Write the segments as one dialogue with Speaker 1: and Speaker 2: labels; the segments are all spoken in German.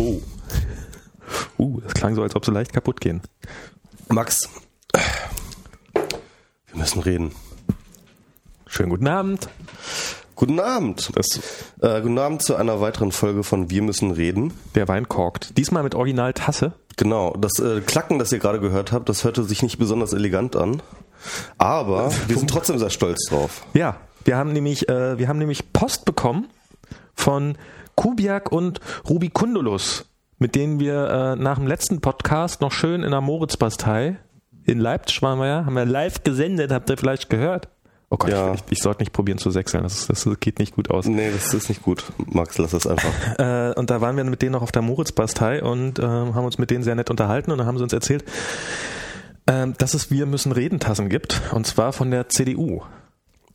Speaker 1: Oh. Uh, das klang so, als ob sie leicht kaputt gehen.
Speaker 2: Max, wir müssen reden.
Speaker 1: Schönen guten Abend.
Speaker 2: Guten Abend.
Speaker 1: Das,
Speaker 2: Äh, guten Abend zu einer weiteren Folge von Wir müssen reden.
Speaker 1: der Wein korkt. Diesmal mit Original-Tasse.
Speaker 2: Genau, das äh, Klacken, das ihr gerade gehört habt, das hörte sich nicht besonders elegant an. Aber wir sind trotzdem sehr stolz drauf.
Speaker 1: Ja, wir haben nämlich, äh, wir haben nämlich Post bekommen von Kubiak und Rubicundulus, mit denen wir äh, nach dem letzten Podcast noch schön in der Moritzbastei in Leipzig waren wir ja, haben wir live gesendet, habt ihr vielleicht gehört? Oh Gott,
Speaker 2: Ja.
Speaker 1: ich, ich sollte nicht probieren zu sechseln, das, das geht nicht gut aus.
Speaker 2: Nee, das ist nicht gut. Max, lass das einfach.
Speaker 1: Äh, und da waren wir mit denen noch auf der Moritzbastei und äh, haben uns mit denen sehr nett unterhalten und dann haben sie uns erzählt, ähm, dass es Wir müssen reden Tassen gibt und zwar von der CDU.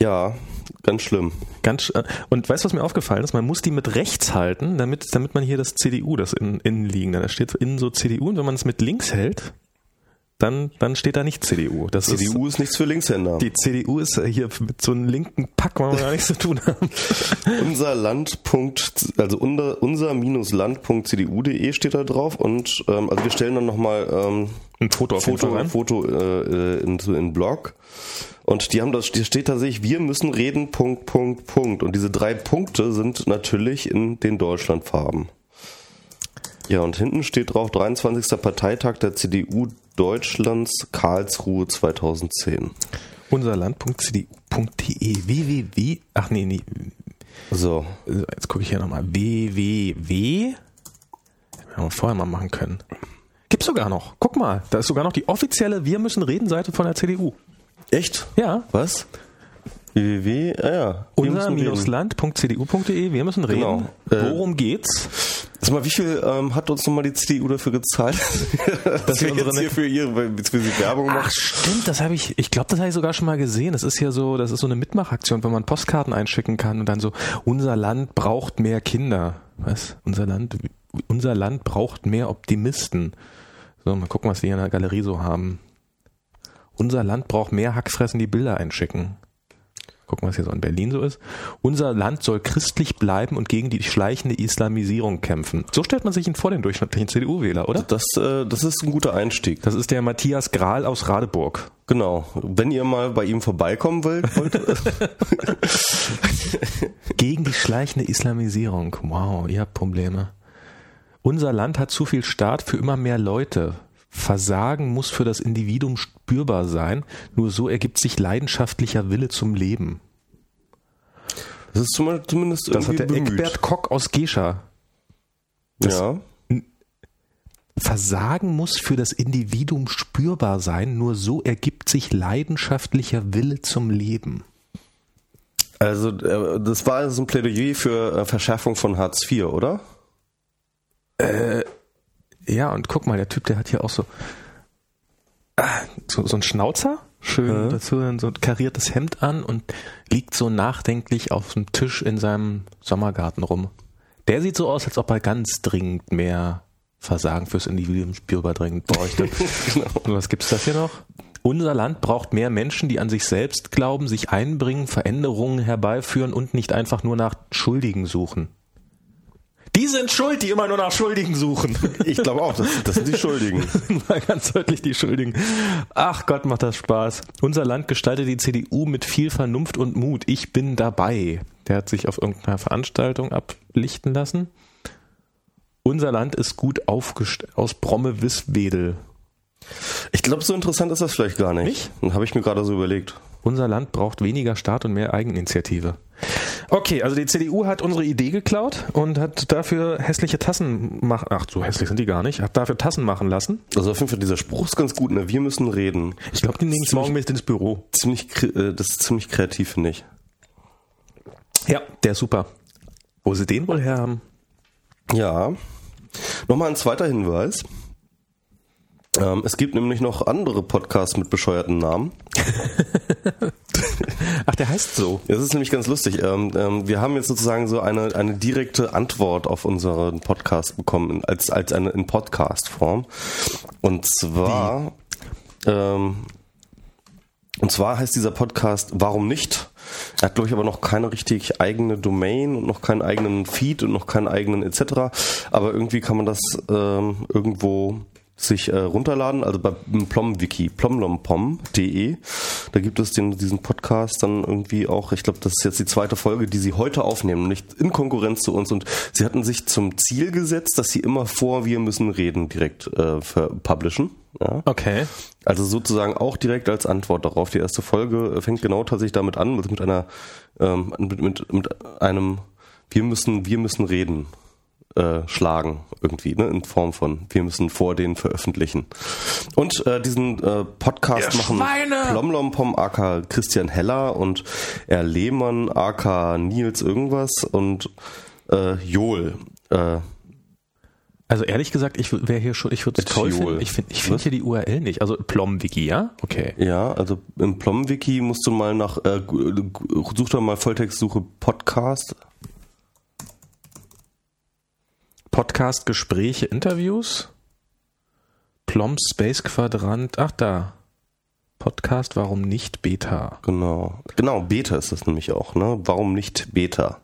Speaker 2: Ja, ganz schlimm.
Speaker 1: Ganz, äh, und weißt du, was mir aufgefallen ist? Man muss die mit rechts halten, damit, damit man hier das CDU, das innen, innen liegen, da steht innen so CDU und wenn man es mit links hält, dann, dann steht da nicht CDU. Das
Speaker 2: CDU ist nichts für Linkshänder.
Speaker 1: Ist, die CDU ist hier mit so einem linken Pack, wollen wir gar nichts zu tun haben.
Speaker 2: unser Land. Also unser, unser-land.cdu.de steht da drauf und ähm, also wir stellen dann nochmal ähm,
Speaker 1: Ein Foto auf
Speaker 2: Foto,
Speaker 1: rein.
Speaker 2: Foto äh, in, in Blog. Und die haben das, hier steht tatsächlich, wir müssen reden, Punkt, Punkt, Punkt. Und diese drei Punkte sind natürlich in den Deutschlandfarben. Ja, und hinten steht drauf 23. Parteitag der CDU Deutschlands Karlsruhe 2010.
Speaker 1: Unserland.cdu.de www, ach nee, nee,
Speaker 2: So,
Speaker 1: jetzt gucke ich hier nochmal, www, hätten wir vorher mal machen können. Gibt's sogar noch, guck mal, da ist sogar noch die offizielle Wir müssen reden Seite von der CDU.
Speaker 2: echt?
Speaker 1: Ja,
Speaker 2: Was? Www, ah ja. wir müssen reden.
Speaker 1: unser-land.cdu.de, wir müssen reden.
Speaker 2: Genau. Äh,
Speaker 1: Worum geht's?
Speaker 2: Sag mal, wie viel ähm, hat uns nochmal die CDU dafür gezahlt? Dass
Speaker 1: wir
Speaker 2: wir jetzt hier für ihre sie Werbung
Speaker 1: Ach
Speaker 2: machen.
Speaker 1: stimmt, das habe ich, ich glaube, das habe ich sogar schon mal gesehen. Das ist ja so, das ist so eine Mitmachaktion, wenn man Postkarten einschicken kann und dann so, unser Land braucht mehr Kinder. Was? Unser Land, unser Land braucht mehr Optimisten. So, mal gucken, was die hier in der Galerie so haben. Unser Land braucht mehr Hackfressen, die Bilder einschicken. Gucken, was hier so in Berlin so ist. Unser Land soll christlich bleiben und gegen die schleichende Islamisierung kämpfen. So stellt man sich ihn vor, den durchschnittlichen CDU-Wähler, oder?
Speaker 2: Das, äh, das ist ein guter Einstieg.
Speaker 1: Das ist der Matthias Grahl aus Radeburg.
Speaker 2: Genau. Wenn ihr mal bei ihm vorbeikommen wollt, wollt
Speaker 1: Gegen die schleichende Islamisierung. Wow, ihr habt Probleme. Unser Land hat zu viel Staat für immer mehr Leute. Versagen muss für das Individuum spürbar sein. Nur so ergibt sich leidenschaftlicher Wille zum Leben.
Speaker 2: das ist zum- zumindest
Speaker 1: Das hat der
Speaker 2: bemüht.
Speaker 1: Eckbert Kock aus Gescher.
Speaker 2: ja.
Speaker 1: Versagen muss für das Individuum spürbar sein. Nur so ergibt sich leidenschaftlicher Wille zum Leben.
Speaker 2: Also äh, das war also ein Plädoyer für äh, Verschärfung von Hartz IV, oder?
Speaker 1: Ja, und guck mal, der Typ, der hat hier auch so, so, so ein Schnauzer, schön
Speaker 2: Ja.
Speaker 1: dazu dann so ein kariertes Hemd an und liegt so nachdenklich auf dem Tisch in seinem Sommergarten rum. Der sieht so aus, als ob er ganz dringend mehr Versagen fürs Individuum spürbar dringend bräuchte.
Speaker 2: Genau.
Speaker 1: Und was gibt's das hier noch? Unser Land braucht mehr Menschen, die an sich selbst glauben, sich einbringen, Veränderungen herbeiführen und nicht einfach nur nach Schuldigen suchen. Die sind schuld, die immer nur nach Schuldigen suchen.
Speaker 2: Ich glaube auch, das, das sind die Schuldigen.
Speaker 1: Mal ganz deutlich die Schuldigen. Ach Gott, macht das Spaß. Unser Land gestaltet die CDU mit viel Vernunft und Mut. Ich bin dabei. Der hat sich auf irgendeiner Veranstaltung ablichten lassen. Unser Land ist gut aufgestellt. Aus Bromme-Wisswedel.
Speaker 2: Ich glaube, so interessant ist das vielleicht gar nicht.
Speaker 1: Nicht?
Speaker 2: Dann habe ich mir gerade so überlegt.
Speaker 1: Unser Land braucht weniger Staat und mehr Eigeninitiative. Okay, also die CDU hat unsere Idee geklaut und hat dafür hässliche Tassen machen. Ach, so hässlich sind die gar nicht. Hat dafür Tassen machen lassen.
Speaker 2: Also auf jeden Fall, dieser Spruch ist ganz gut, ne? Wir müssen reden.
Speaker 1: Ich glaube, die nehmen es morgen mit ins Büro.
Speaker 2: Ziemlich, äh, das ist ziemlich kreativ, finde ich.
Speaker 1: Ja, der ist super. Wo sie den wohl her haben?
Speaker 2: Ja. Nochmal ein zweiter Hinweis. Ähm, es gibt nämlich noch andere Podcasts mit bescheuerten Namen.
Speaker 1: Ach, der heißt so.
Speaker 2: Das ist nämlich ganz lustig. Ähm, ähm, wir haben jetzt sozusagen so eine, eine direkte Antwort auf unseren Podcast bekommen, als, als eine in Podcast-Form. Und zwar, ähm, und zwar heißt dieser Podcast Warum nicht? Er hat, glaube ich, aber noch keine richtig eigene Domain und noch keinen eigenen Feed und noch keinen eigenen etc. Aber irgendwie kann man das ähm, irgendwo sich äh, runterladen, also bei PlomWiki, plomlompom.de. Da gibt es den, diesen Podcast dann irgendwie auch, ich glaube, das ist jetzt die zweite Folge, die sie heute aufnehmen, nicht in Konkurrenz zu uns. Und sie hatten sich zum Ziel gesetzt, dass sie immer vor Wir müssen reden direkt äh, publishen. Ja.
Speaker 1: Okay.
Speaker 2: Also sozusagen auch direkt als Antwort darauf. Die erste Folge fängt genau tatsächlich damit an, also mit einer ähm, mit, mit, mit einem Wir müssen, wir müssen reden äh, schlagen irgendwie, ne, in Form von wir müssen vor den veröffentlichen. Und äh, diesen äh, Podcast
Speaker 1: Ihr
Speaker 2: machen! Plomlompom aka Christian Heller und R. Lehmann aka Nils irgendwas und äh, Joel. Äh,
Speaker 1: Also ehrlich gesagt, ich wäre hier schon, ich würde es toll finden. Ich finde ich find
Speaker 2: Was?
Speaker 1: hier die URL nicht. Also PlomWiki, ja? Okay.
Speaker 2: ja, also im PlomWiki musst du mal nach, äh, such doch mal Volltextsuche Podcast.
Speaker 1: Podcast, Gespräche, Interviews. Plom Space Quadrant. Ach da. Podcast, warum nicht Beta?
Speaker 2: Genau. Genau, Beta ist das nämlich auch, ne? Warum nicht Beta?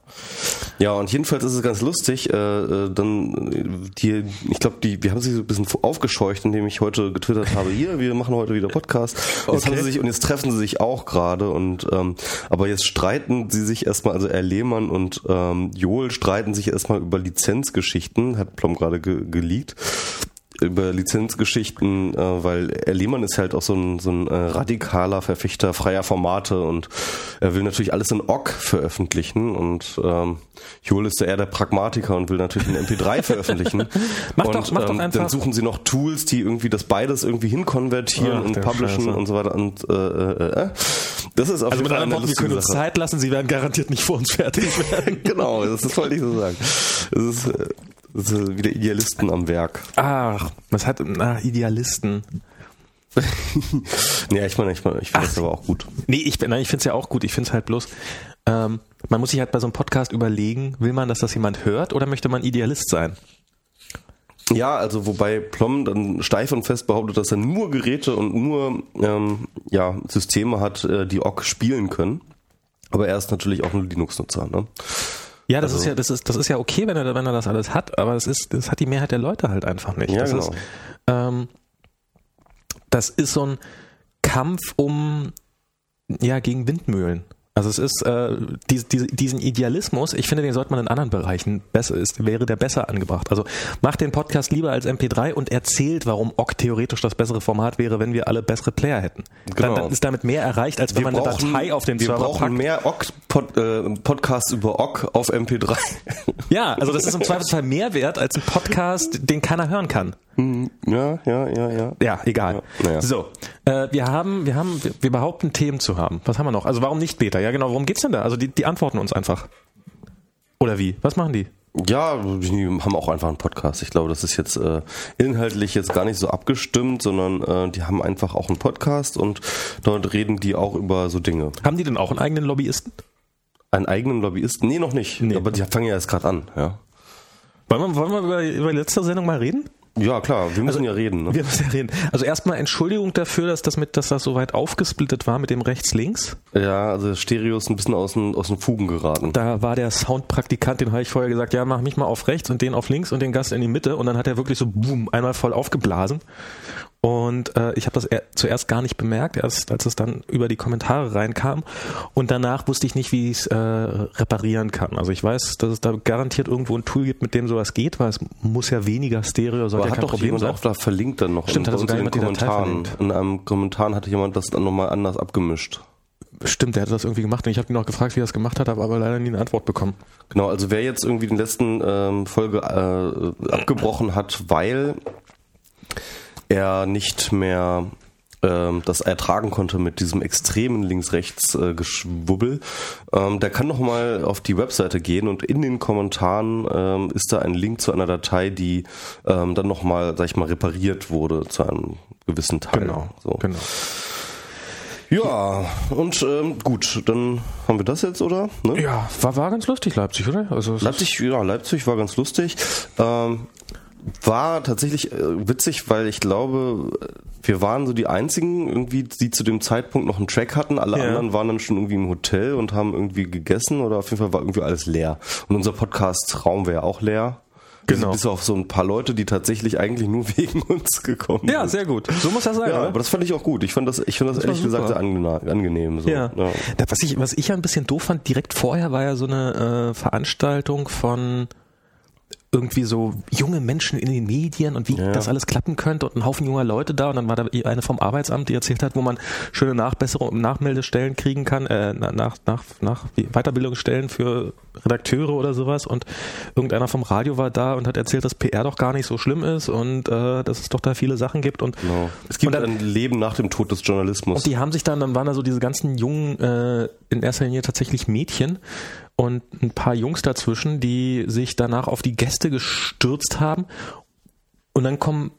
Speaker 2: Ja, und jedenfalls ist es ganz lustig, äh, äh, dann die, ich glaube, die, wir haben sich so ein bisschen aufgescheucht, indem ich heute getwittert habe, hier, wir machen heute wieder Podcast. Und Jetzt
Speaker 1: Okay.
Speaker 2: haben sie sich, und jetzt treffen sie sich auch gerade und ähm, aber jetzt streiten sie sich erstmal, also R. Lehmann und ähm, Joel streiten sich erstmal über Lizenzgeschichten, hat Plom gerade ge geleakt über Lizenzgeschichten, äh, weil R. Lehmann ist halt auch so ein, so ein äh, radikaler Verfechter freier Formate und er will natürlich alles in OGG veröffentlichen und ähm, Joel ist ja eher der Pragmatiker und will natürlich in MP3 veröffentlichen.
Speaker 1: Mach
Speaker 2: und,
Speaker 1: doch- mach doch einfach-
Speaker 2: Dann suchen sie noch Tools, die irgendwie das beides irgendwie hinkonvertieren
Speaker 1: Ach,
Speaker 2: und publishen
Speaker 1: Scheiße.
Speaker 2: und so weiter und äh, äh, äh. das ist auf
Speaker 1: Also
Speaker 2: jeden
Speaker 1: mit
Speaker 2: Fall
Speaker 1: anderen Worten, wir können uns
Speaker 2: Sache.
Speaker 1: Zeit lassen, sie werden garantiert nicht vor uns fertig werden.
Speaker 2: Genau, das ist wollte ich so sagen. Das ist, äh, wieder Idealisten am Werk.
Speaker 1: Ach, was hat, na, Idealisten.
Speaker 2: ja, ich meine, ich, meine, ich finde das aber auch gut.
Speaker 1: Nee, ich, nein, ich finde es ja auch gut. Ich finde es halt bloß, ähm, man muss sich halt bei so einem Podcast überlegen, will man, dass das jemand hört oder möchte man Idealist sein?
Speaker 2: Ja, also wobei Plom dann steif und fest behauptet, dass er nur Geräte und nur ähm, ja, Systeme hat, äh, die OGG spielen können. Aber er ist natürlich auch ein Linux-Nutzer. Ne?
Speaker 1: Ja, das
Speaker 2: Also-
Speaker 1: ist ja, das ist, das ist ja okay, wenn er, wenn er das alles hat, aber das ist, das hat die Mehrheit der Leute halt einfach nicht.
Speaker 2: Ja,
Speaker 1: das
Speaker 2: genau.
Speaker 1: ist, ähm, das ist so ein Kampf um, ja, gegen Windmühlen. Also es ist äh, diese, diese, diesen Idealismus, ich finde, den sollte man in anderen Bereichen besser ist, wäre der besser angebracht. Also macht den Podcast lieber als MP3 und erzählt, warum OGG theoretisch das bessere Format wäre, wenn wir alle bessere Player hätten.
Speaker 2: Genau.
Speaker 1: Dann, dann ist damit mehr erreicht, als wenn man eine Datei auf den
Speaker 2: wir
Speaker 1: Server
Speaker 2: brauchen
Speaker 1: packt.
Speaker 2: mehr OGG -Pod, äh, Podcasts über OGG auf MP3.
Speaker 1: Ja, also das ist im Zweifelsfall mehr wert als ein Podcast, den keiner hören kann.
Speaker 2: Ja, ja, ja, ja.
Speaker 1: Ja, egal.
Speaker 2: Ja, naja.
Speaker 1: So, äh, wir haben, wir haben, wir, wir behaupten Themen zu haben. Was haben wir noch? Also warum nicht Beta? Ja, genau. Worum geht's denn da? Also die, die antworten uns einfach. Oder wie? Was machen die?
Speaker 2: Ja, die haben auch einfach einen Podcast. Ich glaube, das ist jetzt äh, inhaltlich jetzt gar nicht so abgestimmt, sondern äh, die haben einfach auch einen Podcast und dort reden die auch über so Dinge.
Speaker 1: Haben die denn auch einen eigenen Lobbyisten?
Speaker 2: Einen eigenen Lobbyisten? Nee, noch nicht.
Speaker 1: Nee.
Speaker 2: Aber die fangen ja erst gerade an, ja.
Speaker 1: Wollen wir, wollen wir über, über die letzte Sendung mal reden?
Speaker 2: Ja, klar, wir müssen ja reden. Ne?
Speaker 1: Wir müssen ja reden. Also erstmal Entschuldigung dafür, dass das mit, dass das so weit aufgesplittet war mit dem rechts-links.
Speaker 2: Ja, also Stereo ist ein bisschen aus den, aus den Fugen geraten.
Speaker 1: Da war der Soundpraktikant, den habe ich vorher gesagt, ja, mach mich mal auf rechts und den auf links und den Gast in die Mitte. Und dann hat er wirklich so boom, einmal voll aufgeblasen. Und äh, ich habe das er zuerst gar nicht bemerkt, erst als es dann über die Kommentare reinkam. Und danach wusste ich nicht, wie ich es äh, reparieren kann. Also ich weiß, dass es da garantiert irgendwo ein Tool gibt, mit dem sowas geht, weil es muss ja weniger Stereo, sollte
Speaker 2: Aber
Speaker 1: ja
Speaker 2: hat
Speaker 1: kein
Speaker 2: doch
Speaker 1: Problem
Speaker 2: jemand
Speaker 1: sein.
Speaker 2: auch da verlinkt dann noch
Speaker 1: Stimmt,
Speaker 2: in,
Speaker 1: hat sogar jemand
Speaker 2: Kommentaren. In einem Kommentar hatte jemand das dann nochmal anders abgemischt.
Speaker 1: Stimmt, der hat das irgendwie gemacht und ich habe ihn auch gefragt, wie er das gemacht hat, habe aber leider nie eine Antwort bekommen.
Speaker 2: Genau, also wer jetzt irgendwie den letzten ähm, Folge äh, abgebrochen hat, weil er nicht mehr ähm, das ertragen konnte mit diesem extremen Links-Rechts-Geschwubbel, ähm, der kann noch mal auf die Webseite gehen und in den Kommentaren ähm, ist da ein Link zu einer Datei, die ähm, dann noch mal, sag ich mal, repariert wurde zu einem gewissen Teil. So.
Speaker 1: genau.
Speaker 2: Ja, und ähm, gut, dann haben wir das jetzt, oder? Ne?
Speaker 1: Ja, war, war ganz lustig Leipzig, oder? Also
Speaker 2: Leipzig, ja, Leipzig war ganz lustig. Ähm, war tatsächlich äh, witzig, weil ich glaube, wir waren so die einzigen irgendwie, die zu dem Zeitpunkt noch einen Track hatten. Alle
Speaker 1: Ja.
Speaker 2: anderen waren dann schon irgendwie im Hotel und haben irgendwie gegessen oder auf jeden Fall war irgendwie alles leer. Und unser Podcast-Raum wäre auch leer.
Speaker 1: Genau.
Speaker 2: Bis auf so ein paar Leute, die tatsächlich eigentlich nur wegen uns gekommen
Speaker 1: Ja,
Speaker 2: sind.
Speaker 1: sehr gut. So muss das sein,
Speaker 2: Ja,
Speaker 1: oder?
Speaker 2: aber das fand ich auch gut. Ich fand das, ich fand das,
Speaker 1: Das
Speaker 2: ehrlich gesagt sehr angenehm. So.
Speaker 1: Ja. Da, was, ich, was ich ja ein bisschen doof fand, direkt vorher war ja so eine äh, Veranstaltung von irgendwie so junge Menschen in den Medien und wie
Speaker 2: Ja.
Speaker 1: das alles klappen könnte und ein Haufen junger Leute da und dann war da eine vom Arbeitsamt, die erzählt hat, wo man schöne Nachbesserung, Nachmeldestellen kriegen kann, äh, na- nach, nach, nach Weiterbildungsstellen für Redakteure oder sowas und irgendeiner vom Radio war da und hat erzählt, dass PR doch gar nicht so schlimm ist und äh, dass es doch da viele Sachen gibt und
Speaker 2: Genau. Es gibt
Speaker 1: dann-
Speaker 2: ein Leben nach dem Tod des Journalismus.
Speaker 1: und die haben sich dann, dann waren da so diese ganzen jungen, äh, in erster Linie tatsächlich Mädchen und ein paar Jungs dazwischen, die sich danach auf die Gäste gestürzt haben. Und dann kommen,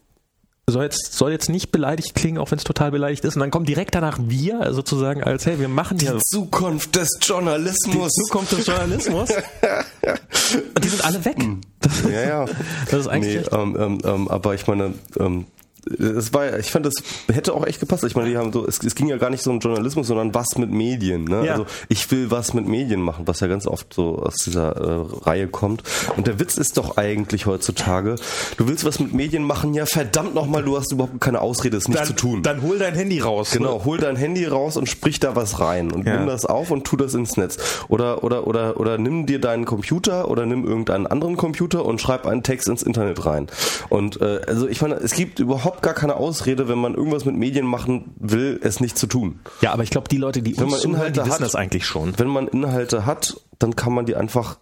Speaker 1: soll jetzt, soll jetzt nicht beleidigt klingen, auch wenn es total beleidigt ist. Und dann kommen direkt danach wir, sozusagen als, hey, wir machen
Speaker 2: die
Speaker 1: hier
Speaker 2: Zukunft des Journalismus.
Speaker 1: Zukunft des Journalismus. und die sind alle weg. Das,
Speaker 2: Ja, ja.
Speaker 1: das ist eigentlich
Speaker 2: Nee, ähm, ähm, ähm, aber ich meine, ähm, es war, ich fand, das hätte auch echt gepasst. Ich meine, die haben so, es, es ging ja gar nicht so um Journalismus, sondern was mit Medien. Ne?
Speaker 1: Ja.
Speaker 2: Also ich will was mit Medien machen, was ja ganz oft so aus dieser äh, Reihe kommt. Und der Witz ist doch eigentlich heutzutage, du willst was mit Medien machen, ja verdammt nochmal, du hast überhaupt keine Ausrede, es nicht
Speaker 1: dann,
Speaker 2: zu tun.
Speaker 1: dann hol dein Handy raus.
Speaker 2: Genau, hol dein Handy raus und sprich da was rein und
Speaker 1: Ja.
Speaker 2: nimm das auf und tu das ins Netz. Oder, oder, oder, oder nimm dir deinen Computer oder nimm irgendeinen anderen Computer und schreib einen Text ins Internet rein. Und äh, also ich meine, es gibt überhaupt gar keine Ausrede, wenn man irgendwas mit Medien machen will, es nicht zu tun.
Speaker 1: Ja, aber ich glaube, die Leute, die
Speaker 2: Wenn
Speaker 1: uns
Speaker 2: man Inhalte
Speaker 1: die wissen
Speaker 2: hat-
Speaker 1: das eigentlich schon.
Speaker 2: Wenn man Inhalte hat, dann kann man die einfach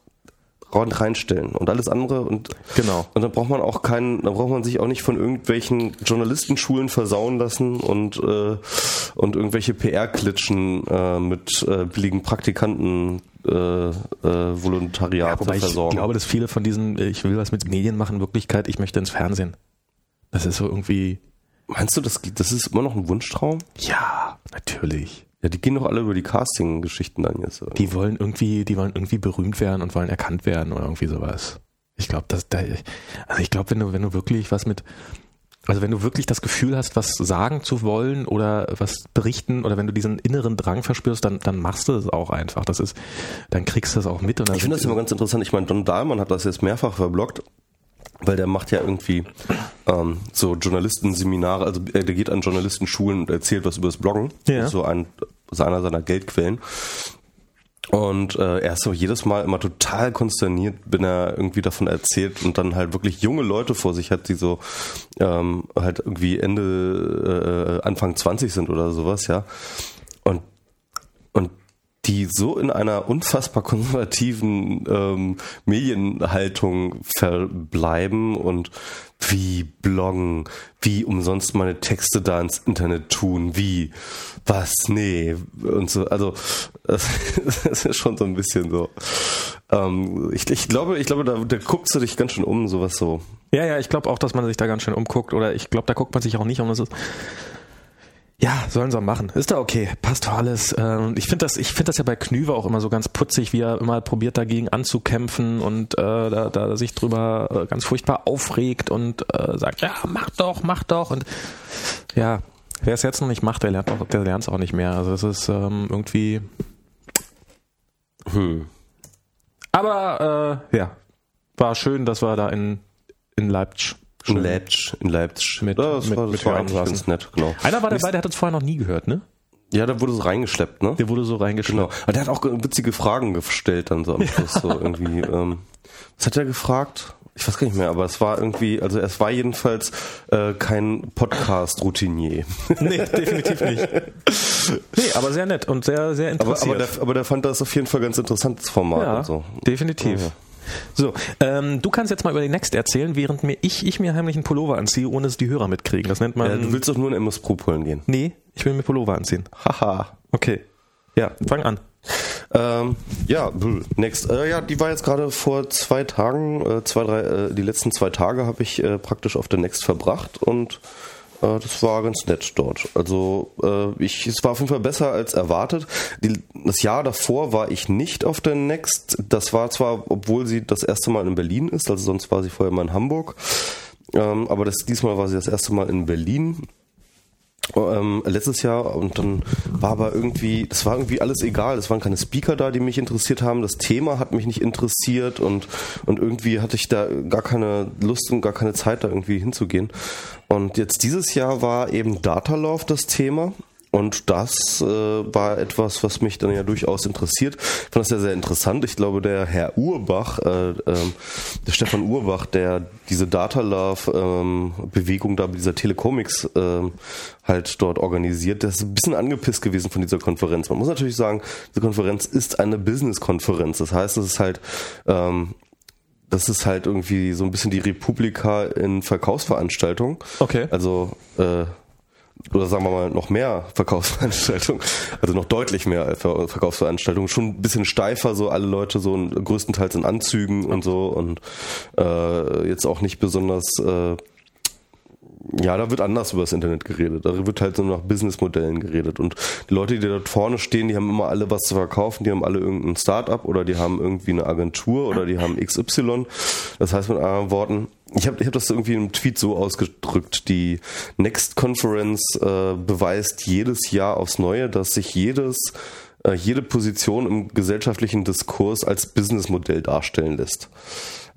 Speaker 2: rein- reinstellen und alles andere und
Speaker 1: Genau.
Speaker 2: und dann braucht man auch keinen, dann braucht man sich auch nicht von irgendwelchen Journalistenschulen versauen lassen und äh, und irgendwelche PR-Klitschen äh, mit äh, billigen Praktikanten äh, äh, Volontariat
Speaker 1: Wobei ich
Speaker 2: versorgen.
Speaker 1: glaube, dass viele von diesen, äh, ich will was mit Medien machen, Wirklichkeit, ich möchte ins Fernsehen. Das ist so irgendwie,
Speaker 2: Meinst du, das, das ist immer noch ein Wunschtraum?
Speaker 1: ja, natürlich.
Speaker 2: Ja, die gehen doch alle über die Casting-Geschichten dann jetzt.
Speaker 1: Die wollen irgendwie, die wollen irgendwie berühmt werden und wollen erkannt werden oder irgendwie sowas. Ich glaube, dass da, also ich glaube, wenn du, wenn du wirklich was mit, also wenn du wirklich das Gefühl hast, was sagen zu wollen oder was berichten oder wenn du diesen inneren Drang verspürst, dann, dann machst du es auch einfach. Das ist, dann kriegst du das auch mit.
Speaker 2: Ich finde das immer ganz interessant. Ich meine, Don Dahlmann hat das jetzt mehrfach verblockt, weil der macht ja irgendwie ähm, so Journalistenseminare, also äh, der geht an Journalistenschulen und erzählt was über das Bloggen.
Speaker 1: Ja.
Speaker 2: So ein, einer seiner Geldquellen. Und äh, er ist so jedes Mal immer total konsterniert, wenn er irgendwie davon erzählt und dann halt wirklich junge Leute vor sich hat, die so ähm, halt irgendwie Ende, äh, Anfang 20 sind oder sowas, ja. Und und die so in einer unfassbar konservativen ähm, Medienhaltung verbleiben und wie bloggen, wie umsonst meine Texte da ins Internet tun, wie, was, nee, und so, also das, das ist schon so ein bisschen so. Ähm, ich, ich glaube, ich glaube, da, da guckst du dich ganz schön um, sowas so.
Speaker 1: Ja, ja, ich glaube auch, dass man sich da ganz schön umguckt oder ich glaube, da guckt man sich auch nicht um. Das ist ja, sollen sie machen. Ist da okay, passt doch alles. Ähm, Ich finde das, ich finde das ja bei Knüver auch immer so ganz putzig, wie er immer probiert dagegen anzukämpfen und äh, da, da sich drüber äh, ganz furchtbar aufregt und äh, sagt, ja, mach doch, mach doch und ja, wer es jetzt noch nicht macht, der lernt auch, der lernt es auch nicht mehr. Also es ist ähm, irgendwie.
Speaker 2: Hm.
Speaker 1: Aber äh, ja, war schön, dass wir da in in Leipzig
Speaker 2: In Leipzig, in Leipzig.
Speaker 1: Mit-
Speaker 2: das
Speaker 1: mit-
Speaker 2: war, das
Speaker 1: mit
Speaker 2: war eigentlich ganz nett, genau.
Speaker 1: Einer war dabei, der hat uns vorher noch nie gehört, ne?
Speaker 2: Ja, da wurde es reingeschleppt, ne?
Speaker 1: Der wurde so reingeschnitten.
Speaker 2: Genau. Aber der hat auch witzige Fragen gestellt dann so am Schluss. So irgendwie, ähm, was hat er gefragt? Ich weiß gar nicht mehr, aber es war irgendwie, also es war jedenfalls äh, kein Podcast-Routinier.
Speaker 1: Nee, definitiv nicht. Nee, aber sehr nett und sehr, sehr
Speaker 2: Aber,
Speaker 1: interessiert.
Speaker 2: aber, der, aber der fand das auf jeden Fall ganz interessantes Format
Speaker 1: ja,
Speaker 2: und so.
Speaker 1: definitiv.
Speaker 2: Ja.
Speaker 1: So, ähm, du kannst jetzt mal über die Next erzählen, während mir ich, ich mir heimlich einen Pullover anziehe, ohne dass die Hörer mitkriegen. Das nennt man.
Speaker 2: Äh, du willst doch nur ein MS Pro holen gehen.
Speaker 1: nee, ich will mir Pullover anziehen.
Speaker 2: Haha.
Speaker 1: Okay. Ja, fang an.
Speaker 2: Ähm, ja, next. Äh, ja, die war jetzt gerade vor zwei Tagen, äh, zwei, drei, äh, die letzten zwei Tage habe ich äh, praktisch auf der Next verbracht und das war ganz nett dort. Also äh, ich, es war auf jeden Fall besser als erwartet. Die, das Jahr davor war ich nicht auf der Next. Das war zwar, obwohl sie das erste Mal in Berlin ist, also sonst war sie vorher mal in Hamburg. Ähm, aber das, diesmal war sie das erste Mal in Berlin ähm, letztes Jahr und dann war aber irgendwie, das war irgendwie alles egal. Es waren keine Speaker da, die mich interessiert haben. Das Thema hat mich nicht interessiert und, und irgendwie hatte ich da gar keine Lust und gar keine Zeit, da irgendwie hinzugehen. Und jetzt dieses Jahr war eben Data Love das Thema und das äh, war etwas, was mich dann ja durchaus interessiert. Ich fand das ja sehr interessant. Ich glaube, der Herr Urbach, äh, äh, der Stefan Urbach, der diese Data Love ähm, Bewegung da, dieser Telecomics äh, halt dort organisiert, der ist ein bisschen angepisst gewesen von dieser Konferenz. Man muss natürlich sagen, diese Konferenz ist eine Business-Konferenz. Das heißt, es ist halt ähm, das ist halt irgendwie so ein bisschen die Republika in Verkaufsveranstaltungen.
Speaker 1: Okay.
Speaker 2: Also äh, oder sagen wir mal noch mehr Verkaufsveranstaltungen, also noch deutlich mehr Verkaufsveranstaltungen, schon ein bisschen steifer, so alle Leute so größtenteils in Anzügen und so und äh, jetzt auch nicht besonders äh, ja, da wird anders über das Internet geredet. Da wird halt so nach Businessmodellen geredet. Und die Leute, die dort vorne stehen, die haben immer alle was zu verkaufen. Die haben alle irgendein Startup oder die haben irgendwie eine Agentur oder die haben XY. Das heißt mit anderen Worten, ich habe ich hab das irgendwie im Tweet so ausgedrückt. Die Next Conference äh, beweist jedes Jahr aufs Neue, dass sich jedes äh, jede Position im gesellschaftlichen Diskurs als Businessmodell darstellen lässt.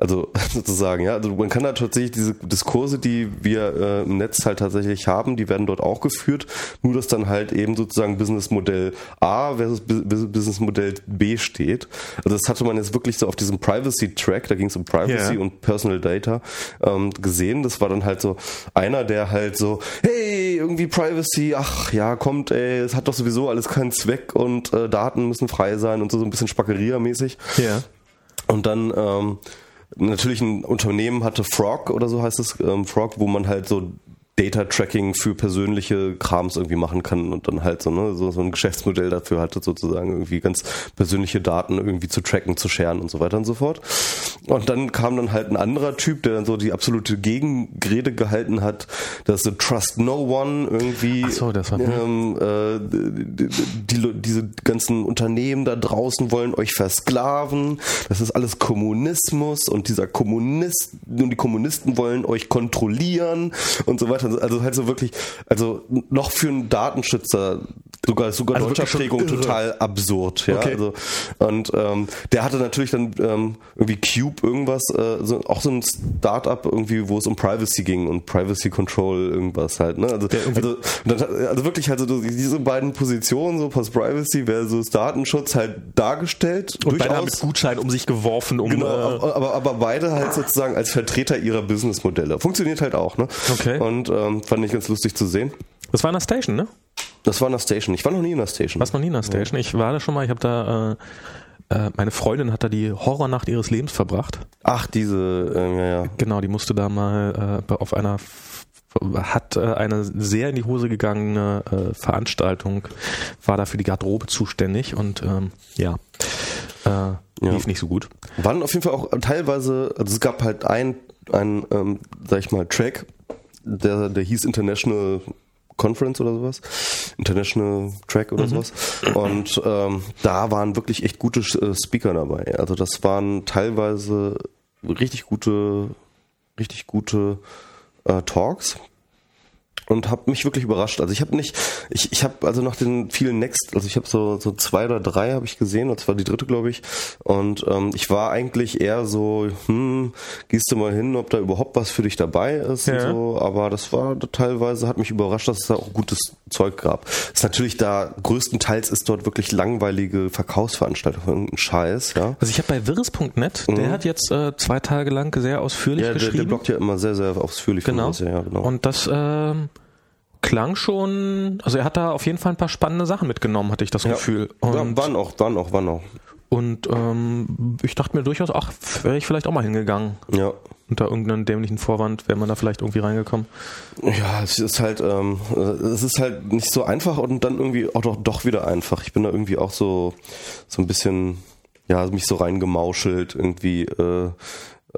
Speaker 2: Also sozusagen, ja. Also man kann da tatsächlich diese Diskurse, die wir äh, im Netz halt tatsächlich haben, die werden dort auch geführt. Nur dass dann halt eben sozusagen Businessmodell A versus Businessmodell B steht. Also das hatte man jetzt wirklich so auf diesem Privacy-Track, da ging es um Privacy yeah. und Personal Data, ähm, gesehen. Das war dann halt so einer, der halt so, hey, irgendwie Privacy, ach ja, kommt, ey, es hat doch sowieso alles keinen Zweck und äh, Daten müssen frei sein und so, so ein bisschen Spackeria-mäßig.
Speaker 1: Ja. Yeah.
Speaker 2: Und dann ähm, natürlich ein Unternehmen hatte Frog oder so heißt es, ähm, Frog, wo man halt so Data Tracking für persönliche Krams irgendwie machen kann und dann halt so, ne, so, so ein Geschäftsmodell dafür hatte, sozusagen irgendwie ganz persönliche Daten irgendwie zu tracken, zu scheren und so weiter und so fort. Und dann kam dann halt ein anderer Typ, der dann so die absolute Gegenrede gehalten hat, dass so Trust No One irgendwie
Speaker 1: Ach so, das war,
Speaker 2: ähm, äh, die, die, diese ganzen Unternehmen da draußen wollen euch versklaven, das ist alles Kommunismus und dieser Kommunist und die Kommunisten wollen euch kontrollieren und so weiter also, also halt so wirklich, also noch für einen Datenschützer sogar sogar also deutscher Prägung total absurd, ja. Okay. Also und ähm, der hatte natürlich dann ähm, irgendwie Cube irgendwas, äh, so, auch so ein Startup irgendwie, wo es um Privacy ging und Privacy Control irgendwas halt, ne? Also also, dann, also wirklich halt so diese beiden Positionen so Post Privacy versus Datenschutz halt dargestellt.
Speaker 1: Und beide haben mit Gutschein um sich geworfen, um
Speaker 2: genau, äh, aber aber beide halt sozusagen als Vertreter ihrer Businessmodelle. Funktioniert halt auch, ne?
Speaker 1: Okay.
Speaker 2: Und ähm, fand ich ganz lustig zu sehen.
Speaker 1: Das war in der Station, ne?
Speaker 2: Das war in der Station. Ich war noch nie in der Station.
Speaker 1: Warst noch nie in der Station? Ich war da schon mal, ich habe da, äh, äh, meine Freundin hat da die Horrornacht ihres Lebens verbracht.
Speaker 2: Ach, diese, äh, ja, ja.
Speaker 1: Genau, die musste da mal äh, auf einer hat äh, eine sehr in die Hose gegangene äh, Veranstaltung, war da für die Garderobe zuständig und ähm, ja, äh, ja, lief nicht so gut.
Speaker 2: Waren auf jeden Fall auch teilweise, also es gab halt ein, ein ähm, sag ich mal, Track, der, der hieß International Conference oder sowas, International Track oder mhm. sowas. Und ähm, da waren wirklich echt gute äh, Speaker dabei. Also das waren teilweise richtig gute, richtig gute äh, Talks und habe mich wirklich überrascht. Also ich habe nicht, ich, ich habe also nach den vielen Next, also ich habe so so zwei oder drei habe ich gesehen, und zwar die dritte glaube ich. Und ähm, ich war eigentlich eher so, hm, gehst du mal hin, ob da überhaupt was für dich dabei ist ja. und so. Aber das war teilweise hat mich überrascht, dass es da auch gutes Zeug gab. Das ist natürlich da größtenteils ist dort wirklich langweilige Verkaufsveranstaltungen, irgendein Scheiß, ja.
Speaker 1: Also ich habe bei wirres.net, mhm. der hat jetzt äh, zwei Tage lang sehr ausführlich
Speaker 2: ja,
Speaker 1: geschrieben. Der,
Speaker 2: der bloggt ja immer sehr sehr ausführlich.
Speaker 1: Genau. Das, ja, genau. Und das ähm, klang schon, also er hat da auf jeden Fall ein paar spannende Sachen mitgenommen, hatte ich das ja. Gefühl.
Speaker 2: Und ja, wann auch, wann auch, wann auch.
Speaker 1: Und ähm, ich dachte mir durchaus, ach, wäre ich vielleicht auch mal hingegangen.
Speaker 2: Ja.
Speaker 1: Unter irgendeinem dämlichen Vorwand wäre man da vielleicht irgendwie reingekommen.
Speaker 2: Ja, es ist halt, ähm, es ist halt nicht so einfach und dann irgendwie auch doch, doch wieder einfach. Ich bin da irgendwie auch so, so ein bisschen, ja, mich so reingemauschelt, irgendwie, äh,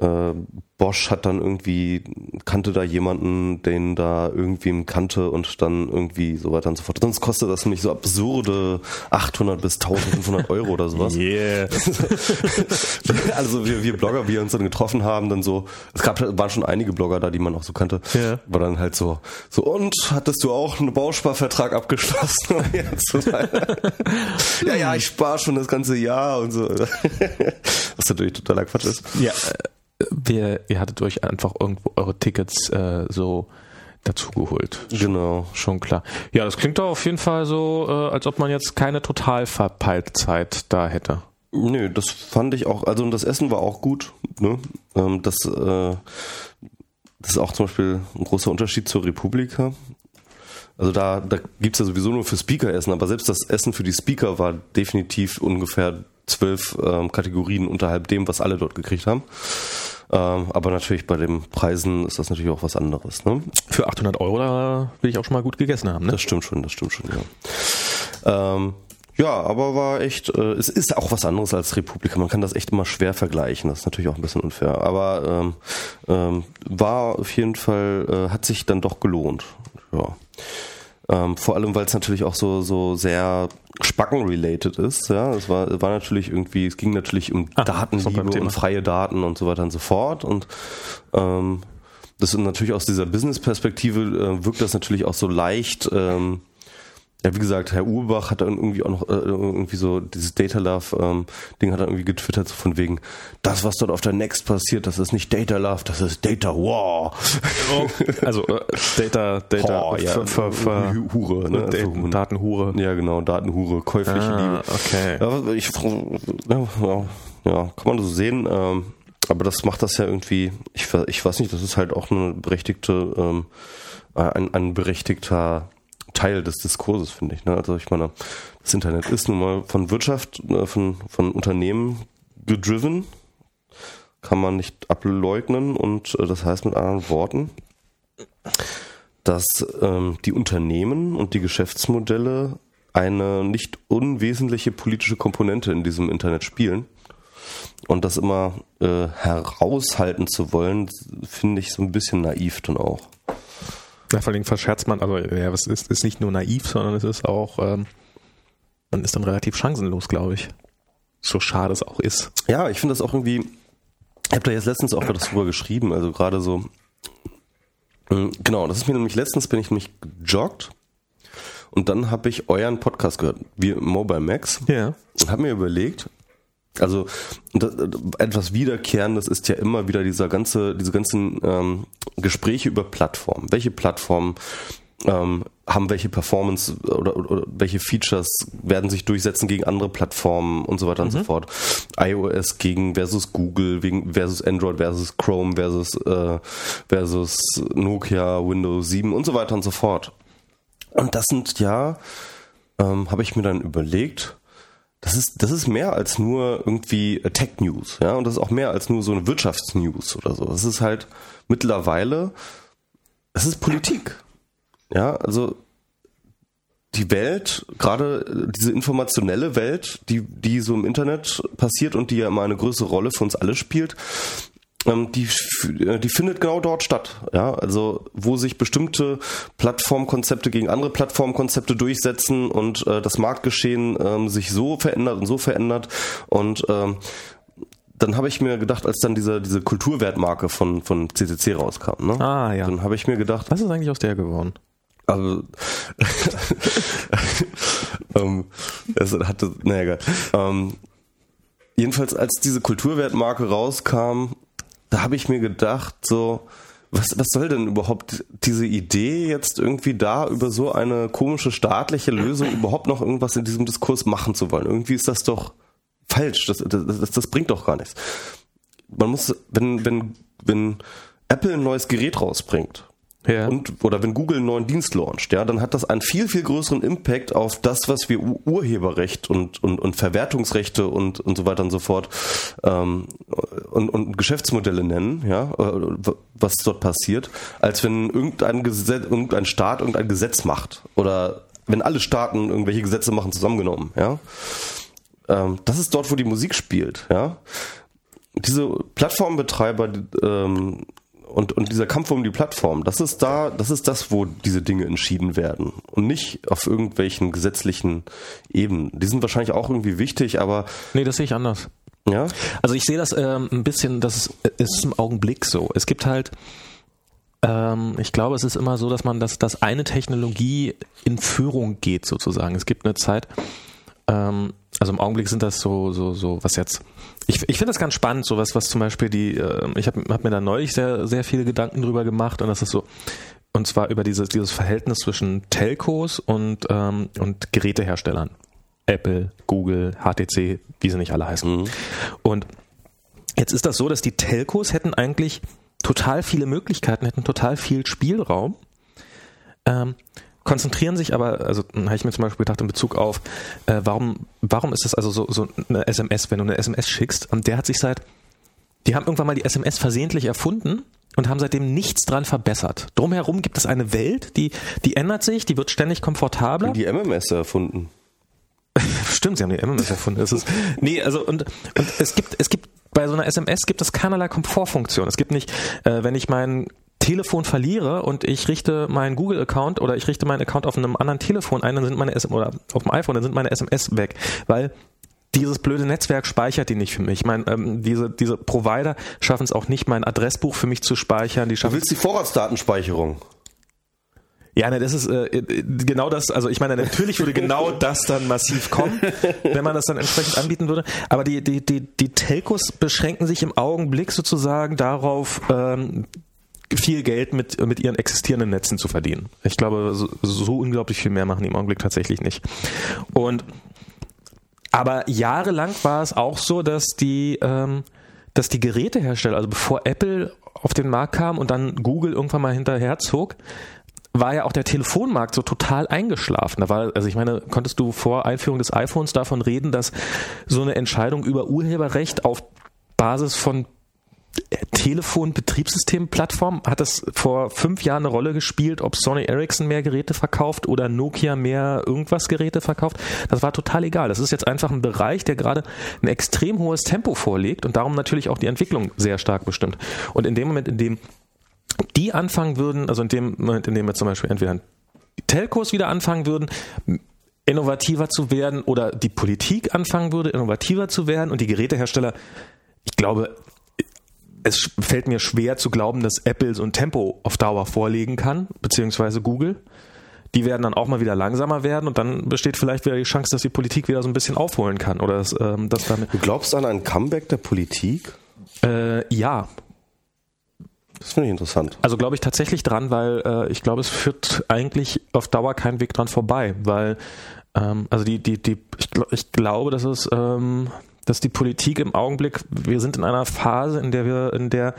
Speaker 2: äh, Bosch hat dann irgendwie kannte da jemanden, den da irgendwie kannte und dann irgendwie so weiter und so fort. Sonst kostet das nämlich so absurde 800 bis 1500 Euro oder sowas.
Speaker 1: Yeah.
Speaker 2: also wir, wir Blogger, wir uns dann getroffen haben, dann so, es gab, waren schon einige Blogger da, die man auch so kannte,
Speaker 1: Ja.
Speaker 2: war dann halt so, so und hattest du auch einen Bausparvertrag abgeschlossen? Ja, ja, ich spare schon das ganze Jahr und so. Was natürlich totaler Quatsch ist.
Speaker 1: Ja, wir, ihr hattet euch einfach irgendwo eure Tickets äh, so dazugeholt.
Speaker 2: Genau.
Speaker 1: Schon klar. Ja, das klingt doch auf jeden Fall so, äh, als ob man jetzt keine total Zeit da hätte.
Speaker 2: Nö, das fand ich auch, also und das Essen war auch gut. Ne? Ähm, das, äh, das ist auch zum Beispiel ein großer Unterschied zur Republika. Also da, da gibt's ja sowieso nur für Speaker Essen, aber selbst das Essen für die Speaker war definitiv ungefähr zwölf ähm, Kategorien unterhalb dem, was alle dort gekriegt haben. Ähm, aber natürlich bei den Preisen ist das natürlich auch was anderes. Ne?
Speaker 1: Für 800 Euro, da will ich auch schon mal gut gegessen haben, ne?
Speaker 2: Das stimmt schon, das stimmt schon, ja. Ähm, ja, aber war echt, äh, es ist auch was anderes als Republika. Man kann das echt immer schwer vergleichen. Das ist natürlich auch ein bisschen unfair. Aber ähm, ähm, war auf jeden Fall, äh, hat sich dann doch gelohnt. Ja. Ähm, vor allem, weil es natürlich auch so, so sehr Spacken-related ist. Ja, es war, war natürlich irgendwie, es ging natürlich um
Speaker 1: Ah,
Speaker 2: Datenliebe und freie Daten und so weiter und so fort. Und ähm, das ist natürlich aus dieser Business-Perspektive äh, wirkt das natürlich auch so leicht. Ähm, ja, wie gesagt, Herr Urbach hat dann irgendwie auch noch äh, irgendwie so dieses Data Love ähm, Ding hat er irgendwie getwittert so von wegen das was dort auf der Next passiert, das ist nicht Data Love, das ist Data War.
Speaker 1: Also äh, Data, Data,
Speaker 2: Oh, ja,
Speaker 1: ver, ver,
Speaker 2: Hu- Hure, ne?
Speaker 1: Daten-
Speaker 2: Also Hure.
Speaker 1: Datenhure.
Speaker 2: Ja, genau, Datenhure, käufliche
Speaker 1: Ah,
Speaker 2: Liebe.
Speaker 1: okay.
Speaker 2: Ja, ich, ja, ja, kann man so sehen. Ähm, aber das macht das ja irgendwie, ich, ich weiß nicht, das ist halt auch eine berechtigte, ähm, ein, ein berechtigter Teil des Diskurses, finde ich. Ne? Also ich meine, das Internet ist nun mal von Wirtschaft, äh, von, von Unternehmen gedriven, kann man nicht ableugnen und äh, das heißt mit anderen Worten, dass ähm, die Unternehmen und die Geschäftsmodelle eine nicht unwesentliche politische Komponente in diesem Internet spielen. Und das immer äh, heraushalten zu wollen, finde ich so ein bisschen naiv dann auch.
Speaker 1: Ja, vor allem verscherzt man, also ja, es ist, ist nicht nur naiv, sondern es ist auch, ähm, man ist dann relativ chancenlos, glaube ich. So schade es auch ist.
Speaker 2: Ja, ich finde das auch irgendwie, ich habe da jetzt letztens auch was drüber geschrieben, also gerade so, Mm, genau, das ist mir nämlich, letztens bin ich nämlich gejoggt und dann habe ich euren Podcast gehört, wir Mobile Max.
Speaker 1: Ja.
Speaker 2: und habe mir überlegt, also das, etwas Wiederkehrendes ist ja immer wieder dieser ganze, diese ganzen ähm, Gespräche über Plattformen. Welche Plattformen ähm, haben welche Performance oder, oder, oder welche Features werden sich durchsetzen gegen andere Plattformen und so weiter und so fort. iOS gegen versus Google, wegen versus Android versus Chrome versus äh, versus Nokia, Windows 7 und so weiter und so fort. Und das sind ja, ähm, habe ich mir dann überlegt, das ist, das ist mehr als nur irgendwie äh, Tech News, ja, und das ist auch mehr als nur so eine Wirtschaftsnews oder so. Das ist halt mittlerweile, es ist Politik. Ja, also die Welt, gerade äh, diese informationelle Welt, die, die so im Internet passiert und die ja immer eine größere Rolle für uns alle spielt, die, f- äh, die findet genau dort statt. Ja, also wo sich bestimmte Plattformkonzepte gegen andere Plattformkonzepte durchsetzen und äh, das Marktgeschehen ähm, sich so verändert und so verändert und ähm, dann habe ich mir gedacht, als dann diese, diese Kulturwertmarke von, von CCC rauskam, ne?
Speaker 1: Ah, ja.
Speaker 2: dann habe ich mir gedacht,
Speaker 1: Was ist eigentlich aus der geworden?
Speaker 2: also, ähm, es hatte, naja, egal. Ähm, jedenfalls, als diese Kulturwertmarke rauskam, da habe ich mir gedacht, so, was, was soll denn überhaupt diese Idee jetzt irgendwie da über so eine komische staatliche Lösung überhaupt noch irgendwas in diesem Diskurs machen zu wollen? Irgendwie ist das doch falsch. Das, das, das, bringt doch gar nichts. Man muss, wenn, wenn, wenn Apple ein neues Gerät rausbringt,
Speaker 1: Ja.
Speaker 2: und oder wenn Google einen neuen Dienst launcht, ja, dann hat das einen viel viel größeren Impact auf das, was wir Ur- Urheberrecht und und, und Verwertungsrechte und und so weiter und so fort ähm, und, und Geschäftsmodelle nennen, ja, äh, was dort passiert, als wenn irgendein Gesetz, irgendein Staat irgendein Gesetz macht oder wenn alle Staaten irgendwelche Gesetze machen zusammengenommen, ja. Ähm, das ist dort, wo die Musik spielt, ja diese Plattformbetreiber ähm, und, und dieser Kampf um die Plattform, das ist da, das ist das, wo diese Dinge entschieden werden. Und nicht auf irgendwelchen gesetzlichen Ebenen. Die sind wahrscheinlich auch irgendwie wichtig, aber.
Speaker 1: Nee, das sehe ich anders.
Speaker 2: Ja.
Speaker 1: Also ich sehe das ähm, ein bisschen, das ist, im Augenblick so. Es gibt halt, ähm, ich glaube, es ist immer so, dass man das, dass eine Technologie in Führung geht sozusagen. Es gibt eine Zeit, ähm, also im Augenblick sind das so, so, so, was jetzt. Ich, ich finde das ganz spannend, sowas, was zum Beispiel die, äh, ich habe hab mir da neulich sehr, sehr viele Gedanken drüber gemacht und das ist so, und zwar über dieses, dieses Verhältnis zwischen Telcos und, ähm, und Geräteherstellern. Apple, Google, HTC, wie sie nicht alle heißen. Mhm. Und jetzt ist das so, dass die Telcos hätten eigentlich total viele Möglichkeiten, hätten total viel Spielraum, ähm, konzentrieren sich aber, also habe ich mir zum Beispiel gedacht in Bezug auf, äh, warum, warum ist das also so, so eine SMS, wenn du eine SMS schickst, und der hat sich seit, die haben irgendwann mal die SMS versehentlich erfunden und haben seitdem nichts dran verbessert. Drumherum gibt es eine Welt, die, die ändert sich, die wird ständig komfortabler.
Speaker 2: Die MMS erfunden.
Speaker 1: Stimmt, sie haben die MMS erfunden. Es ist, nee, also und, und es gibt, es gibt bei so einer SMS gibt es keinerlei Komfortfunktion. Es gibt nicht, äh, wenn ich mein Telefon verliere und ich richte meinen Google-Account oder ich richte meinen Account auf einem anderen Telefon ein, dann sind meine SMS oder auf dem iPhone, dann sind meine SMS weg, weil dieses blöde Netzwerk speichert die nicht für mich. Ich meine, ähm, diese, diese Provider schaffen es auch nicht, mein Adressbuch für mich zu speichern. Die
Speaker 2: du willst die Vorratsdatenspeicherung.
Speaker 1: Ja, ne, das ist äh, äh, genau das. Also ich meine, natürlich würde genau das dann massiv kommen, wenn man das dann entsprechend anbieten würde. Aber die die die die Telcos beschränken sich im Augenblick sozusagen darauf, ähm, viel Geld mit mit ihren existierenden Netzen zu verdienen. Ich glaube, so, so unglaublich viel mehr machen die im Augenblick tatsächlich nicht. Und aber jahrelang war es auch so, dass die ähm, dass die Gerätehersteller, also bevor Apple auf den Markt kam und dann Google irgendwann mal hinterherzog, war ja auch der Telefonmarkt so total eingeschlafen. Da war, also ich meine, konntest du vor Einführung des iPhones davon reden, dass so eine Entscheidung über Urheberrecht auf Basis von Telefon-Betriebssystem-Plattform hat es vor fünf Jahren eine Rolle gespielt, ob Sony Ericsson mehr Geräte verkauft oder Nokia mehr irgendwas Geräte verkauft. Das war total egal. Das ist jetzt einfach ein Bereich, der gerade ein extrem hohes Tempo vorlegt und darum natürlich auch die Entwicklung sehr stark bestimmt. Und in dem Moment, in dem die anfangen würden, also in dem Moment, in dem wir zum Beispiel entweder Telcos wieder anfangen würden, innovativer zu werden oder die Politik anfangen würde, innovativer zu werden und die Gerätehersteller, ich glaube, es fällt mir schwer zu glauben, dass Apple so ein Tempo auf Dauer vorlegen kann, beziehungsweise Google. Die werden dann auch mal wieder langsamer werden und dann besteht vielleicht wieder die Chance, dass die Politik wieder so ein bisschen aufholen kann. Oder dass, ähm, dass damit
Speaker 2: du glaubst an ein Comeback der Politik?
Speaker 1: Äh, ja,
Speaker 2: das finde ich interessant.
Speaker 1: Also glaube ich tatsächlich dran, weil äh, ich glaube, es führt eigentlich auf Dauer keinen Weg dran vorbei, weil ähm, also die die die ich, glaub, ich glaube, dass es ähm, dass die Politik im Augenblick wir sind in einer Phase, in der wir in der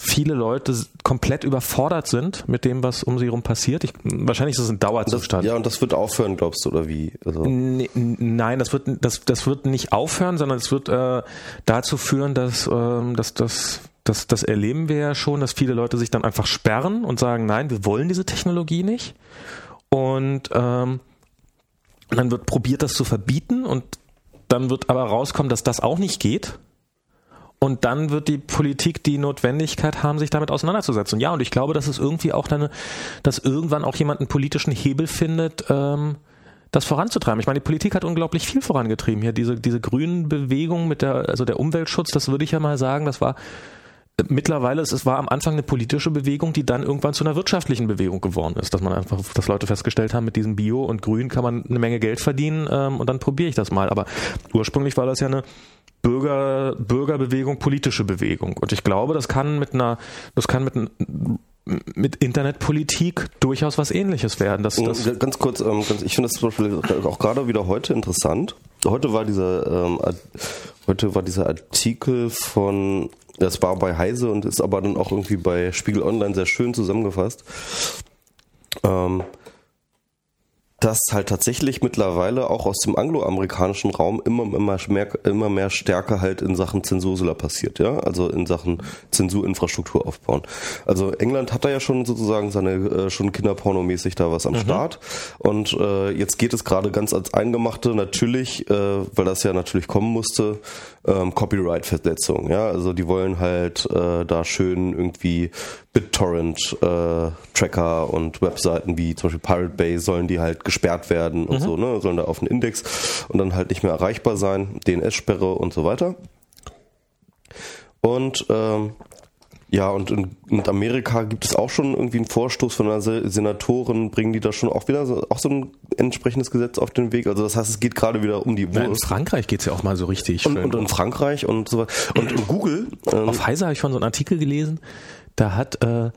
Speaker 1: viele Leute komplett überfordert sind mit dem, was um sie herum passiert. Ich, wahrscheinlich ist es ein Dauerzustand.
Speaker 2: Das, ja, und das wird aufhören, glaubst du, oder wie?
Speaker 1: Also nee, nein, das wird, das, das wird nicht aufhören, sondern es wird äh, dazu führen, dass, äh, dass, dass das, das erleben wir ja schon, dass viele Leute sich dann einfach sperren und sagen, nein, wir wollen diese Technologie nicht. Und ähm, dann wird probiert, das zu verbieten und dann wird aber rauskommen, dass das auch nicht geht. Und dann wird die Politik die Notwendigkeit haben, sich damit auseinanderzusetzen. Ja, und ich glaube, dass es irgendwie auch dann, dass irgendwann auch jemand einen politischen Hebel findet, ähm, das voranzutreiben. Ich meine, die Politik hat unglaublich viel vorangetrieben hier. Diese, diese grünen Bewegungen mit der, also der Umweltschutz, das würde ich ja mal sagen, das war mittlerweile, es war am Anfang eine politische Bewegung, die dann irgendwann zu einer wirtschaftlichen Bewegung geworden ist, dass man einfach, dass Leute festgestellt haben, mit diesem Bio und Grün kann man eine Menge Geld verdienen ähm, und dann probiere ich das mal. Aber ursprünglich war das ja eine Bürger, Bürgerbewegung, politische Bewegung. Und ich glaube, das kann mit einer, das kann mit mit Internetpolitik durchaus was ähnliches werden. Das, das
Speaker 2: ganz kurz, ähm, ganz, ich finde das zum Beispiel auch gerade wieder heute interessant. Heute war dieser, ähm, heute war dieser Artikel von das war bei Heise und ist aber dann auch irgendwie bei Spiegel Online sehr schön zusammengefasst. Ähm, dass halt tatsächlich mittlerweile auch aus dem angloamerikanischen Raum immer, immer mehr, immer mehr Stärke halt in Sachen Zensursula passiert, ja, also in Sachen Zensurinfrastruktur aufbauen. Also England hat da ja schon sozusagen seine äh, schon Kinderpornomäßig da was am mhm. Start und äh, jetzt geht es gerade ganz als Eingemachte natürlich, äh, weil das ja natürlich kommen musste, ähm, Copyright-Verletzung, ja, also die wollen halt äh, da schön irgendwie BitTorrent-Tracker äh, und Webseiten wie zum Beispiel Pirate Bay sollen die halt gesperrt werden und mhm. so, ne? Sollen da auf den Index und dann halt nicht mehr erreichbar sein, DNS-Sperre und so weiter. Und ähm, ja, und in, in, Amerika gibt es auch schon irgendwie einen Vorstoß von einer Senatorin, bringen die da schon auch wieder so, auch so ein entsprechendes Gesetz auf den Weg. Also das heißt, es geht gerade wieder um die
Speaker 1: Wurst. in Frankreich geht's ja auch mal so richtig.
Speaker 2: Und, und in Frankreich und so weiter. Und in Google.
Speaker 1: Ähm, auf Heise habe ich von so einen Artikel gelesen, da hat äh,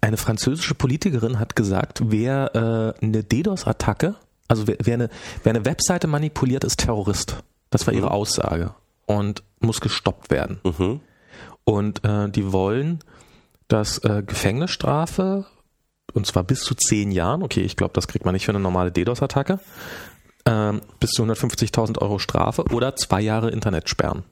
Speaker 1: eine französische Politikerin hat gesagt, wer äh, eine DDoS-Attacke, also wer, wer, eine, wer eine Webseite manipuliert, ist Terrorist. Das war ihre mhm. Aussage und muss gestoppt werden. Mhm. Und äh, die wollen, dass äh, Gefängnisstrafe, und zwar bis zu zehn Jahren, okay, ich glaube, das kriegt man nicht für eine normale DDoS-Attacke, äh, bis zu 150.000 Euro Strafe oder zwei Jahre Internet sperren.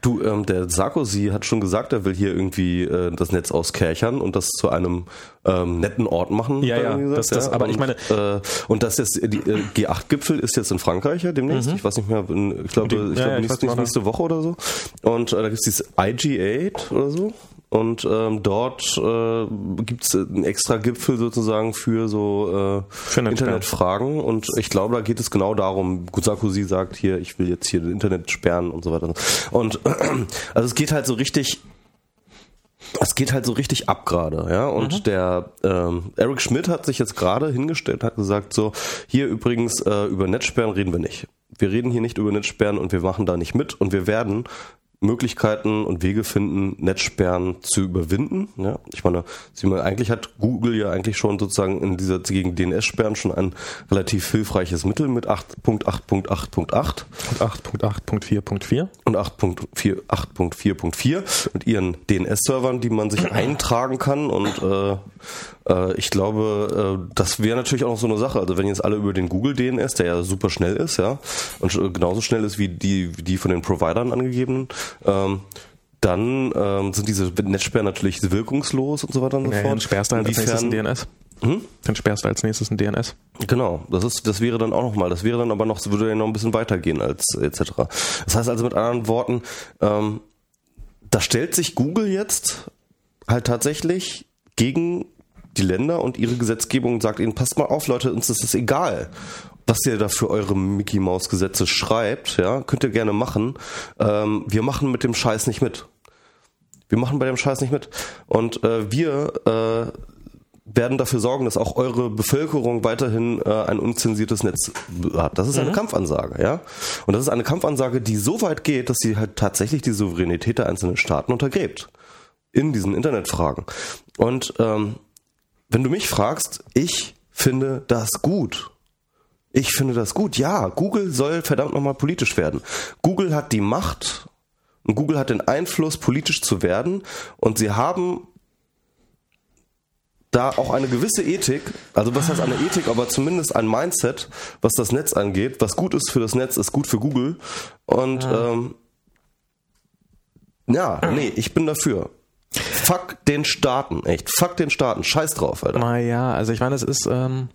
Speaker 2: Du, ähm, der Sarkozy hat schon gesagt, er will hier irgendwie äh, das Netz auskerchern und das zu einem ähm, netten Ort machen.
Speaker 1: Ja, ja, gesagt, das, das, ja. aber und, ich meine...
Speaker 2: Äh, und das jetzt, die äh, G8-Gipfel ist jetzt in Frankreich ja demnächst. Mhm. Ich weiß nicht mehr, ich glaube, ich ja, glaube nächste, nächste Woche oder so. Und äh, da gibt's dieses IG8 oder so. Und ähm, dort äh, gibt es einen extra Gipfel sozusagen für so äh, Internetfragen. Und ich glaube, da geht es genau darum. Sarkozy sagt hier, ich will jetzt hier das Internet sperren und so weiter. Und äh, also es geht halt so richtig es geht halt so richtig ab gerade, ja. Und mhm. der ähm, Eric Schmidt hat sich jetzt gerade hingestellt, hat gesagt so, hier übrigens äh, über Netzsperren reden wir nicht. Wir reden hier nicht über Netzsperren und wir machen da nicht mit und wir werden Möglichkeiten und Wege finden, Netzsperren zu überwinden. Ja, ich meine, eigentlich hat Google ja eigentlich schon sozusagen in dieser gegen DNS-Sperren schon ein relativ hilfreiches Mittel mit 8.8.8.8
Speaker 1: und 8.8.4.4
Speaker 2: und 8.4.4.4 mit ihren DNS-Servern, die man sich eintragen kann und äh, äh, ich glaube, äh, das wäre natürlich auch noch so eine Sache. Also wenn jetzt alle über den Google DNS, der ja super schnell ist, ja, und genauso schnell ist wie die, die von den Providern angegebenen, ähm, dann ähm, sind diese Netzsperren natürlich wirkungslos und so weiter und so
Speaker 1: fort. Dann sperrst du halt als nächstes ein DNS. Hm? Dann sperrst du als nächstes ein DNS.
Speaker 2: Genau, das ist, das wäre dann auch nochmal, das wäre dann aber noch, würde ja noch ein bisschen weitergehen als etc. Das heißt also mit anderen Worten, ähm, da stellt sich Google jetzt halt tatsächlich gegen die Länder und ihre Gesetzgebung sagt ihnen, passt mal auf, Leute, uns ist es egal, was ihr da für eure Mickey Maus Gesetze schreibt, ja, könnt ihr gerne machen. Ähm, wir machen mit dem Scheiß nicht mit. Wir machen bei dem Scheiß nicht mit. Und äh, wir äh, werden dafür sorgen, dass auch eure Bevölkerung weiterhin äh, ein unzensiertes Netz hat. Das ist eine mhm. Kampfansage, ja. Und das ist eine Kampfansage, die so weit geht, dass sie halt tatsächlich die Souveränität der einzelnen Staaten untergräbt in diesen Internetfragen. Und ähm, wenn du mich fragst, ich finde das gut. Ich finde das gut. Ja, Google soll verdammt nochmal politisch werden. Google hat die Macht und Google hat den Einfluss, politisch zu werden. Und sie haben da auch eine gewisse Ethik, also was heißt eine Ethik, aber zumindest ein Mindset, was das Netz angeht. Was gut ist für das Netz, ist gut für Google. Und ähm, ja, nee, ich bin dafür. Fuck den Staaten, echt. Fuck den Staaten. Scheiß drauf, Alter.
Speaker 1: Naja, also ich meine, es ist, ähm,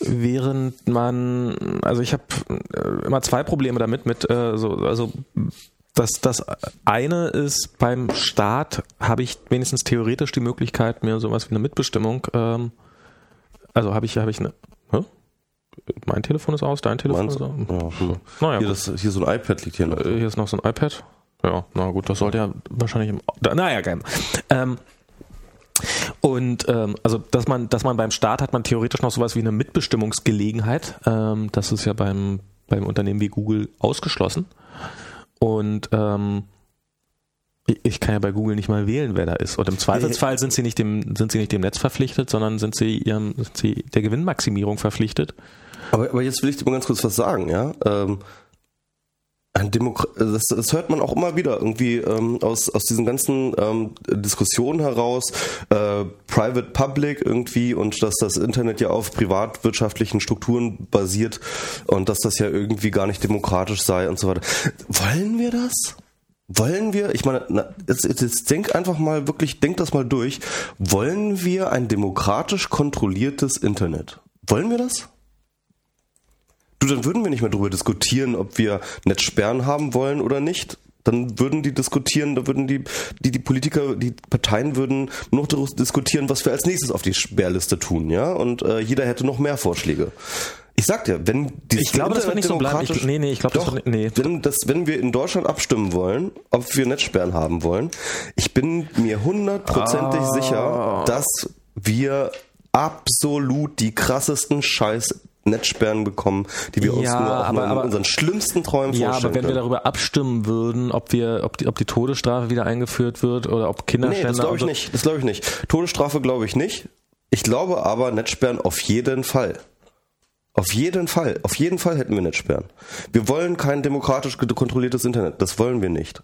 Speaker 1: während man, also ich habe äh, immer zwei Probleme damit, mit, äh, so, also das, das eine ist, beim Staat habe ich wenigstens theoretisch die Möglichkeit, mir sowas wie eine Mitbestimmung, ähm, also habe ich, habe ich eine, hä? mein Telefon ist aus, dein Telefon Meins, ist aus. Ja,
Speaker 2: hm. naja, hier, das, hier so ein iPad liegt hier noch.
Speaker 1: Hier ist noch so ein iPad. Ja, na gut, das sollte ja wahrscheinlich im. Naja, geil. Ähm, und ähm, also dass man, dass man beim Staat hat man theoretisch noch sowas wie eine Mitbestimmungsgelegenheit. Ähm, das ist ja beim, beim Unternehmen wie Google ausgeschlossen. Und ähm, ich kann ja bei Google nicht mal wählen, wer da ist. Und im Zweifelsfall sind sie nicht dem, sind sie nicht dem Netz verpflichtet, sondern sind sie ihrem, sind sie der Gewinnmaximierung verpflichtet.
Speaker 2: Aber, aber jetzt will ich dir mal ganz kurz was sagen, ja. Ähm, das, das hört man auch immer wieder irgendwie ähm, aus, aus diesen ganzen ähm, Diskussionen heraus, äh, Private Public irgendwie und dass das Internet ja auf privatwirtschaftlichen Strukturen basiert und dass das ja irgendwie gar nicht demokratisch sei und so weiter. Wollen wir das? Wollen wir, ich meine, na, jetzt, jetzt denk einfach mal wirklich, denk das mal durch. Wollen wir ein demokratisch kontrolliertes Internet? Wollen wir das? Du, dann würden wir nicht mehr darüber diskutieren, ob wir Netzsperren haben wollen oder nicht. Dann würden die diskutieren, da würden die, die, die Politiker, die Parteien würden nur noch darüber diskutieren, was wir als nächstes auf die Sperrliste tun, ja? Und äh, jeder hätte noch mehr Vorschläge. Ich sag dir, wenn die
Speaker 1: Ich glaube, das wird nicht so bleiben. Ich, nee, nee, ich glaube,
Speaker 2: das wird nee. Wenn, das, wenn wir in Deutschland abstimmen wollen, ob wir Netzsperren haben wollen, ich bin mir hundertprozentig ah. sicher, dass wir absolut die krassesten Scheiß Netzsperren bekommen, die wir uns ja, nur auch aber, in unseren schlimmsten Träumen ja, vorstellen. Ja, aber
Speaker 1: wenn können. wir darüber abstimmen würden, ob wir, ob die, ob die Todesstrafe wieder eingeführt wird oder ob Kinderschänder. Nee,
Speaker 2: das glaube ich so nicht. Das glaube ich nicht. Todesstrafe glaube ich nicht. Ich glaube aber Netzsperren auf jeden Fall. Auf jeden Fall. Auf jeden Fall hätten wir Netzsperren. Wir wollen kein demokratisch kontrolliertes Internet. Das wollen wir nicht.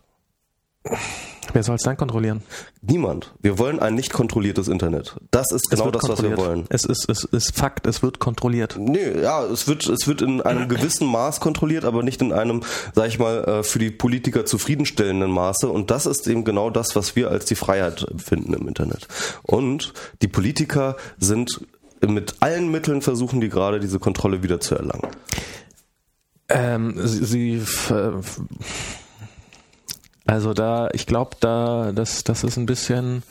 Speaker 1: Wer soll es dann kontrollieren?
Speaker 2: Niemand. Wir wollen ein nicht kontrolliertes Internet. Das ist genau das, was wir wollen.
Speaker 1: Es ist, es ist Fakt, es wird kontrolliert.
Speaker 2: Nee, ja, es wird, es wird in einem gewissen Maß kontrolliert, aber nicht in einem, sag ich mal, äh, für die Politiker zufriedenstellenden Maße. Und das ist eben genau das, was wir als die Freiheit finden im Internet. Und die Politiker sind mit allen Mitteln versuchen die gerade diese Kontrolle wieder zu erlangen.
Speaker 1: Ähm, sie, sie also da, ich glaube, da, das, das ist ein bisschen,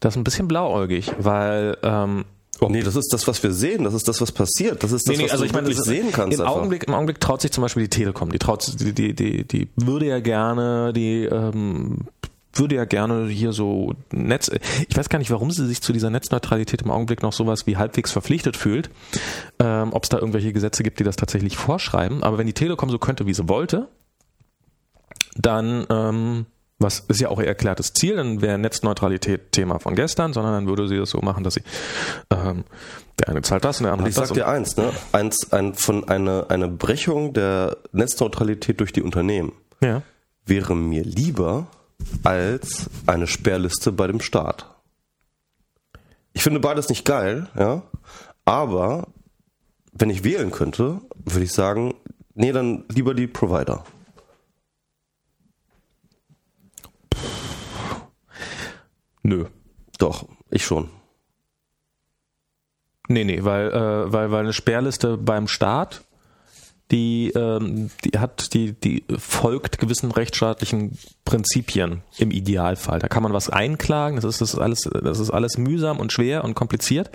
Speaker 1: das ist ein bisschen blauäugig, weil ähm,
Speaker 2: Oh. Nee, das ist das, was wir sehen. Das ist das, was passiert. Das ist das, nee, nee, was
Speaker 1: also du ich meine, wirklich sehen kannst. Im Augenblick, Im Augenblick traut sich zum Beispiel die Telekom. Die traut, die, die, die, die würde ja gerne die ähm, würde ja gerne hier so Netz. Ich weiß gar nicht, warum sie sich zu dieser Netzneutralität im Augenblick noch sowas wie halbwegs verpflichtet fühlt. Ähm, Ob es da irgendwelche Gesetze gibt, die das tatsächlich vorschreiben. Aber wenn die Telekom so könnte, wie sie wollte, dann, ähm, was ist ja auch ihr erklärtes Ziel, dann wäre Netzneutralität Thema von gestern, sondern dann würde sie das so machen, dass sie ähm, der eine zahlt das und der andere
Speaker 2: und ich sag dir eins, ne? Eins, ein, von eine, eine Brechung der Netzneutralität durch die Unternehmen
Speaker 1: ja.
Speaker 2: wäre mir lieber als eine Sperrliste bei dem Staat. Ich finde beides nicht geil, ja, aber wenn ich wählen könnte, würde ich sagen, nee, dann lieber die Provider.
Speaker 1: Nö.
Speaker 2: Doch, ich schon.
Speaker 1: Nee, nee, weil, äh, weil, weil eine Sperrliste beim Staat, die, ähm, die hat, die, die folgt gewissen rechtsstaatlichen Prinzipien im Idealfall. Da kann man was einklagen, das ist, das ist alles, das ist alles mühsam und schwer und kompliziert.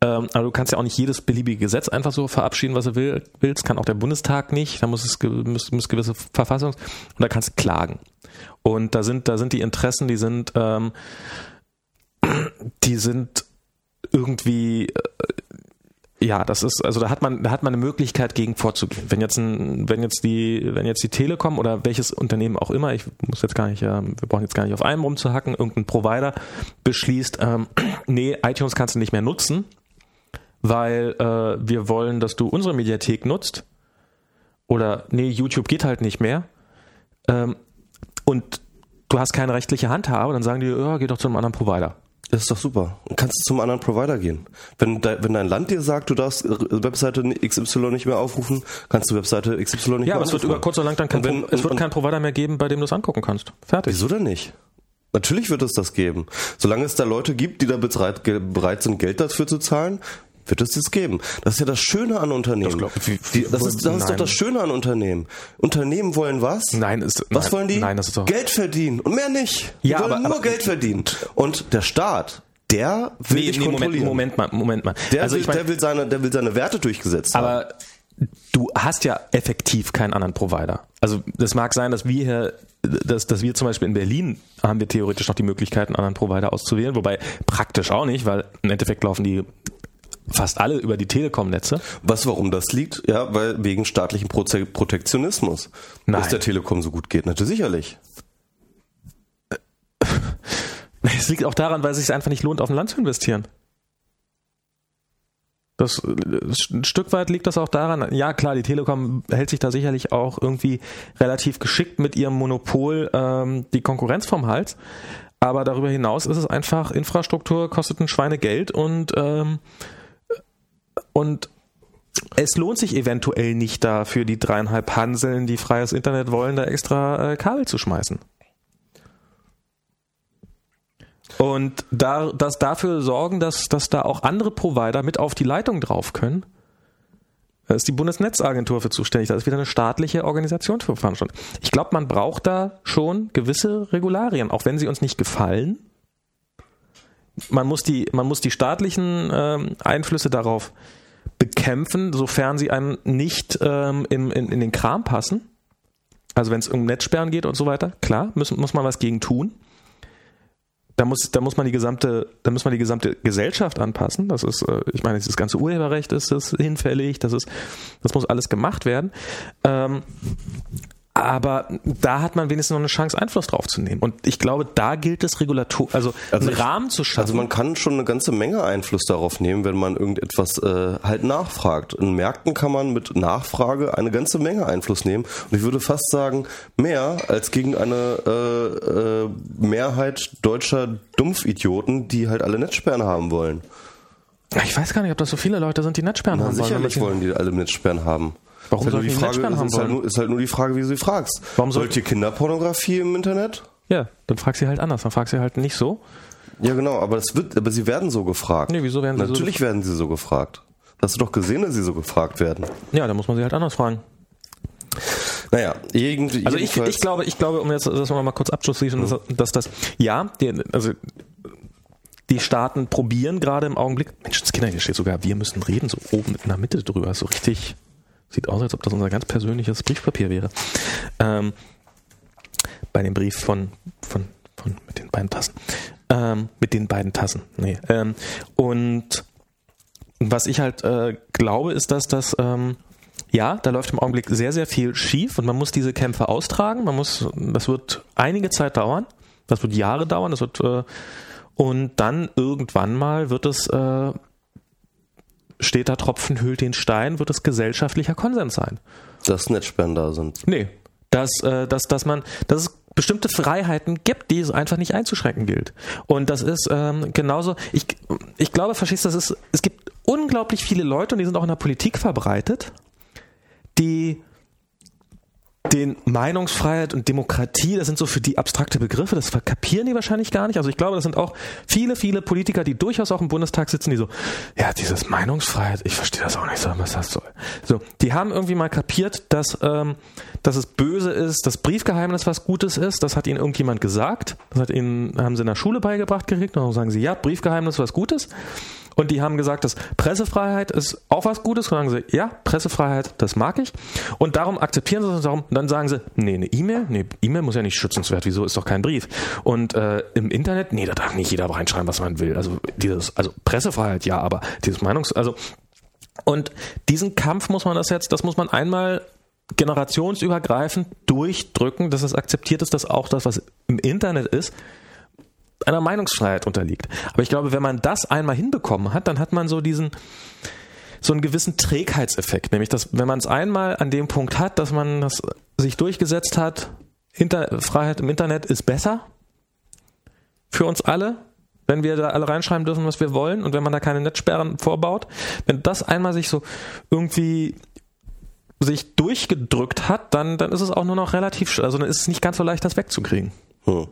Speaker 1: Ähm, aber du kannst ja auch nicht jedes beliebige Gesetz einfach so verabschieden, was du will, willst, kann auch der Bundestag nicht, da muss es muss, muss gewisse Verfassungs- und da kannst du klagen. Und da sind, da sind die Interessen, die sind, ähm, die sind irgendwie, äh, ja, das ist, also da hat man, da hat man eine Möglichkeit gegen vorzugehen. Wenn jetzt ein, wenn jetzt die, wenn jetzt die Telekom oder welches Unternehmen auch immer, ich muss jetzt gar nicht, ähm, wir brauchen jetzt gar nicht auf einem rumzuhacken, irgendein Provider beschließt, ähm, nee, iTunes kannst du nicht mehr nutzen, weil äh, wir wollen, dass du unsere Mediathek nutzt. Oder nee, YouTube geht halt nicht mehr. Ähm, und du hast keine rechtliche Handhabe, dann sagen die, ja, geh doch zu einem anderen Provider.
Speaker 2: Das ist doch super. Dann kannst du zum anderen Provider gehen. Wenn, de, wenn dein Land dir sagt, du darfst Webseite XY nicht mehr aufrufen, kannst du Webseite XY nicht ja, mehr aufrufen. Ja, aber
Speaker 1: es wird über kurz oder lang dann kein, wenn, es wird keinen Provider mehr geben, bei dem du es angucken kannst. Fertig.
Speaker 2: Wieso denn nicht? Natürlich wird es das geben. Solange es da Leute gibt, die da bereit, bereit sind, Geld dafür zu zahlen, wird es das geben. Das ist ja das Schöne an Unternehmen. Das, wie, wie, das, ist, das ist, doch das Schöne an Unternehmen. Unternehmen wollen was?
Speaker 1: Nein, ist,
Speaker 2: was
Speaker 1: nein,
Speaker 2: wollen die?
Speaker 1: Nein, das ist doch
Speaker 2: Geld verdienen und mehr nicht. Die ja, wollen aber, nur aber, Geld verdienen. Und der Staat, der will nee, nee, kontrollieren.
Speaker 1: Moment, Moment mal, Moment mal.
Speaker 2: Der, also will, ich mein, der will seine, der will seine Werte durchgesetzt
Speaker 1: aber haben. Aber du hast ja effektiv keinen anderen Provider. Also das mag sein, dass wir hier, dass, dass wir zum Beispiel in Berlin haben wir theoretisch noch die Möglichkeit, einen anderen Provider auszuwählen, wobei praktisch auch nicht, weil im Endeffekt laufen die fast alle über die Telekom-Netze.
Speaker 2: Was, warum das liegt? Ja, weil wegen staatlichen Proze Protektionismus, Nein. dass der Telekom so gut geht. Natürlich sicherlich.
Speaker 1: Es liegt auch daran, weil es sich einfach nicht lohnt, auf ein Land zu investieren. Das, ein Stück weit liegt das auch daran, ja klar, die Telekom hält sich da sicherlich auch irgendwie relativ geschickt mit ihrem Monopol ähm, die Konkurrenz vom Hals. Aber darüber hinaus ist es einfach, Infrastruktur kostet ein Schweinegeld und, ähm, und es lohnt sich eventuell nicht da für die dreieinhalb Hanseln, die freies Internet wollen, da extra äh, Kabel zu schmeißen. Und da, das dafür sorgen, dass, dass da auch andere Provider mit auf die Leitung drauf können. Da ist die Bundesnetzagentur für zuständig. Da ist wieder eine staatliche Organisation für Veranstaltungen. Ich glaube, man braucht da schon gewisse Regularien, auch wenn sie uns nicht gefallen. Man muss die, man muss die staatlichen ähm, Einflüsse darauf bekämpfen, sofern sie einem nicht ähm, in, in, in den Kram passen. Also wenn es um Netzsperren geht und so weiter, klar, muss, muss man was gegen tun da muss, da muss man die gesamte, da muss man die gesamte Gesellschaft anpassen. Das ist, äh, ich meine, das ganze Urheberrecht ist das hinfällig, das ist, das muss alles gemacht werden. Ähm, aber da hat man wenigstens noch eine Chance, Einfluss drauf zu nehmen. Und ich glaube, da gilt es Regulator, also, also einen Rahmen zu schaffen. Also
Speaker 2: man kann schon eine ganze Menge Einfluss darauf nehmen, wenn man irgendetwas äh, halt nachfragt. In Märkten kann man mit Nachfrage eine ganze Menge Einfluss nehmen. Und ich würde fast sagen, mehr als gegen eine äh, äh, Mehrheit deutscher Dumpfidioten, die halt alle Netzsperren haben wollen.
Speaker 1: Ich weiß gar nicht, ob das so viele Leute sind, die Netzsperren
Speaker 2: Na,
Speaker 1: haben
Speaker 2: sicherlich wollen. Sicherlich wollen die alle Netzsperren haben.
Speaker 1: Warum
Speaker 2: ist halt,
Speaker 1: soll
Speaker 2: die Frage,
Speaker 1: haben
Speaker 2: ist, halt nur, ist halt nur die Frage, wie du sie fragst.
Speaker 1: Warum
Speaker 2: Wollt ihr Kinderpornografie im Internet?
Speaker 1: Ja, dann frag sie halt anders. Dann frag sie halt nicht so.
Speaker 2: Ja, genau, aber das wird, aber sie werden so gefragt.
Speaker 1: Nee, wieso werden sie
Speaker 2: Natürlich
Speaker 1: so
Speaker 2: werden sie so gefragt. Hast du doch gesehen, dass sie so gefragt werden.
Speaker 1: Ja, dann muss man sie halt anders fragen.
Speaker 2: Naja, irgendwie.
Speaker 1: Also ich, ich glaube, ich glaube, um jetzt das mal kurz abschließen, mhm. dass, dass das, ja, die, also die Staaten probieren gerade im Augenblick, Menschenskinder, hier steht sogar, wir müssen reden, so oben in der Mitte drüber, so richtig Sieht aus, als ob das unser ganz persönliches Briefpapier wäre. Ähm, bei dem Brief von, von, von mit den beiden Tassen. Ähm, mit den beiden Tassen. Nee. Ähm, und was ich halt äh, glaube, ist, dass das ähm, ja, da läuft im Augenblick sehr, sehr viel schief und man muss diese Kämpfe austragen. Man muss, das wird einige Zeit dauern. Das wird Jahre dauern. Das wird äh, und dann irgendwann mal wird es äh, steht da Tropfen hüllt den Stein, wird es gesellschaftlicher Konsens sein.
Speaker 2: Dass Netzsperren da sind.
Speaker 1: Nee. Dass, äh, dass, dass man, dass es bestimmte Freiheiten gibt, die es einfach nicht einzuschränken gilt. Und das ist ähm, genauso, ich, ich glaube, verstehst du, das ist, es gibt unglaublich viele Leute, und die sind auch in der Politik verbreitet, die den Meinungsfreiheit und Demokratie, das sind so für die abstrakte Begriffe, das kapieren die wahrscheinlich gar nicht. Also ich glaube, das sind auch viele, viele Politiker, die durchaus auch im Bundestag sitzen, die so, ja, dieses Meinungsfreiheit, ich verstehe das auch nicht so, was das soll. So, die haben irgendwie mal kapiert, dass, ähm, dass es böse ist, dass Briefgeheimnis was Gutes ist, das hat ihnen irgendjemand gesagt, das hat ihnen, haben sie in der Schule beigebracht gekriegt, und dann sagen sie, ja, Briefgeheimnis was Gutes. Und die haben gesagt, dass Pressefreiheit ist auch was Gutes. Und dann sagen sie, ja, Pressefreiheit, das mag ich. Und darum akzeptieren sie es. Darum, dann sagen sie, nee, eine E-Mail, nee, E-Mail muss ja nicht schützenswert. Wieso ist doch kein Brief? Und äh, im Internet, nee, da darf nicht jeder reinschreiben, was man will. Also dieses, also Pressefreiheit, ja, aber dieses Meinungs, also und diesen Kampf muss man das jetzt, das muss man einmal generationsübergreifend durchdrücken, dass es akzeptiert ist, dass auch das, was im Internet ist, einer Meinungsfreiheit unterliegt. Aber ich glaube, wenn man das einmal hinbekommen hat, dann hat man so diesen so einen gewissen Trägheitseffekt, nämlich dass wenn man es einmal an dem Punkt hat, dass man das sich durchgesetzt hat, Inter Freiheit im Internet ist besser für uns alle, wenn wir da alle reinschreiben dürfen, was wir wollen und wenn man da keine Netzsperren vorbaut, wenn das einmal sich so irgendwie sich durchgedrückt hat, dann, dann ist es auch nur noch relativ, also dann ist es nicht ganz so leicht, das wegzukriegen.
Speaker 2: Hm.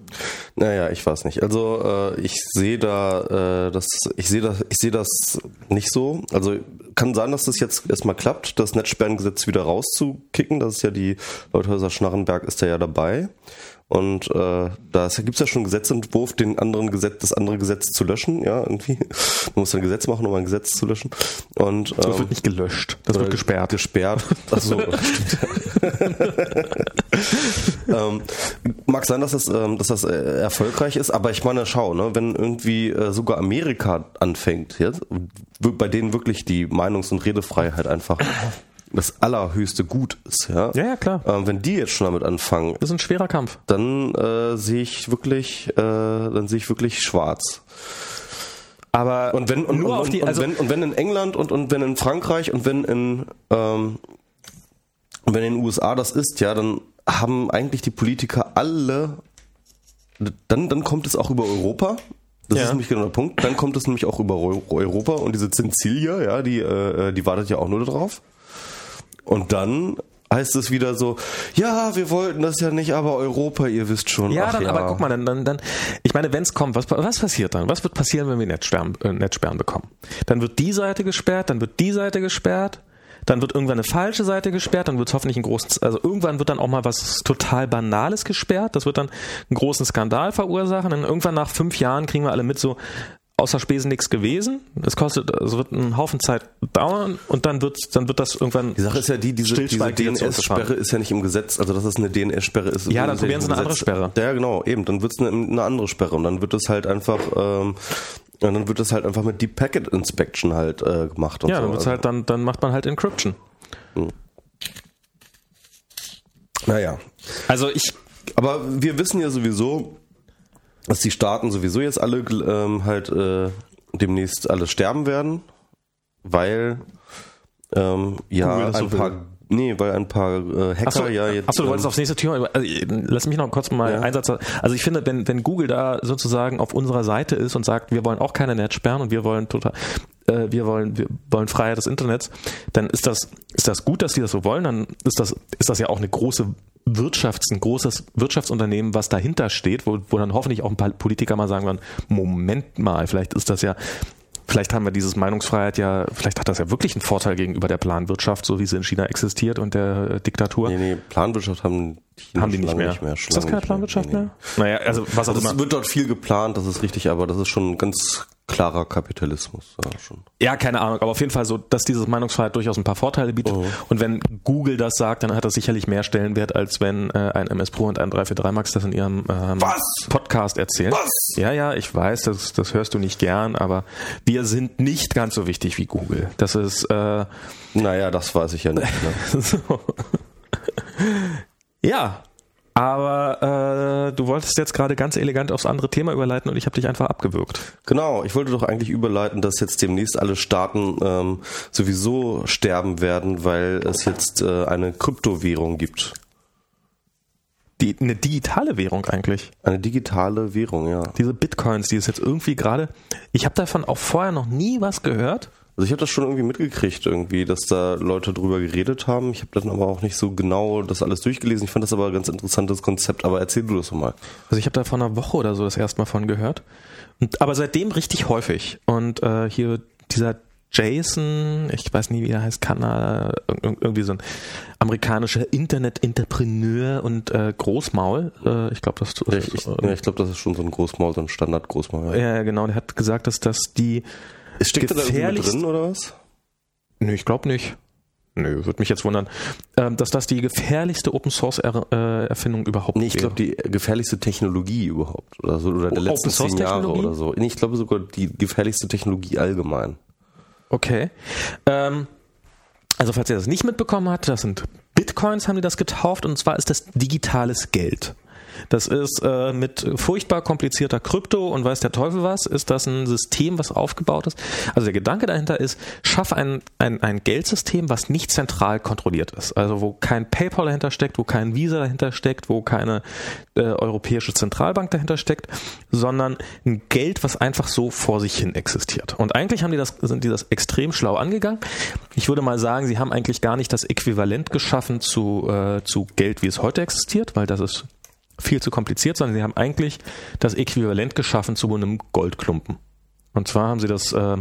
Speaker 2: Naja, ich weiß nicht. Also äh, ich sehe da äh, das, ich sehe das, ich sehe das nicht so. Also kann sein, dass das jetzt erstmal klappt, das Netzsperrengesetz wieder rauszukicken. Das ist ja die Leuthäuser Schnarrenberg ist da ja dabei. Und äh, da gibt es ja schon einen Gesetzentwurf, den anderen Gesetz, das andere Gesetz zu löschen, ja, irgendwie. Man muss ein Gesetz machen, um ein Gesetz zu löschen. Und,
Speaker 1: ähm, das wird nicht gelöscht, das wird gesperrt.
Speaker 2: Gesperrt. Achso. ähm, mag sein, dass das, ähm, dass das äh, erfolgreich ist, aber ich meine, schau, ne, wenn irgendwie äh, sogar Amerika anfängt, jetzt, bei denen wirklich die Meinungs- und Redefreiheit einfach das allerhöchste Gut ist, ja.
Speaker 1: Ja, ja, klar.
Speaker 2: Ähm, wenn die jetzt schon damit anfangen.
Speaker 1: Das ist ein schwerer Kampf.
Speaker 2: Dann äh, sehe ich wirklich, äh, dann sehe ich wirklich schwarz.
Speaker 1: Aber
Speaker 2: Und wenn, und,
Speaker 1: nur
Speaker 2: und,
Speaker 1: auf die,
Speaker 2: und,
Speaker 1: also
Speaker 2: wenn, und wenn in England und, und wenn in Frankreich und wenn in, ähm, und wenn in den USA das ist, ja, dann haben eigentlich die Politiker alle, dann, dann kommt es auch über Europa. Das
Speaker 1: Ja.
Speaker 2: ist nämlich genau der Punkt. Dann kommt es nämlich auch über Eu- Europa und diese Zinzilia, ja, die, äh, die wartet ja auch nur darauf. Und dann heißt es wieder so, ja, wir wollten das ja nicht, aber Europa, ihr wisst schon.
Speaker 1: Ja, dann, aber guck mal, dann, dann, dann ich meine, wenn es kommt, was, was passiert dann? Was wird passieren, wenn wir Netzsperren, äh, Netzsperren bekommen? Dann wird die Seite gesperrt, dann wird die Seite gesperrt, dann wird irgendwann eine falsche Seite gesperrt, dann wird es hoffentlich ein großes, also irgendwann wird dann auch mal was total Banales gesperrt, das wird dann einen großen Skandal verursachen, dann irgendwann nach fünf Jahren kriegen wir alle mit so, außer Spesen nichts gewesen. Es kostet, es wird einen Haufen Zeit dauern und dann wird, dann wird das irgendwann.
Speaker 2: Die Sache ist ja die, diese, diese DNS-Sperre ist ja nicht im Gesetz, also dass es eine DNS-Sperre ist.
Speaker 1: Ja, dann probieren sie eine andere
Speaker 2: Gesetz.
Speaker 1: Sperre.
Speaker 2: Ja, genau, eben. Dann wird es eine, eine andere Sperre und dann wird es halt einfach, ähm, und dann wird es halt einfach mit Deep Packet Inspection halt äh, gemacht und
Speaker 1: Ja,
Speaker 2: so.
Speaker 1: dann wird's halt, dann, dann macht man halt Encryption.
Speaker 2: naja.
Speaker 1: Also ich,
Speaker 2: Aber wir wissen ja sowieso, dass die Staaten sowieso jetzt alle ähm, halt äh, demnächst alle sterben werden, weil ähm, ja
Speaker 1: Google
Speaker 2: ein
Speaker 1: so
Speaker 2: paar
Speaker 1: will.
Speaker 2: nee, weil ein paar äh, Hacker
Speaker 1: Achso,
Speaker 2: ja jetzt
Speaker 1: achso, du
Speaker 2: ähm,
Speaker 1: wolltest aufs nächste Thema. Also, lass mich noch kurz mal
Speaker 2: Ja.
Speaker 1: einen Satz. Also ich finde, wenn, wenn Google da sozusagen auf unserer Seite ist und sagt, wir wollen auch keine Netzsperren und wir wollen total, äh, wir wollen, wir wollen Freiheit des Internets, dann ist das, ist das gut, dass die das so wollen. Dann ist das, ist das ja auch eine große Wirtschafts-, ein großes Wirtschaftsunternehmen, was dahinter steht, wo, wo dann hoffentlich auch ein paar Politiker mal sagen werden, Moment mal, vielleicht ist das ja Vielleicht haben wir dieses Meinungsfreiheit ja, vielleicht hat das ja wirklich einen Vorteil gegenüber der Planwirtschaft, so wie sie in China existiert und der Diktatur.
Speaker 2: Nee, nee, Planwirtschaft haben die,
Speaker 1: haben die nicht mehr.
Speaker 2: schon
Speaker 1: ist das keine
Speaker 2: nicht
Speaker 1: Planwirtschaft
Speaker 2: Nee, nee.
Speaker 1: mehr? Naja, also was auch
Speaker 2: Also es
Speaker 1: immer.
Speaker 2: wird dort viel geplant, das ist richtig, aber das ist schon ein ganz klarer Kapitalismus. Ja, schon.
Speaker 1: Ja, keine Ahnung, aber auf jeden Fall so, dass dieses Meinungsfreiheit durchaus ein paar Vorteile bietet.
Speaker 2: Oh.
Speaker 1: Und wenn Google das sagt, dann hat das sicherlich mehr Stellenwert, als wenn äh, ein MS Pro und ein 343 Max das in ihrem ähm? Podcast erzählen.
Speaker 2: Was?
Speaker 1: Ja, ja, ich weiß, das, das hörst du nicht gern, aber wir sind nicht ganz so wichtig wie Google. Das ist äh,
Speaker 2: Naja, das weiß ich ja nicht. Ne?
Speaker 1: so. Ja, aber äh, du wolltest jetzt gerade ganz elegant aufs andere Thema überleiten und ich habe dich einfach abgewürgt.
Speaker 2: Genau, ich wollte doch eigentlich überleiten, dass jetzt demnächst alle Staaten ähm, sowieso sterben werden, weil es jetzt äh, eine Kryptowährung gibt.
Speaker 1: Die, eine digitale Währung eigentlich.
Speaker 2: Eine digitale Währung, ja.
Speaker 1: Diese Bitcoins, die ist jetzt irgendwie gerade. Ich habe davon auch vorher noch nie was gehört.
Speaker 2: Also ich habe das schon irgendwie mitgekriegt, irgendwie, dass da Leute drüber geredet haben. Ich habe dann aber auch nicht so genau das alles durchgelesen. Ich fand das aber ein ganz interessantes Konzept. Aber erzähl du das mal.
Speaker 1: Also ich habe da vor einer Woche oder so das erste Mal von gehört. Und, aber seitdem richtig häufig. Und äh, hier dieser Jason, ich weiß nie, wie er heißt, Kanada, irgendwie so ein amerikanischer Internet-Entrepreneur und äh, Großmaul. Äh, ich glaube, das
Speaker 2: Ich, ich, ja, ich glaube, das ist schon so ein Großmaul, so ein Standard-Großmaul. Ja.
Speaker 1: Ja, genau, der hat gesagt, dass das die.
Speaker 2: Steckt da da drin oder was?
Speaker 1: Nö, ich glaube nicht. Nö, würde mich jetzt wundern, ähm, dass das die gefährlichste Open Source er äh, Erfindung überhaupt
Speaker 2: Nee, ich glaube die gefährlichste Technologie überhaupt oder so oder der
Speaker 1: Oh,
Speaker 2: letzten zehn Jahre oder so. Nee, ich glaube sogar die gefährlichste Technologie allgemein.
Speaker 1: Okay. Ähm, also falls ihr das nicht mitbekommen habt, das sind Bitcoins, haben die das getauft und zwar ist das digitales Geld. Das ist äh, mit furchtbar komplizierter Krypto und weiß der Teufel was, ist das ein System, was aufgebaut ist. Also der Gedanke dahinter ist, schaff ein, ein, ein Geldsystem, was nicht zentral kontrolliert ist. Also wo kein PayPal dahinter steckt, wo kein Visa dahinter steckt, wo keine äh, europäische Zentralbank dahinter steckt, sondern ein Geld, was einfach so vor sich hin existiert. Und eigentlich haben die das, sind die das extrem schlau angegangen. Ich würde mal sagen, sie haben eigentlich gar nicht das Äquivalent geschaffen zu, äh, zu Geld, wie es heute existiert, weil das ist viel zu kompliziert, sondern sie haben eigentlich das Äquivalent geschaffen zu einem Goldklumpen. Und zwar haben sie das, äh,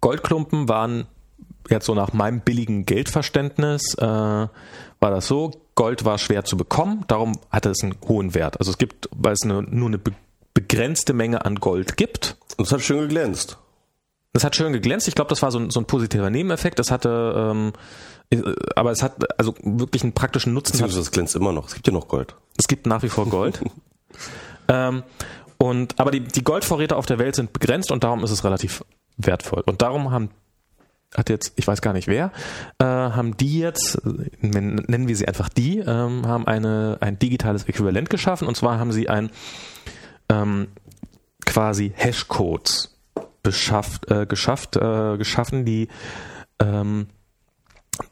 Speaker 1: Goldklumpen waren jetzt so nach meinem billigen Geldverständnis, äh, war das so, Gold war schwer zu bekommen, darum hatte es einen hohen Wert. Also es gibt, weil es eine, nur eine be begrenzte Menge an Gold gibt,
Speaker 2: Und es hat schön geglänzt.
Speaker 1: das hat schön geglänzt. Ich glaube, das war so ein, so ein positiver Nebeneffekt. Das hatte, ähm, äh, aber es hat also wirklich einen praktischen Nutzen.
Speaker 2: Es glänzt immer noch. Es gibt ja noch Gold.
Speaker 1: es gibt nach wie vor Gold. ähm, und, aber die, die Goldvorräte auf der Welt sind begrenzt und darum ist es relativ wertvoll. Und darum haben hat jetzt, ich weiß gar nicht wer, äh, haben die jetzt, äh, nennen wir sie einfach die, ähm, haben eine, ein digitales Äquivalent geschaffen und zwar haben sie ein ähm, quasi Hashcodes beschafft, äh, geschafft, äh, geschaffen, die ähm,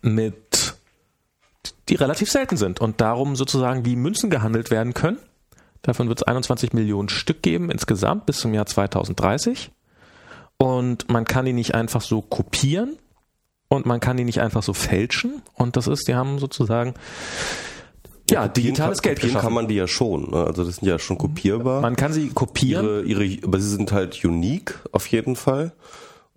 Speaker 1: mit die relativ selten sind und darum sozusagen wie Münzen gehandelt werden können. Davon wird es 21 Millionen Stück geben insgesamt bis zum Jahr 2030. Und man kann die nicht einfach so kopieren und man kann die nicht einfach so fälschen. Und das ist, die haben sozusagen ja,
Speaker 2: ja
Speaker 1: digitales
Speaker 2: Geld
Speaker 1: geschaffen.
Speaker 2: kann man die ja schon. Ne? Also das sind ja schon kopierbar.
Speaker 1: Man kann sie kopieren.
Speaker 2: Ihre, ihre, aber sie sind halt unique auf jeden Fall.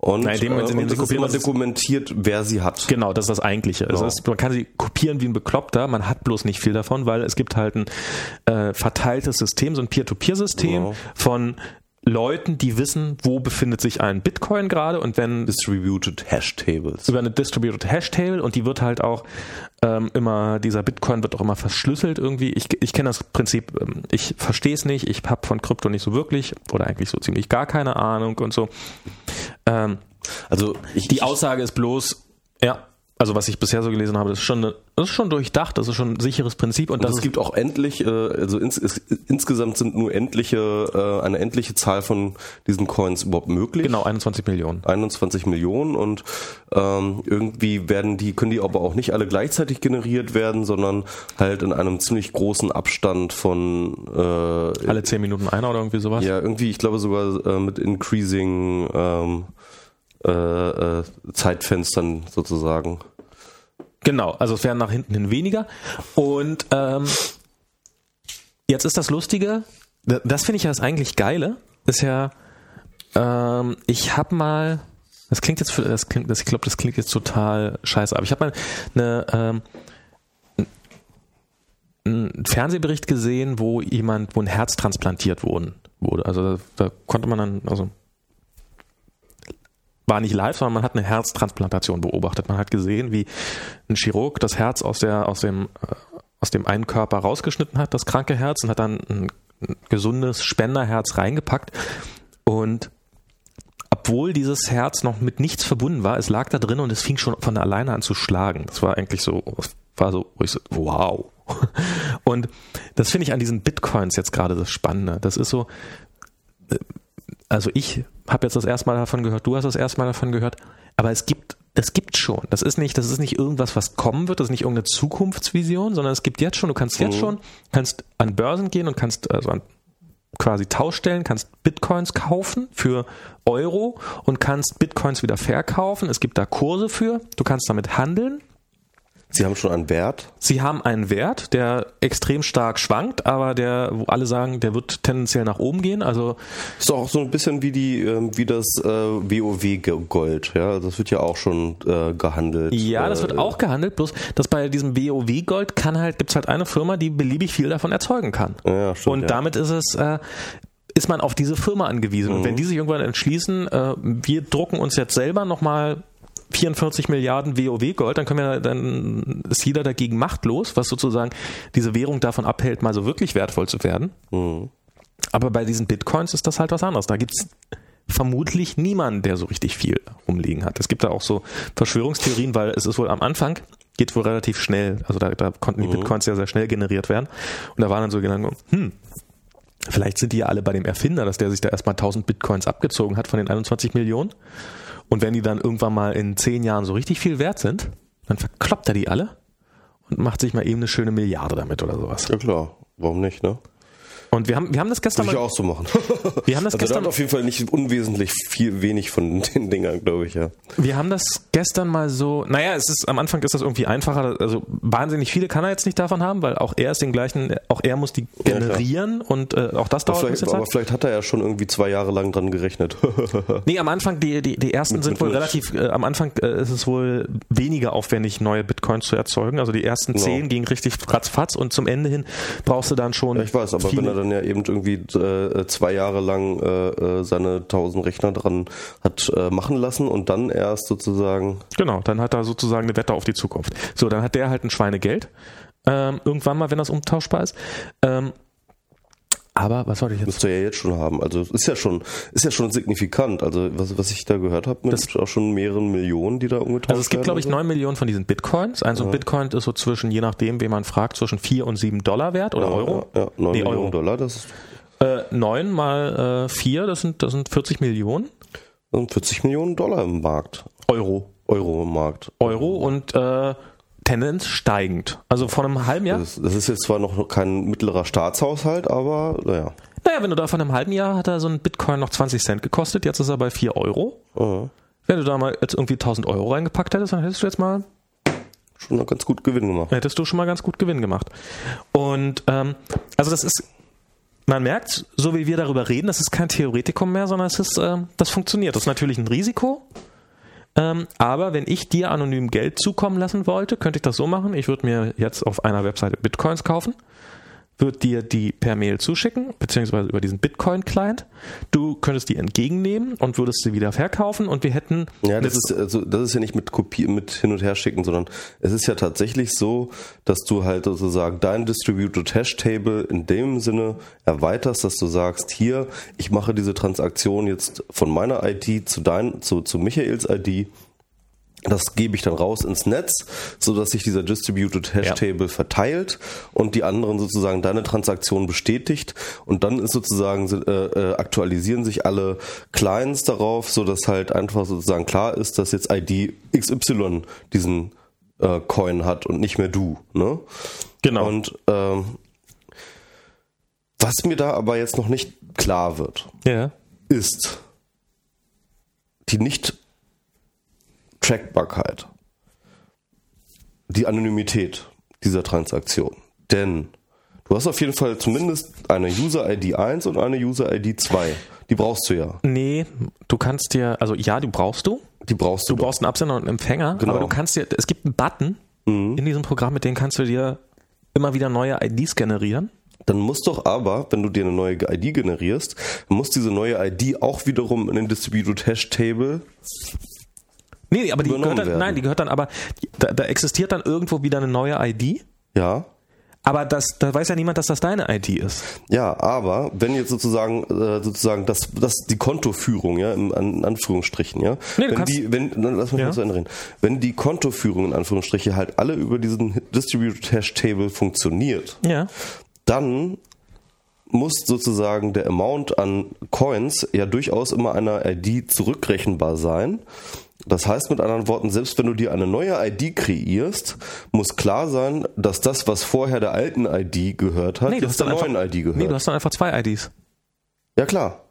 Speaker 2: Und,
Speaker 1: Nein, in dem Moment, in
Speaker 2: äh,
Speaker 1: dem sie
Speaker 2: es ist
Speaker 1: kopieren,
Speaker 2: immer
Speaker 1: das
Speaker 2: dokumentiert, wer sie hat.
Speaker 1: Genau, das ist das Eigentliche. Es
Speaker 2: Genau.
Speaker 1: ist, man kann sie kopieren wie ein Bekloppter, man hat bloß nicht viel davon, weil es gibt halt ein äh, verteiltes System, so ein Peer-to-Peer-System
Speaker 2: Genau.
Speaker 1: von Leuten, die wissen, wo befindet sich ein Bitcoin gerade und wenn
Speaker 2: Distributed Hash Tables.
Speaker 1: über eine Distributed Hash Table und die wird halt auch ähm, immer, dieser Bitcoin wird auch immer verschlüsselt irgendwie. Ich, ich kenne das Prinzip, ähm, ich verstehe es nicht, ich habe von Krypto nicht so wirklich oder eigentlich so ziemlich gar keine Ahnung und so. Ähm,
Speaker 2: Also ich,
Speaker 1: die Aussage ist bloß, ja, also was ich bisher so gelesen habe, das ist schon, das ist schon durchdacht, das ist schon ein sicheres Prinzip und
Speaker 2: Und
Speaker 1: das
Speaker 2: es gibt auch endlich, äh, also ins, es, insgesamt sind nur endliche, äh, eine endliche Zahl von diesen Coins überhaupt möglich.
Speaker 1: genau 21 Millionen.
Speaker 2: 21 Millionen und ähm, irgendwie werden die, können die aber auch nicht alle gleichzeitig generiert werden, sondern halt in einem ziemlich großen Abstand von äh,
Speaker 1: Alle 10 Minuten einer oder irgendwie sowas.
Speaker 2: ja irgendwie, ich glaube sogar äh, mit increasing ähm, äh, äh, Zeitfenstern sozusagen.
Speaker 1: Genau, also es werden nach hinten hin weniger. Und ähm, jetzt ist das Lustige, da- das finde ich ja das eigentlich Geile, ist ja, ähm, ich habe mal, das klingt jetzt, für, das klingt, das, ich glaube, das klingt jetzt total scheiße, aber ich habe mal eine, ähm, einen Fernsehbericht gesehen, wo jemand, wo ein Herz transplantiert wurden, wurde. Also da, da konnte man dann, also war nicht live, sondern man hat eine Herztransplantation beobachtet. Man hat gesehen, wie ein Chirurg das Herz aus der aus dem äh, aus dem einen Körper rausgeschnitten hat, das kranke Herz, und hat dann ein, gesundes Spenderherz reingepackt. Und obwohl dieses Herz noch mit nichts verbunden war, es lag da drin und es fing schon von alleine an zu schlagen. Das war eigentlich so, war so, so wow. Und das finde ich an diesen Bitcoins jetzt gerade das Spannende. Das ist so, also ich habe jetzt das erste Mal davon gehört, du hast das erste Mal davon gehört, aber es gibt, es gibt schon. Das ist nicht, das ist nicht irgendwas, was kommen wird, das ist nicht irgendeine Zukunftsvision, sondern es gibt jetzt schon, du kannst jetzt
Speaker 2: Mhm.
Speaker 1: schon, kannst an Börsen gehen und kannst also an quasi Tauschstellen, kannst Bitcoins kaufen für Euro und kannst Bitcoins wieder verkaufen. Es gibt da Kurse für, du kannst damit handeln.
Speaker 2: Sie haben schon einen Wert.
Speaker 1: Sie haben einen Wert, der extrem stark schwankt, aber der, wo alle sagen, der wird tendenziell nach oben gehen. Also
Speaker 2: Ist doch auch so ein bisschen wie die, ähm, wie das äh, WoW-Gold, ja. Das wird ja auch schon äh, gehandelt.
Speaker 1: Ja, das wird
Speaker 2: Äh,
Speaker 1: auch gehandelt, bloß dass bei diesem WoW-Gold kann halt, gibt's halt eine Firma, die beliebig viel davon erzeugen kann.
Speaker 2: Ja, stimmt,
Speaker 1: Und
Speaker 2: ja.
Speaker 1: damit ist es, ist man auf diese Firma angewiesen. Und wenn die sich irgendwann entschließen, wir drucken uns jetzt selber nochmal 44 Milliarden WoW-Gold, dann können wir, dann ist jeder dagegen machtlos, was sozusagen diese Währung davon abhält, mal so wirklich wertvoll zu werden.
Speaker 2: Mhm.
Speaker 1: Aber bei diesen Bitcoins ist das halt was anderes. Da gibt's vermutlich niemanden, der so richtig viel rumliegen hat. Es gibt da auch so Verschwörungstheorien, weil es ist wohl am Anfang, geht wohl relativ schnell, also da, da konnten die Bitcoins ja sehr schnell generiert werden. Und da waren dann so Gedanken, hm, vielleicht sind die ja alle bei dem Erfinder, dass der sich da erstmal 1000 Bitcoins abgezogen hat von den 21 Millionen. Und wenn die dann irgendwann mal in 10 Jahren so richtig viel wert sind, dann verkloppt er die alle und macht sich mal eben eine schöne Milliarde damit oder sowas.
Speaker 2: Ja klar, warum nicht, ne?
Speaker 1: Und wir haben, wir haben das gestern
Speaker 2: Würde ich auch so machen.
Speaker 1: wir haben das
Speaker 2: Also
Speaker 1: gestern,
Speaker 2: auf jeden Fall nicht unwesentlich viel wenig von den Dingern, glaube ich, ja.
Speaker 1: Wir haben das gestern mal so, naja, es ist, am Anfang ist das irgendwie einfacher, also wahnsinnig viele kann er jetzt nicht davon haben, weil auch er ist den gleichen, auch er muss die generieren und äh, auch das dauert ein
Speaker 2: Vielleicht,
Speaker 1: bisschen
Speaker 2: aber
Speaker 1: Zeit.
Speaker 2: vielleicht hat er ja schon irgendwie zwei Jahre lang dran gerechnet.
Speaker 1: Nee, am Anfang, die, die, die ersten
Speaker 2: Mit-
Speaker 1: sind
Speaker 2: mit
Speaker 1: wohl relativ, äh, am Anfang äh, ist es wohl weniger aufwendig, neue Bitcoins zu erzeugen. Also die ersten
Speaker 2: Genau.
Speaker 1: zehn gingen richtig ratzfatz und zum Ende hin brauchst du dann schon.
Speaker 2: Ja, ich weiß, aber
Speaker 1: viele,
Speaker 2: wenn er dann ja eben irgendwie äh, zwei Jahre lang äh, äh, seine tausend Rechner dran hat äh, machen lassen und dann erst sozusagen
Speaker 1: Genau, dann hat er sozusagen eine Wette auf die Zukunft. So, dann hat der halt ein Schweinegeld. Ähm, irgendwann mal, wenn das umtauschbar ist. Ähm, aber was wollte ich jetzt?
Speaker 2: müsste er ja jetzt schon haben. Also ist ja schon, ist ja schon signifikant. Also was, was ich da gehört habe, mit
Speaker 1: Das-
Speaker 2: auch schon mehreren Millionen, die da umgetauscht
Speaker 1: Also es gibt,
Speaker 2: werden
Speaker 1: glaube ich. 9 Millionen von diesen Bitcoins. Also ein Bitcoin ist so zwischen, je nachdem, wen man fragt, zwischen 4 und 7 Dollar wert oder
Speaker 2: ja,
Speaker 1: Euro.
Speaker 2: Ja, ja, 9
Speaker 1: Nee,
Speaker 2: Millionen
Speaker 1: Euro.
Speaker 2: Dollar, das ist,
Speaker 1: Äh, 9 mal äh, 4, das sind, das sind 40 Millionen.
Speaker 2: 40 Millionen Dollar im Markt.
Speaker 1: Euro.
Speaker 2: Euro im Markt.
Speaker 1: Euro und äh, Tendenz steigend. Also vor einem halben Jahr.
Speaker 2: Das, das ist jetzt zwar noch kein mittlerer Staatshaushalt, aber naja.
Speaker 1: Naja, wenn du da vor einem halben Jahr hat er so ein Bitcoin noch 20 Cent gekostet, jetzt ist er bei 4 Euro.
Speaker 2: Ja.
Speaker 1: Wenn du da mal jetzt irgendwie 1000 Euro reingepackt hättest, dann hättest du jetzt mal
Speaker 2: Schon noch ganz gut Gewinn gemacht.
Speaker 1: hättest du schon mal ganz gut Gewinn gemacht. Und ähm, also das ist, man merkt, so wie wir darüber reden, das ist kein Theoretikum mehr, sondern es ist, ähm, das funktioniert. Das ist natürlich ein Risiko. Ähm, aber wenn ich dir anonym Geld zukommen lassen wollte, könnte ich das so machen. Ich würde mir jetzt auf einer Webseite Bitcoins kaufen, würde dir die per Mail zuschicken, beziehungsweise über diesen Bitcoin-Client. Du könntest die entgegennehmen und würdest sie wieder verkaufen und wir hätten
Speaker 2: Ja, das ist, also, das ist ja nicht mit Kopie, mit hin und her schicken, sondern es ist ja tatsächlich so, dass du halt sozusagen dein Distributed Hash Table in dem Sinne erweiterst, dass du sagst, hier, ich mache diese Transaktion jetzt von meiner ID zu dein, zu, zu Michaels ID. Das gebe ich dann raus ins Netz, so dass sich dieser Distributed Hash
Speaker 1: Ja.
Speaker 2: Table verteilt und die anderen sozusagen deine Transaktion bestätigt und dann ist sozusagen äh, äh, aktualisieren sich alle Clients darauf, so dass halt einfach sozusagen klar ist, dass jetzt ID XY diesen äh, Coin hat und nicht mehr du. Ne?
Speaker 1: Genau.
Speaker 2: Und ähm, was mir da aber jetzt noch nicht klar wird,
Speaker 1: ja.
Speaker 2: ist die Nicht-Trackbarkeit, die Anonymität dieser Transaktion. Denn du hast auf jeden Fall zumindest eine User-ID 1 und eine User-ID 2. Die brauchst du ja.
Speaker 1: Nee, du kannst dir, also ja, die brauchst du.
Speaker 2: Die brauchst du.
Speaker 1: Du brauchst einen Absender und einen Empfänger,
Speaker 2: Genau.
Speaker 1: aber du kannst dir, es gibt einen Button in diesem Programm, mit dem kannst du dir immer wieder neue IDs generieren.
Speaker 2: Dann muss doch aber, wenn du dir eine neue ID generierst, muss diese neue ID auch wiederum in den Distributed Hash Table.
Speaker 1: Nee, nee, aber die gehört dann,
Speaker 2: werden.
Speaker 1: nein, die gehört dann aber, da, da existiert dann irgendwo wieder eine neue ID,
Speaker 2: Ja.
Speaker 1: aber das, da weiß ja niemand, dass das deine ID ist.
Speaker 2: Ja, aber wenn jetzt sozusagen äh, sozusagen das das die Kontoführung ja in, in Anführungsstrichen ja,
Speaker 1: Nee,
Speaker 2: wenn
Speaker 1: kannst-
Speaker 2: die wenn dann lass mich
Speaker 1: Ja.
Speaker 2: mal zu Ende reden. Wenn die Kontoführung in Anführungsstriche halt alle über diesen Distributed Hash Table funktioniert,
Speaker 1: Ja.
Speaker 2: dann muss sozusagen der Amount an Coins ja durchaus immer einer ID zurückrechenbar sein. Das heißt mit anderen Worten, selbst wenn du dir eine neue ID kreierst, muss klar sein, dass das, was vorher der alten ID gehört hat,
Speaker 1: Nee,
Speaker 2: jetzt der neuen
Speaker 1: einfach,
Speaker 2: ID gehört.
Speaker 1: nee, du hast dann einfach zwei IDs.
Speaker 2: ja klar.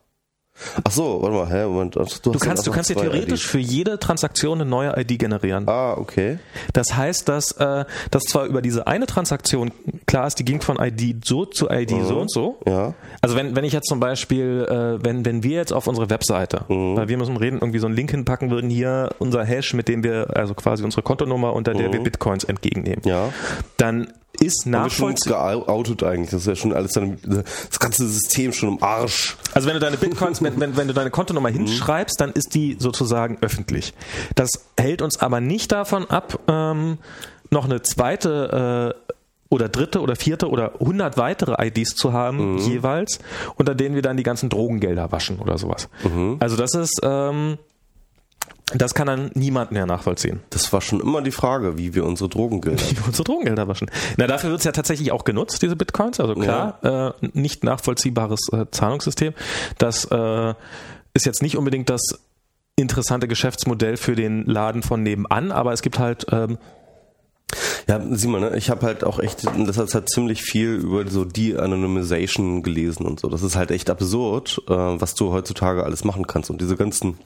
Speaker 2: Ach so, warte mal, hä, Moment. Du,
Speaker 1: Du kannst, du kannst dir theoretisch
Speaker 2: IDs.
Speaker 1: für jede Transaktion eine neue ID generieren.
Speaker 2: Ah, okay.
Speaker 1: Das heißt, dass, äh, dass zwar über diese eine Transaktion klar ist, die ging von ID so zu ID so und so.
Speaker 2: Ja.
Speaker 1: Also wenn, wenn ich jetzt zum Beispiel, äh, wenn, wenn wir jetzt auf unsere Webseite,
Speaker 2: Mhm.
Speaker 1: weil wir müssen reden, irgendwie so einen Link hinpacken würden, hier unser Hash, mit dem wir, also quasi unsere Kontonummer, unter der wir Bitcoins entgegennehmen,
Speaker 2: Mhm. Ja.
Speaker 1: dann ist
Speaker 2: sind schon
Speaker 1: nachvollziehbar.
Speaker 2: geoutet eigentlich. Das ist ja schon alles dann, das ganze System schon im Arsch.
Speaker 1: Also wenn du deine Bitcoins, wenn, wenn, wenn du deine Kontonummer hinschreibst, dann ist die sozusagen öffentlich. Das hält uns aber nicht davon ab, ähm, noch eine zweite äh, oder dritte oder vierte oder hundert weitere IDs zu haben jeweils, unter denen wir dann die ganzen Drogengelder waschen oder sowas. Also das ist, ähm, das kann dann niemand mehr nachvollziehen.
Speaker 2: Das war schon immer die Frage, wie wir unsere Drogengelder.
Speaker 1: wie wir unsere Drogengelder waschen. Na, dafür wird es ja tatsächlich auch genutzt, diese Bitcoins. Also klar, äh, nicht nachvollziehbares äh, Zahlungssystem. Das äh, ist jetzt nicht unbedingt das interessante Geschäftsmodell für den Laden von nebenan, aber es gibt halt ähm,
Speaker 2: Ja, sieh mal, ne? ich habe halt auch echt, das hat halt ziemlich viel über so De-Anonymization gelesen und so. Das ist halt echt absurd, äh, was du heutzutage alles machen kannst. Und diese ganzen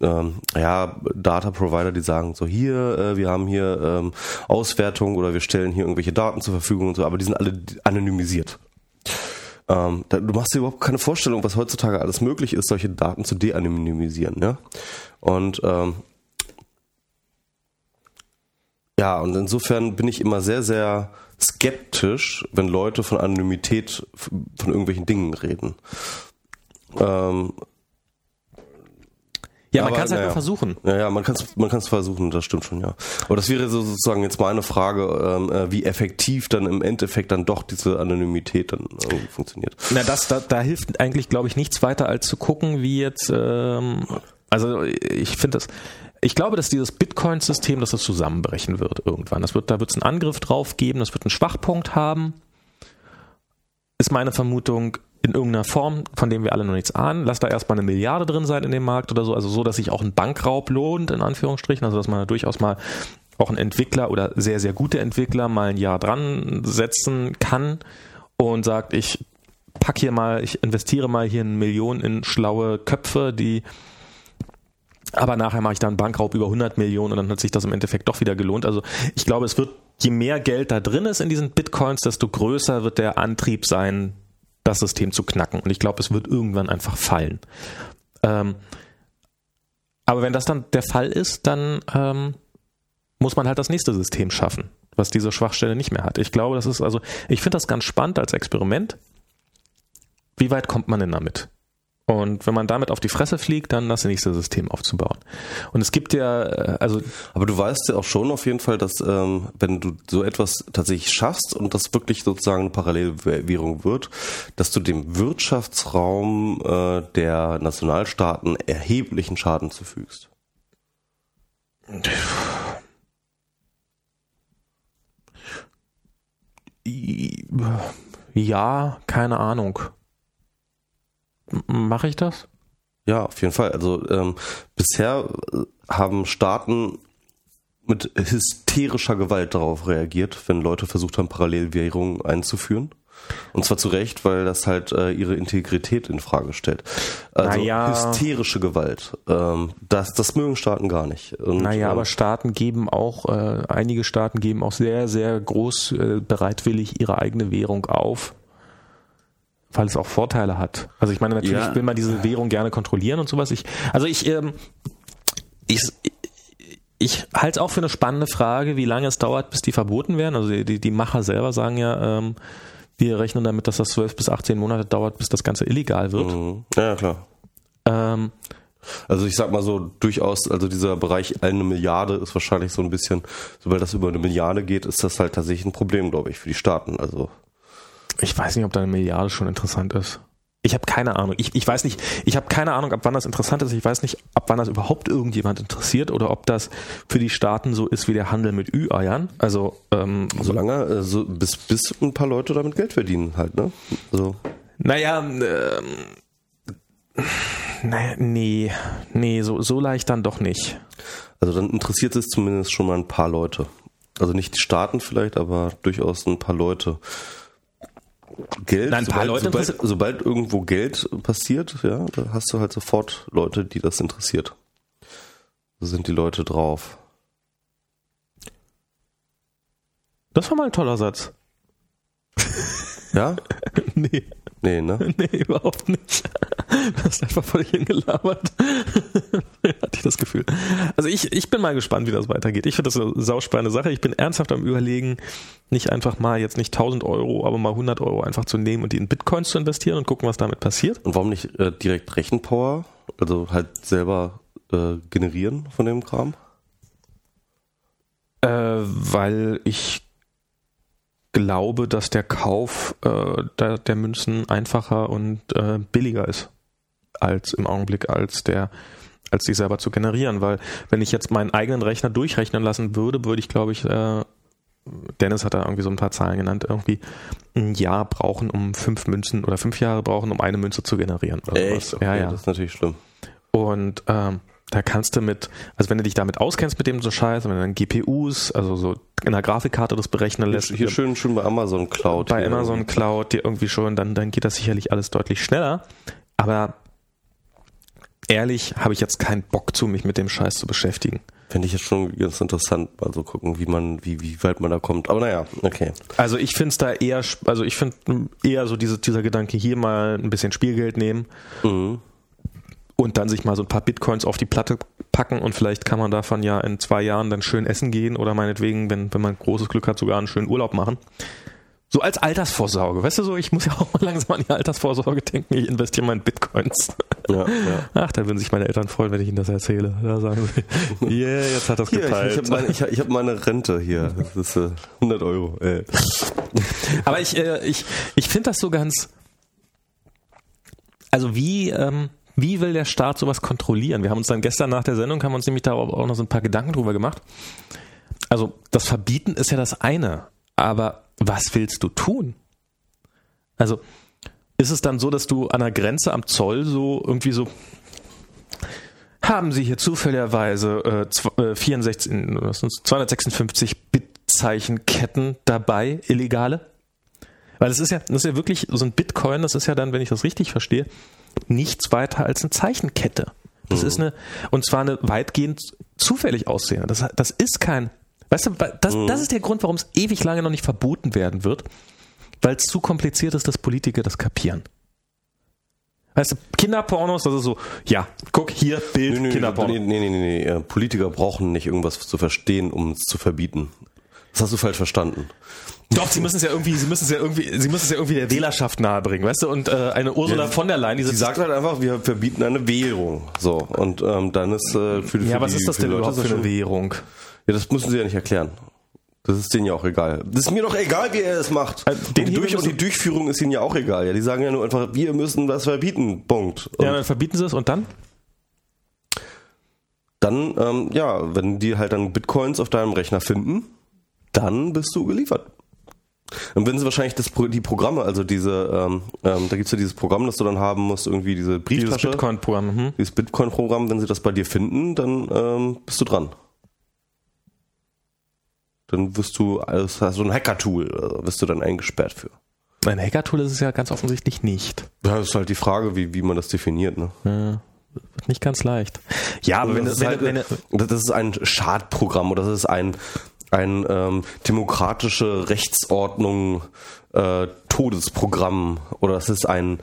Speaker 2: ähm, ja, Data-Provider, die sagen so, hier, äh, wir haben hier ähm, Auswertung oder wir stellen hier irgendwelche Daten zur Verfügung und so, aber die sind alle anonymisiert. Ähm, da, du machst dir überhaupt keine Vorstellung, was heutzutage alles möglich ist, solche Daten zu de-anonymisieren. Ja? Und ähm, ja, und insofern bin ich immer sehr, sehr skeptisch, wenn Leute von Anonymität von irgendwelchen Dingen reden. Ähm,
Speaker 1: ja, man kann es halt
Speaker 2: naja.
Speaker 1: versuchen.
Speaker 2: ja, ja, man kann es man kann's versuchen, das stimmt schon, ja. Aber das wäre so sozusagen jetzt meine Frage, ähm, äh, wie effektiv dann im Endeffekt dann doch diese Anonymität dann irgendwie funktioniert.
Speaker 1: Na, das, da, da hilft eigentlich, glaube ich, nichts weiter, als zu gucken, wie jetzt, ähm, also ich finde das, ich glaube, dass dieses Bitcoin-System, dass das zusammenbrechen wird irgendwann. Das wird, da wird es einen Angriff drauf geben, das wird einen Schwachpunkt haben. Ist meine Vermutung. In irgendeiner Form, von dem wir alle noch nichts ahnen. Lass da erstmal eine Milliarde drin sein in dem Markt oder so, also so, dass sich auch ein Bankraub lohnt, in Anführungsstrichen, also dass man da durchaus mal auch ein Entwickler oder sehr, sehr gute Entwickler mal ein Jahr dran setzen kann und sagt, ich pack hier mal, ich investiere mal hier eine Million in schlaue Köpfe, die aber nachher mache ich dann Bankraub über 100 Millionen und dann hat sich das im Endeffekt doch wieder gelohnt. Also ich glaube, es wird, je mehr Geld da drin ist in diesen Bitcoins, desto größer wird der Antrieb sein, das System zu knacken. Und ich glaube, es wird irgendwann einfach fallen. Ähm, aber wenn das dann der Fall ist, dann ähm, muss man halt das nächste System schaffen, was diese Schwachstelle nicht mehr hat. Ich glaube, das ist also, ich finde das ganz spannend als Experiment. Wie weit kommt man denn damit? Und wenn man damit auf die Fresse fliegt, dann das nächste System aufzubauen. Und es gibt ja, äh, also.
Speaker 2: Aber du weißt ja auch schon auf jeden Fall, dass ähm, wenn du so etwas tatsächlich schaffst und das wirklich sozusagen eine Parallelwährung wird, dass du dem Wirtschaftsraum äh, der Nationalstaaten erheblichen Schaden zufügst.
Speaker 1: Ja, keine Ahnung. Mache ich das?
Speaker 2: Ja, auf jeden Fall. Also ähm, bisher äh, haben Staaten mit hysterischer Gewalt darauf reagiert, wenn Leute versucht haben, Parallelwährungen einzuführen. Und zwar zu Recht, weil das halt äh, ihre Integrität in Frage stellt. Also
Speaker 1: Naja.
Speaker 2: hysterische Gewalt. Ähm, das, das mögen Staaten gar nicht. Und,
Speaker 1: Naja,
Speaker 2: äh,
Speaker 1: aber Staaten geben auch, äh, einige Staaten geben auch sehr, sehr groß äh, bereitwillig ihre eigene Währung auf, weil es auch Vorteile hat. Also ich meine, natürlich
Speaker 2: Ja.
Speaker 1: will man diese Währung gerne kontrollieren und sowas. Ich, also ich, ähm, ich, ich halte es auch für eine spannende Frage, wie lange es dauert, bis die verboten werden. Also die, die, Macher selber sagen ja, ähm, wir rechnen damit, dass das 12 bis 18 Monate dauert, bis das Ganze illegal wird.
Speaker 2: Mhm. Ja, klar.
Speaker 1: Ähm,
Speaker 2: Also ich sag mal so, durchaus, also dieser Bereich eine Milliarde ist wahrscheinlich so ein bisschen, sobald das über eine Milliarde geht, ist das halt tatsächlich ein Problem, glaube ich, für die Staaten. Also
Speaker 1: Ich weiß nicht, ob da eine Milliarde schon interessant ist. Ich habe keine Ahnung. Ich, ich weiß nicht, ich habe keine Ahnung, ab wann das interessant ist. Ich weiß nicht, ab wann das überhaupt irgendjemand interessiert oder ob das für die Staaten so ist wie der Handel mit Ü-Eiern. Also, ähm,
Speaker 2: solange, äh, so, bis, bis ein paar Leute damit Geld verdienen halt, ne? Also,
Speaker 1: naja, ähm, naja, nee, nee, so, so leicht dann doch nicht.
Speaker 2: also dann interessiert es zumindest schon mal ein paar Leute. Also nicht die Staaten vielleicht, aber durchaus ein paar Leute. Geld,
Speaker 1: Nein, ein paar
Speaker 2: sobald,
Speaker 1: Leute
Speaker 2: sobald, sobald irgendwo Geld passiert, ja, da hast du halt sofort Leute, die das interessiert. So sind die Leute drauf.
Speaker 1: Das war mal ein toller Satz.
Speaker 2: Ja?
Speaker 1: Nee,
Speaker 2: Nee, ne?
Speaker 1: nee, überhaupt nicht. Du hast einfach völlig hingelabert. Hatte ich das Gefühl. Also ich, ich bin mal gespannt, wie das weitergeht. Ich finde das eine sauspannende Sache. Ich bin ernsthaft am überlegen, nicht einfach mal jetzt nicht 1000 Euro, aber mal 100 Euro einfach zu nehmen und die in Bitcoins zu investieren und gucken, was damit passiert.
Speaker 2: Und warum nicht äh, direkt Rechenpower? Also halt selber äh, generieren von dem Kram?
Speaker 1: Äh, weil ich glaube, dass der Kauf äh, der, der Münzen einfacher und äh, billiger ist als im Augenblick als der als die selber zu generieren, weil wenn ich jetzt meinen eigenen Rechner durchrechnen lassen würde, würde ich glaube ich äh, Dennis hat da irgendwie so ein paar Zahlen genannt, irgendwie ein Jahr brauchen, um fünf Münzen oder fünf Jahre brauchen, um eine Münze zu generieren. Sowas.
Speaker 2: Okay,
Speaker 1: Ja, ja.
Speaker 2: Das ist natürlich schlimm.
Speaker 1: Und ähm, da kannst du mit, also wenn du dich damit auskennst mit dem so Scheiß, wenn du dann GPUs, also so in der Grafikkarte das berechnen lässt,
Speaker 2: Hier schön, schön bei Amazon Cloud.
Speaker 1: bei
Speaker 2: hier.
Speaker 1: Amazon Cloud dir irgendwie schon, dann, dann geht das sicherlich alles deutlich schneller. Aber ehrlich habe ich jetzt keinen Bock zu, mich mit dem Scheiß zu beschäftigen.
Speaker 2: Fände ich jetzt schon ganz interessant, mal so gucken, wie man, wie, wie weit man da kommt. Aber naja, okay.
Speaker 1: Also ich finde es da eher, also ich finde eher so diese, dieser Gedanke, hier mal ein bisschen Spielgeld nehmen
Speaker 2: Mhm.
Speaker 1: Und dann sich mal so ein paar Bitcoins auf die Platte packen und vielleicht kann man davon ja in zwei Jahren dann schön essen gehen oder meinetwegen, wenn, wenn man großes Glück hat, sogar einen schönen Urlaub machen. So als Altersvorsorge, weißt du so, ich muss ja auch mal langsam an die Altersvorsorge denken, ich investiere mal in Bitcoins.
Speaker 2: Ja, ja.
Speaker 1: Ach, da würden sich meine Eltern freuen, wenn ich ihnen das erzähle. Da sagen sie, yeah, jetzt hat das
Speaker 2: Hier, ich,
Speaker 1: geteilt.
Speaker 2: ich habe meine, ich, hab- ich hab meine Rente hier. Das ist äh, 100 Euro. Äh.
Speaker 1: Aber ich, äh, ich, ich finde das so ganz. Also wie, ähm, wie will der Staat sowas kontrollieren? Wir haben uns dann gestern nach der Sendung haben wir uns nämlich da auch noch so ein paar Gedanken drüber gemacht. Also das Verbieten ist ja das eine, aber was willst du tun? Also ist es dann so, dass du an der Grenze am Zoll so irgendwie so haben Sie hier zufälligerweise äh, 64, 256 Bitzeichen-Ketten dabei, illegale? Weil es ist ja, das ist ja wirklich so ein Bitcoin, das ist ja dann, wenn ich das richtig verstehe, nichts weiter als eine Zeichenkette. Das mhm. ist eine, und zwar eine weitgehend zufällig aussehende. Das, das ist kein, weißt du, das, mhm. das ist der Grund, warum es ewig lange noch nicht verboten werden wird, weil es zu kompliziert ist, dass Politiker das kapieren. Weißt du, Kinderpornos, das ist so, ja, guck hier, Bild,
Speaker 2: nee, nee,
Speaker 1: Kinderporno.
Speaker 2: Nee, nee, nee, nee, nee, Politiker brauchen nicht irgendwas zu verstehen, um es zu verbieten. Das hast du falsch verstanden.
Speaker 1: Doch, sie müssen es ja irgendwie, sie müssen es ja irgendwie, sie müssen es ja irgendwie der Wählerschaft nahebringen, weißt du? Und äh, eine Ursula ja, von der Leyen, die
Speaker 2: sie sagt halt einfach, wir verbieten eine Währung, so und ähm, dann ist äh, für,
Speaker 1: für
Speaker 2: ja,
Speaker 1: was
Speaker 2: die,
Speaker 1: ist das denn überhaupt für eine Währung?
Speaker 2: Ja, das müssen sie ja nicht erklären. Das ist denen ja auch egal. Das ist mir doch egal, wie er es macht. Äh, den die, Durch und die Durchführung ist ihnen ja auch egal. Ja, die sagen ja nur einfach, wir müssen das verbieten. Punkt.
Speaker 1: Und ja, dann verbieten sie es und dann?
Speaker 2: Dann, ähm, ja, wenn die halt dann Bitcoins auf deinem Rechner finden, dann bist du geliefert. Und wenn sie wahrscheinlich das, die Programme, also diese, ähm, ähm, da gibt's ja dieses Programm, das du dann haben musst, irgendwie diese Brieftasche. Dieses
Speaker 1: Bitcoin-Programm.
Speaker 2: Hm. Dieses Bitcoin-Programm, wenn sie das bei dir finden, dann ähm, bist du dran. Dann wirst du, als so ein Hacker-Tool, also wirst du dann eingesperrt für.
Speaker 1: Ein Hacker-Tool ist es ja ganz offensichtlich nicht.
Speaker 2: Ja, das ist halt die Frage, wie, wie man das definiert, ne?
Speaker 1: Ja nicht ganz leicht.
Speaker 2: Ja, aber wenn, das, wenn, halt, wenn, wenn, das ist ein Schadprogramm oder das ist ein ein ähm, demokratische Rechtsordnung äh, Todesprogramm oder das ist ein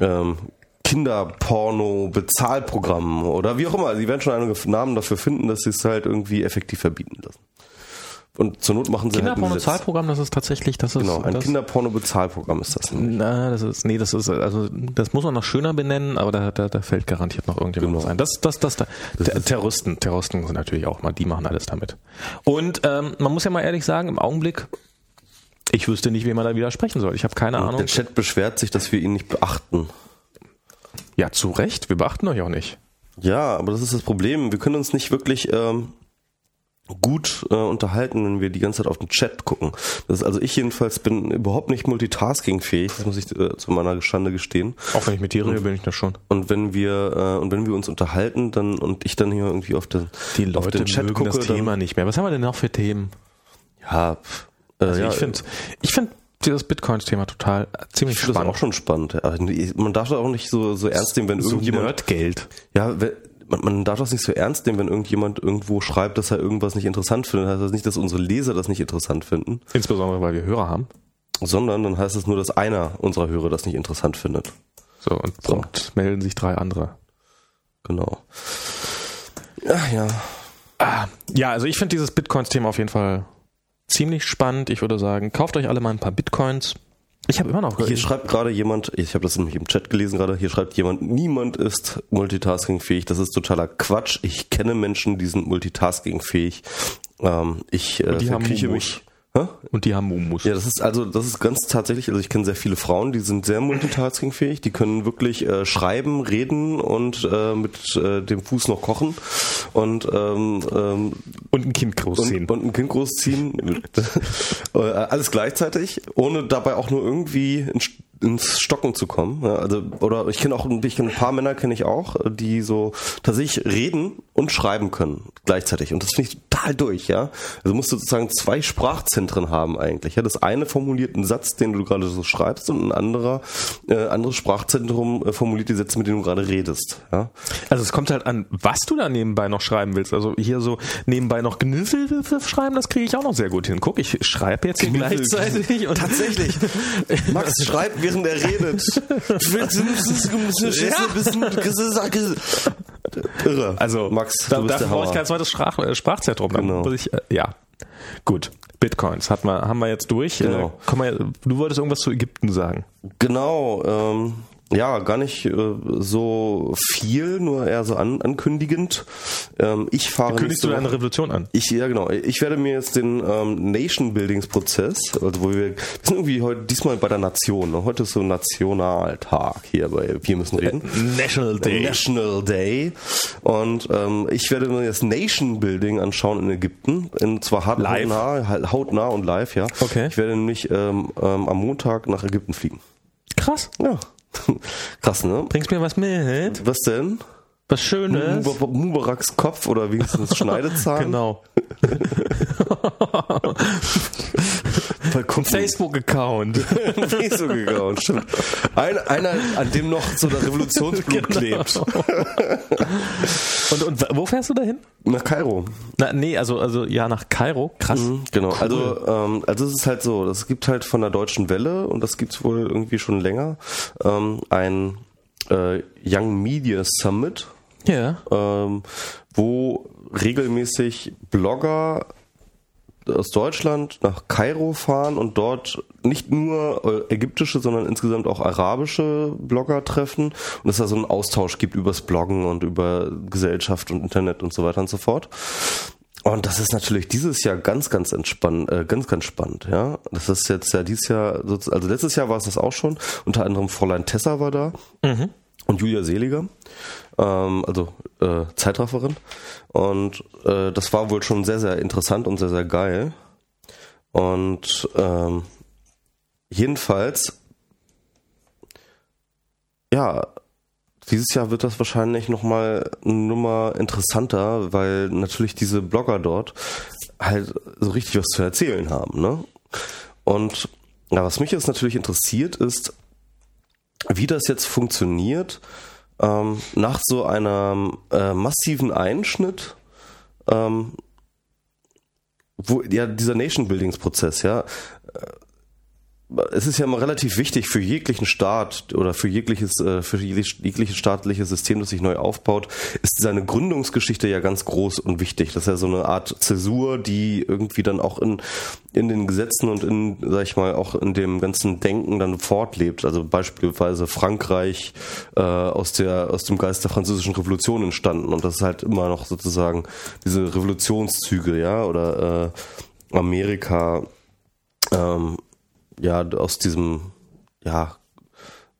Speaker 2: ähm, Kinderporno-Bezahlprogramm oder wie auch immer. Sie werden schon einen Namen dafür finden, dass sie es halt irgendwie effektiv verbieten lassen. Und zur Not machen sie
Speaker 1: halt Kinderporno-Bezahlprogramm, das ist tatsächlich, das ist.
Speaker 2: Genau, ein Kinderporno-Bezahlprogramm ist das.
Speaker 1: Nämlich. Na, das ist, nee, das ist, also, das muss man noch schöner benennen, aber da, da, da fällt garantiert noch irgendjemand genau. ein. Das, das, das, da, das Terroristen, Terroristen sind natürlich auch mal, die machen alles damit. Und, ähm, man muss ja mal ehrlich sagen, im Augenblick, ich wüsste nicht, wem man da widersprechen soll. Ich habe keine Und Ahnung.
Speaker 2: Der Chat beschwert sich, dass wir ihn nicht beachten.
Speaker 1: Ja, zu Recht. Wir beachten euch auch nicht.
Speaker 2: Ja, aber das ist das Problem. Wir können uns nicht wirklich, ähm, gut äh, unterhalten, wenn wir die ganze Zeit auf den Chat gucken. Das ist, also ich jedenfalls bin überhaupt nicht multitaskingfähig, das muss ich äh, zu meiner Schande gestehen.
Speaker 1: Auch wenn ich mit dir rede, bin ich das schon.
Speaker 2: Und wenn wir äh, und wenn wir uns unterhalten, dann und ich dann hier irgendwie auf den
Speaker 1: die Leute auf den Chat gucke, das Thema nicht mehr. Was haben wir denn noch für Themen?
Speaker 2: Ja,
Speaker 1: äh, also ja, ich finde ich finde dieses Bitcoins-Thema total ziemlich ich spannend.
Speaker 2: Das auch schon spannend. Man darf auch nicht so, so ernst nehmen, wenn so irgendjemand.
Speaker 1: Nerdgeld.
Speaker 2: Ja, man, man darf das nicht so ernst nehmen, wenn irgendjemand irgendwo schreibt, dass er irgendwas nicht interessant findet. Heißt das nicht, dass unsere Leser das nicht interessant finden.
Speaker 1: Insbesondere, weil wir Hörer haben.
Speaker 2: Sondern dann heißt es nur, dass einer unserer Hörer das nicht interessant findet.
Speaker 1: So, und so. prompt melden sich drei andere.
Speaker 2: Genau. Ja, ja.
Speaker 1: Ah, ja, also ich finde dieses Bitcoins-Thema auf jeden Fall ziemlich spannend. Ich würde sagen, kauft euch alle mal ein paar Bitcoins ich habe immer noch.
Speaker 2: Hier schreibt gerade jemand, ich habe das nämlich im Chat gelesen gerade, hier schreibt jemand, niemand ist multitaskingfähig. Das ist totaler Quatsch. Ich kenne Menschen, die sind multitaskingfähig. Ähm, ich
Speaker 1: äh, die haben mich und die haben Mumus.
Speaker 2: Ja, das ist also, das ist ganz tatsächlich, also ich kenne sehr viele Frauen, die sind sehr multitaskingfähig, die können wirklich äh, schreiben, reden und äh, mit äh, dem Fuß noch kochen und ähm, ähm,
Speaker 1: und ein Kind großziehen.
Speaker 2: Und, und ein Kind großziehen. Äh, alles gleichzeitig, ohne dabei auch nur irgendwie ein ins Stocken zu kommen. Ja, also oder ich kenne auch ich kenn ein paar Männer kenne ich auch, die so tatsächlich reden und schreiben können gleichzeitig und das finde ich total durch, ja. Also musst du sozusagen zwei Sprachzentren haben eigentlich. Ja, das eine formuliert einen Satz, den du gerade so schreibst und ein anderer äh, anderes Sprachzentrum äh, formuliert die Sätze, mit denen du gerade redest, ja.
Speaker 1: Also es kommt halt an, was du da nebenbei noch schreiben willst. Also hier so nebenbei noch Gnüffel schreiben, das kriege ich auch noch sehr gut hin. Guck, ich schreibe jetzt hier gleichzeitig
Speaker 2: und tatsächlich. Max schreibt während er redet.
Speaker 1: Irre. Also, Max, da, dafür brauche ich kein zweites Sprach, äh, Sprachzentrum. Genau. Ich, äh, ja, gut. Bitcoins hat man, haben wir jetzt durch. Genau. Äh, wir, du wolltest irgendwas zu Ägypten sagen.
Speaker 2: Genau. Ähm, ja, gar nicht äh, so viel, nur eher so an, ankündigend. Ähm, ich fahre.
Speaker 1: Kündigst du eine Revolution an?
Speaker 2: Ich, ja, genau. Ich werde mir jetzt den ähm, Nation Buildings Prozess, also wo wir, wir sind irgendwie heute diesmal bei der Nation. Ne? Heute ist so Nationaltag hier bei Wir müssen reden.
Speaker 1: National Day.
Speaker 2: National Day. Und ähm, ich werde mir das Nation Building anschauen in Ägypten. Und zwar hart, live. hautnah, hautnah und live, ja.
Speaker 1: Okay.
Speaker 2: Ich werde nämlich ähm, ähm, am Montag nach Ägypten fliegen.
Speaker 1: krass.
Speaker 2: Ja. Krass, ne?
Speaker 1: Bringst mir was mit?
Speaker 2: Was denn?
Speaker 1: Was Schönes?
Speaker 2: Mubar- Mubaraks Kopf oder wenigstens Schneidezahn?
Speaker 1: Genau. Facebook-Account.
Speaker 2: Facebook gegangen, stimmt. Ein, einer, an dem noch so der Revolutionsblut klebt.
Speaker 1: Und, und wo fährst du dahin?
Speaker 2: Nach Kairo.
Speaker 1: Na, nee, also, also ja, nach Kairo. Krass.
Speaker 2: Genau. Also, ähm, also es ist halt so, das gibt halt von der Deutschen Welle und das gibt's wohl irgendwie schon länger, ähm, ein äh, Young Media Summit,
Speaker 1: Ja.
Speaker 2: ähm, wo regelmäßig Blogger aus Deutschland nach Kairo fahren und dort nicht nur äh, ägyptische, sondern insgesamt auch arabische Blogger treffen und es da so einen Austausch gibt übers Bloggen und über Gesellschaft und Internet und so weiter und so fort. Und das ist natürlich dieses Jahr ganz, ganz entspannt, äh, ganz, ganz spannend, ja. Das ist jetzt ja dieses Jahr, also letztes Jahr war es das auch schon. Unter anderem Fräulein Tessa war da und Julia Seliger, ähm, also äh, Zeitrafferin. Und äh, das war wohl schon sehr, sehr interessant und sehr, sehr geil. Und ähm, jedenfalls, ja, dieses Jahr wird das wahrscheinlich nochmal eine Nummer interessanter, weil natürlich diese Blogger dort halt so richtig was zu erzählen haben, ne? Und ja, was mich jetzt natürlich interessiert ist, wie das jetzt funktioniert ähm, nach so einem äh, massiven Einschnitt, ähm, wo ja dieser Nation-Buildings-Prozess, ja, es ist ja immer relativ wichtig für jeglichen Staat oder für jegliches, äh, für jeglich- jegliches staatliches System, das sich neu aufbaut, ist seine Gründungsgeschichte ja ganz groß und wichtig. Das ist ja so eine Art Zäsur, die irgendwie dann auch in, in den Gesetzen und in, sag ich mal, auch in dem ganzen Denken dann fortlebt. Also beispielsweise Frankreich äh, aus der aus dem Geist der französischen Revolution entstanden und das ist halt immer noch sozusagen diese Revolutionszüge, ja, oder äh, Amerika ähm, ja aus diesem ja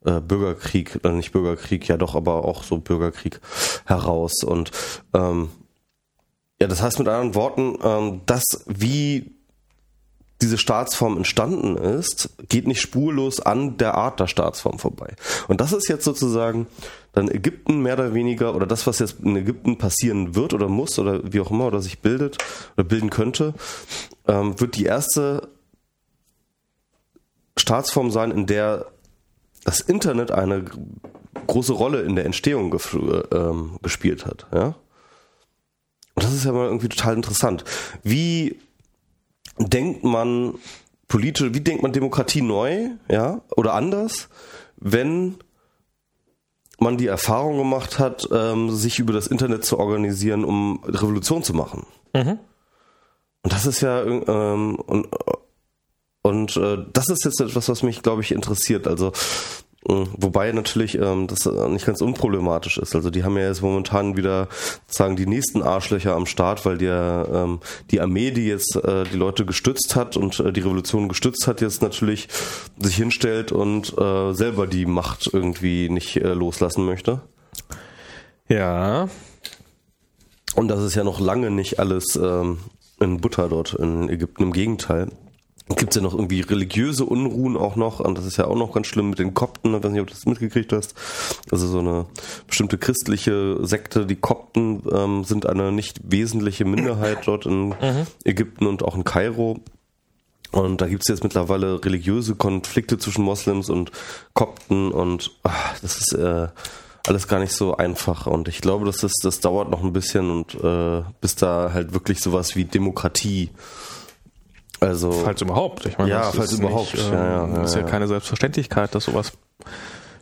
Speaker 2: äh, Bürgerkrieg, äh, nicht Bürgerkrieg, ja doch, aber auch so Bürgerkrieg heraus und ähm, ja, das heißt mit anderen Worten, ähm, das wie diese Staatsform entstanden ist, geht nicht spurlos an der Art der Staatsform vorbei. Und das ist jetzt sozusagen dann Ägypten mehr oder weniger, oder das, was jetzt in Ägypten passieren wird oder muss oder wie auch immer, oder sich bildet oder bilden könnte, ähm, wird die erste Staatsform sein, in der das Internet eine große Rolle in der Entstehung ähm, gespielt hat. Ja? Und das ist ja mal irgendwie total interessant. Wie denkt man politisch, wie denkt man Demokratie neu, ja, oder anders, wenn man die Erfahrung gemacht hat, ähm, sich über das Internet zu organisieren, um Revolution zu machen. Und das ist ja ähm, und und äh, das ist jetzt etwas, was mich, glaube ich, interessiert. Also äh, wobei natürlich ähm, das äh, nicht ganz unproblematisch ist. Also die haben ja jetzt momentan wieder sozusagen die nächsten Arschlöcher am Start, weil der ähm, die Armee, die jetzt äh, die Leute gestützt hat und äh, die Revolution gestützt hat, jetzt natürlich sich hinstellt und äh, selber die Macht irgendwie nicht äh, loslassen möchte.
Speaker 1: Ja.
Speaker 2: Und das ist ja noch lange nicht alles ähm, in Butter dort in Ägypten. Im Gegenteil. Gibt es ja noch irgendwie religiöse Unruhen auch noch. Und das ist ja auch noch ganz schlimm mit den Kopten. Ich weiß nicht, ob du das mitgekriegt hast. Also so eine bestimmte christliche Sekte. Die Kopten ähm, sind eine nicht wesentliche Minderheit dort in Ägypten und auch in Kairo. Und da gibt es jetzt mittlerweile religiöse Konflikte zwischen Moslems und Kopten und ach, das ist äh, alles gar nicht so einfach. Und ich glaube, das, ist, das dauert noch ein bisschen und äh, bis da halt wirklich sowas wie Demokratie. Also
Speaker 1: Falls überhaupt. Ich meine,
Speaker 2: Ja, falls
Speaker 1: ist
Speaker 2: überhaupt.
Speaker 1: Nicht, ähm,
Speaker 2: Ja, ja, ja,
Speaker 1: ist ja,
Speaker 2: ja.
Speaker 1: keine Selbstverständlichkeit, dass sowas,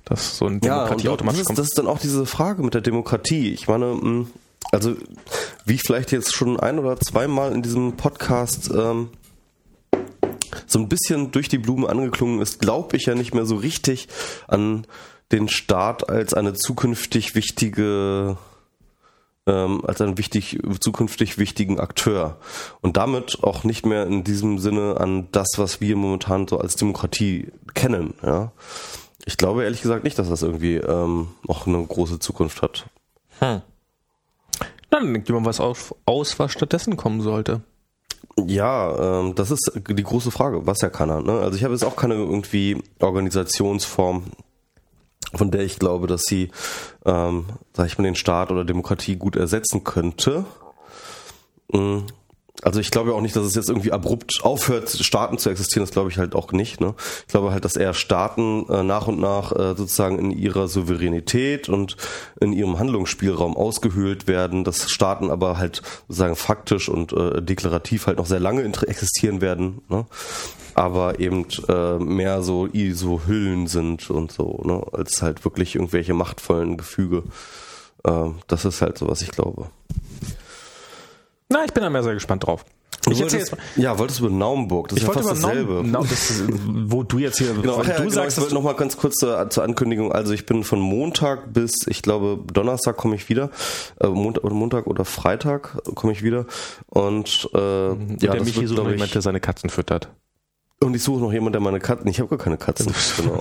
Speaker 1: dass so ein
Speaker 2: Ja,
Speaker 1: Demokratie
Speaker 2: und
Speaker 1: automatisch
Speaker 2: das ist,
Speaker 1: kommt.
Speaker 2: das ist dann auch diese Frage mit der Demokratie. Ich meine, mh, also wie ich vielleicht jetzt schon ein oder zweimal in diesem Podcast ähm, so ein bisschen durch die Blume angeklungen ist, glaube ich ja nicht mehr so richtig an den Staat als eine zukünftig wichtige ähm, als einen wichtig, zukünftig wichtigen Akteur. Und damit auch nicht mehr in diesem Sinne an das, was wir momentan so als Demokratie kennen. Ja. Ich glaube ehrlich gesagt nicht, dass das irgendwie ähm, noch eine große Zukunft hat.
Speaker 1: Hm. Dann denkt jemand was auf, aus, was stattdessen kommen sollte.
Speaker 2: Ja, ähm, das ist die große Frage, was er kann er. Ne? Also ich habe jetzt auch keine irgendwie Organisationsform, von der ich glaube, dass sie, ähm, sag ich mal, den Staat oder Demokratie gut ersetzen könnte. Mhm. Also ich glaube auch nicht, dass es jetzt irgendwie abrupt aufhört, Staaten zu existieren. Das glaube ich halt auch nicht. Ne? Ich glaube halt, dass eher Staaten äh, nach und nach äh, sozusagen in ihrer Souveränität und in ihrem Handlungsspielraum ausgehöhlt werden, dass Staaten aber halt sozusagen faktisch und äh, deklarativ halt noch sehr lange existieren werden. Ne? Aber eben äh, mehr so so Hüllen sind und so, ne, als halt wirklich irgendwelche machtvollen Gefüge. Äh, das ist halt so, was ich glaube.
Speaker 1: Na, ich bin da mehr sehr gespannt drauf.
Speaker 2: Ich erzähl jetzt mal. Ja, wolltest du über Naumburg?
Speaker 1: Das ich ist ja fast dasselbe. Naum, das, wo du jetzt hier,
Speaker 2: genau, ja, du genau, sagst, ich wollte noch mal ganz kurz zur, zur, Ankündigung. Also ich bin von Montag bis, ich glaube, Donnerstag komme ich wieder. Äh, Montag, Montag oder Freitag komme ich wieder. Und äh,
Speaker 1: ja, der Michi so jemand, der seine Katzen füttert.
Speaker 2: Und ich suche noch jemanden, der meine Katzen. Ich habe gar keine Katzen. Genau.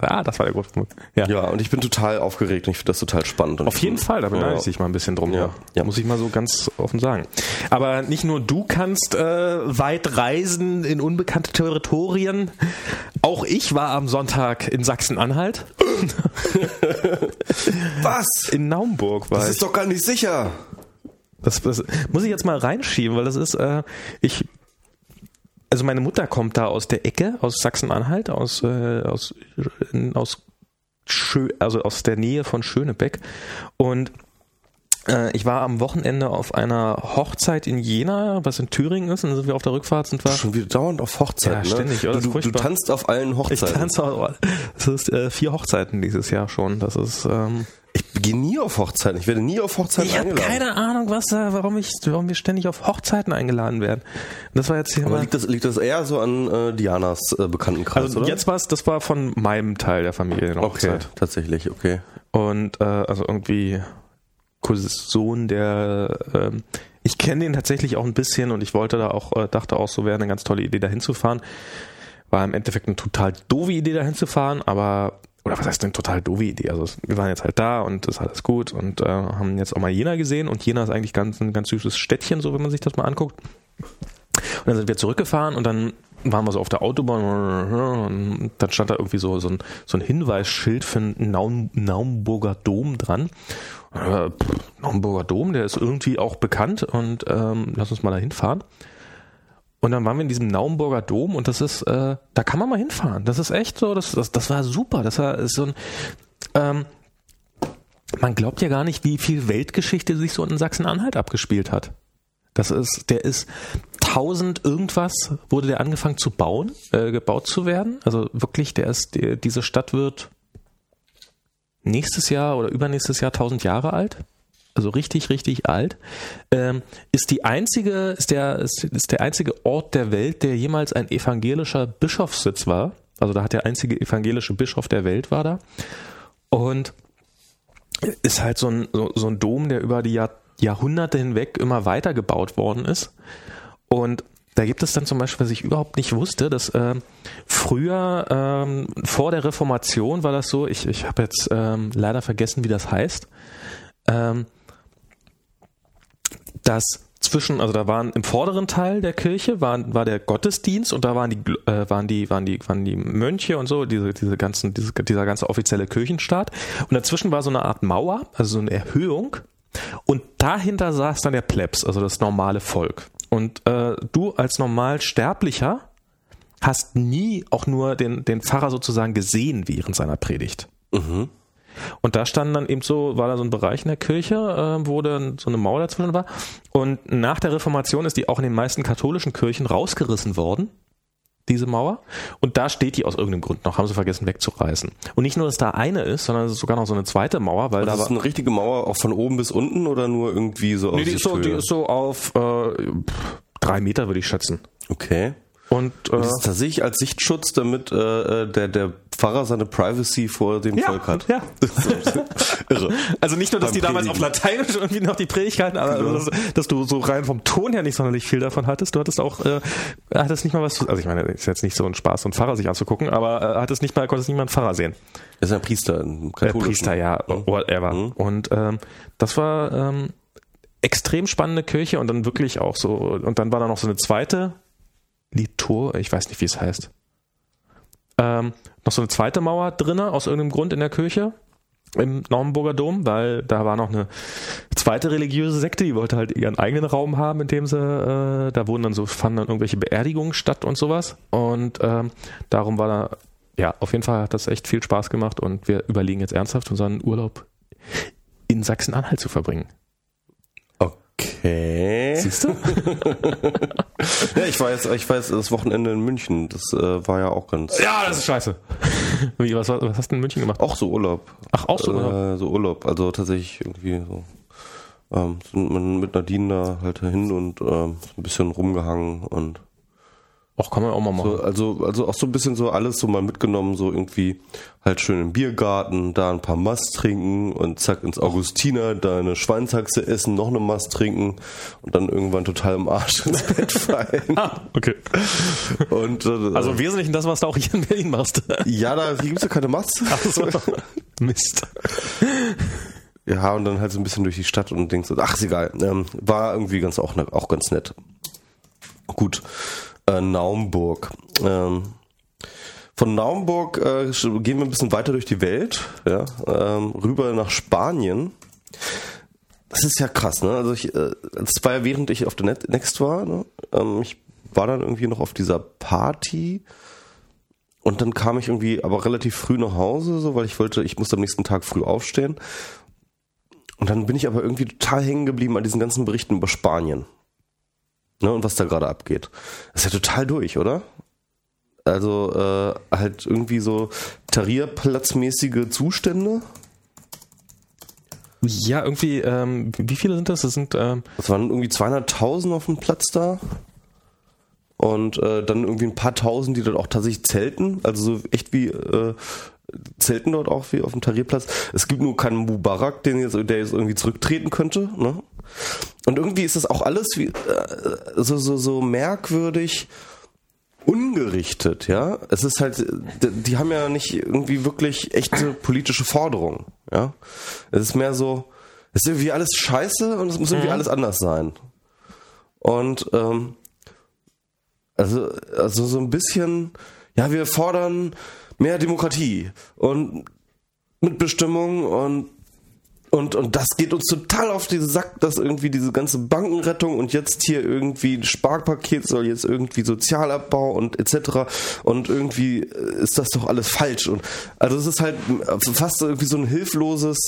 Speaker 1: ah, das war der große
Speaker 2: Ja. ja, und ich bin total aufgeregt und ich finde das total spannend.
Speaker 1: Auf jeden Fall, da beneide ja. ich dich mal ein bisschen drum. Ja. ja. Muss ich mal so ganz offen sagen. Aber nicht nur du kannst äh, weit reisen in unbekannte Territorien. Auch ich war am Sonntag in Sachsen-Anhalt.
Speaker 2: Was?
Speaker 1: In Naumburg war
Speaker 2: Das ist
Speaker 1: ich.
Speaker 2: doch gar nicht sicher.
Speaker 1: Das, das, muss ich jetzt mal reinschieben, weil das ist, äh, ich also meine Mutter kommt da aus der Ecke, aus Sachsen-Anhalt, aus, äh, aus, aus, Schö also aus der Nähe von Schönebeck. Und äh, ich war am Wochenende auf einer Hochzeit in Jena, was in Thüringen ist, und dann sind wir auf der Rückfahrt sind wir.
Speaker 2: Schon wieder dauernd auf Hochzeiten.
Speaker 1: Ja, ständig, ne? oder?
Speaker 2: Du, du, tanzt auf allen Hochzeiten.
Speaker 1: Ich tanze auf, es ist äh, vier Hochzeiten dieses Jahr schon. Das ist ähm,
Speaker 2: ich gehe nie auf Hochzeiten. Ich werde nie auf Hochzeiten
Speaker 1: ich
Speaker 2: eingeladen.
Speaker 1: Ich habe keine Ahnung, was da, warum ich, warum wir ständig auf Hochzeiten eingeladen werden. Das war jetzt hier
Speaker 2: Aber liegt das, liegt das eher so an äh, Dianas äh, Bekanntenkreis,
Speaker 1: also
Speaker 2: oder?
Speaker 1: jetzt war es, das war von meinem Teil der Familie.
Speaker 2: Okay, tatsächlich, okay.
Speaker 1: Und äh, also irgendwie Sohn der, äh, ich kenne den tatsächlich auch ein bisschen und ich wollte da auch, äh, dachte auch, so wäre eine ganz tolle Idee, da hinzufahren. War im Endeffekt eine total doofe Idee, da hinzufahren, aber oder was heißt denn total doofe Idee? Also wir waren jetzt halt da und ist alles gut und äh, haben jetzt auch mal Jena gesehen und Jena ist eigentlich ganz ein ganz süßes Städtchen, so wenn man sich das mal anguckt. Und dann sind wir zurückgefahren und dann waren wir so auf der Autobahn und dann stand da irgendwie so, so, ein, so ein Hinweisschild für einen Naum, Naumburger Dom dran. Äh, Naumburger Dom, der ist irgendwie auch bekannt und ähm, lass uns mal da hinfahren. Und dann waren wir in diesem Naumburger Dom und das ist, äh, da kann man mal hinfahren. Das ist echt so, das, das, das war super. Das war so ein, ähm, man glaubt ja gar nicht, wie viel Weltgeschichte sich so in Sachsen-Anhalt abgespielt hat. Das ist, der ist tausend irgendwas wurde der angefangen zu bauen, äh, gebaut zu werden. Also wirklich, der ist, der, diese Stadt wird nächstes Jahr oder übernächstes Jahr tausend Jahre alt also richtig, richtig alt, ähm, ist die einzige, ist der, ist, ist der einzige Ort der Welt, der jemals ein evangelischer Bischofssitz war. Also da hat der einzige evangelische Bischof der Welt war da. Und ist halt so ein, so, so ein Dom, der über die Jahr, Jahrhunderte hinweg immer weiter gebaut worden ist. Und da gibt es dann zum Beispiel, was ich überhaupt nicht wusste, dass äh, früher ähm, vor der Reformation war das so, ich, ich habe jetzt ähm, leider vergessen, wie das heißt. Ähm, dass zwischen, also da waren im vorderen Teil der Kirche waren, war der Gottesdienst und da waren die, äh, waren die, waren die, waren die Mönche und so, diese, diese ganzen, diese, dieser ganze offizielle Kirchenstaat. Und dazwischen war so eine Art Mauer, also so eine Erhöhung. Und dahinter saß dann der Plebs, also das normale Volk. Und äh, du als Normalsterblicher hast nie auch nur den, den Pfarrer sozusagen gesehen während seiner Predigt. Mhm. Und da standen dann eben so, war da so ein Bereich in der Kirche, äh, wo dann so eine Mauer dazwischen war. Und nach der Reformation ist die auch in den meisten katholischen Kirchen rausgerissen worden, diese Mauer. Und da steht die aus irgendeinem Grund noch, haben sie vergessen wegzureißen. Und nicht nur, dass da eine ist, sondern es ist sogar noch so eine zweite Mauer, weil
Speaker 2: also
Speaker 1: da
Speaker 2: ist eine richtige Mauer auch von oben bis unten oder nur irgendwie so
Speaker 1: aus nee, die ist so, die ist so auf äh, drei Meter, würde ich schätzen.
Speaker 2: Okay.
Speaker 1: Und, äh,
Speaker 2: und das ist tatsächlich als Sichtschutz, damit äh, äh der, der Pfarrer seine Privacy vor dem
Speaker 1: ja,
Speaker 2: Volk hat.
Speaker 1: Ja. Irre. Also nicht nur, dass Beim die damals auf Lateinisch irgendwie noch die Predigkeiten, aber genau. dass, dass, du so rein vom Ton her nicht sonderlich viel davon hattest. Du hattest auch, äh, hattest nicht mal was, also ich meine, ist jetzt nicht so ein Spaß, so einen Pfarrer sich anzugucken, aber äh, hattest nicht mal, konntest nicht mal einen Pfarrer sehen.
Speaker 2: Er ist ein Priester, ein
Speaker 1: Priester, ja, mhm. whatever. Mhm. Und ähm, das war ähm, extrem spannende Kirche und dann wirklich auch so, und dann war da noch so eine zweite Litur, ich weiß nicht, wie es heißt. Ähm, noch so eine zweite Mauer drinne aus irgendeinem Grund in der Kirche im Naumburger Dom, weil da war noch eine zweite religiöse Sekte, die wollte halt ihren eigenen Raum haben, in dem sie, äh, da wurden dann so, fanden dann irgendwelche Beerdigungen statt und sowas. Und ähm, darum war da, ja, auf jeden Fall hat das echt viel Spaß gemacht und wir überlegen jetzt ernsthaft unseren Urlaub in Sachsen-Anhalt zu verbringen.
Speaker 2: Okay.
Speaker 1: Siehst du?
Speaker 2: ja, ich weiß, ich weiß, das Wochenende in München, das äh, war ja auch ganz.
Speaker 1: Ja, das ist scheiße. Wie, was, was hast du in München gemacht?
Speaker 2: Auch so Urlaub.
Speaker 1: Ach, auch so Urlaub?
Speaker 2: Äh, so Urlaub. Also tatsächlich irgendwie so. Ähm, sind mit Nadine da halt hin und ähm, ein bisschen rumgehangen und
Speaker 1: Ach, kann man auch mal machen.
Speaker 2: so, also, also auch so ein bisschen so alles so mal mitgenommen, so irgendwie halt schön im Biergarten, da ein paar Mast trinken und zack ins Augustiner, da eine Schweinshaxe essen, noch eine Mast trinken und dann irgendwann total im Arsch ins Bett fallen.
Speaker 1: ah, okay.
Speaker 2: Und, äh,
Speaker 1: Also wesentlich das, was du auch hier in Berlin machst.
Speaker 2: ja, da gibt's ja keine Mast.
Speaker 1: Ach so. Mist.
Speaker 2: Ja, und dann halt so ein bisschen durch die Stadt und denkst, ach, ist egal. Ähm, war irgendwie ganz auch, ne- auch ganz nett. Gut. Äh, Naumburg. Ähm, von Naumburg äh, gehen wir ein bisschen weiter durch die Welt, ja, ähm, rüber nach Spanien. Das ist ja krass, ne? Also ich, äh, das war ja während ich auf der Net Next war, ne? ähm, ich war dann irgendwie noch auf dieser Party und dann kam ich irgendwie aber relativ früh nach Hause, so weil ich wollte, ich musste am nächsten Tag früh aufstehen. Und dann bin ich aber irgendwie total hängen geblieben an diesen ganzen Berichten über Spanien. Ne, und was da gerade abgeht. Das ist ja total durch, oder? Also äh, halt irgendwie so Tarierplatzmäßige Zustände.
Speaker 1: Ja, irgendwie, ähm, wie viele sind das? Das sind, ähm,
Speaker 2: Es waren irgendwie 200.000 auf dem Platz da. Und äh, dann irgendwie ein paar Tausend, die dort auch tatsächlich zelten. Also so echt wie äh, zelten dort auch wie auf dem Tarierplatz. Es gibt nur keinen Mubarak, den jetzt, der jetzt irgendwie zurücktreten könnte. Ne? Und irgendwie ist das auch alles wie, äh, so, so, so merkwürdig ungerichtet, ja. Es ist halt, die, haben ja nicht irgendwie wirklich echte politische Forderungen, ja. Es ist mehr so, es ist irgendwie alles scheiße und es muss irgendwie alles anders sein. Und ähm, also, also so ein bisschen, ja, wir fordern mehr Demokratie und Mitbestimmung und und, und das geht uns total auf den Sack, dass irgendwie diese ganze Bankenrettung und jetzt hier irgendwie ein Sparpaket soll jetzt irgendwie Sozialabbau und etc. Und irgendwie ist das doch alles falsch. Und also es ist halt fast irgendwie so ein hilfloses.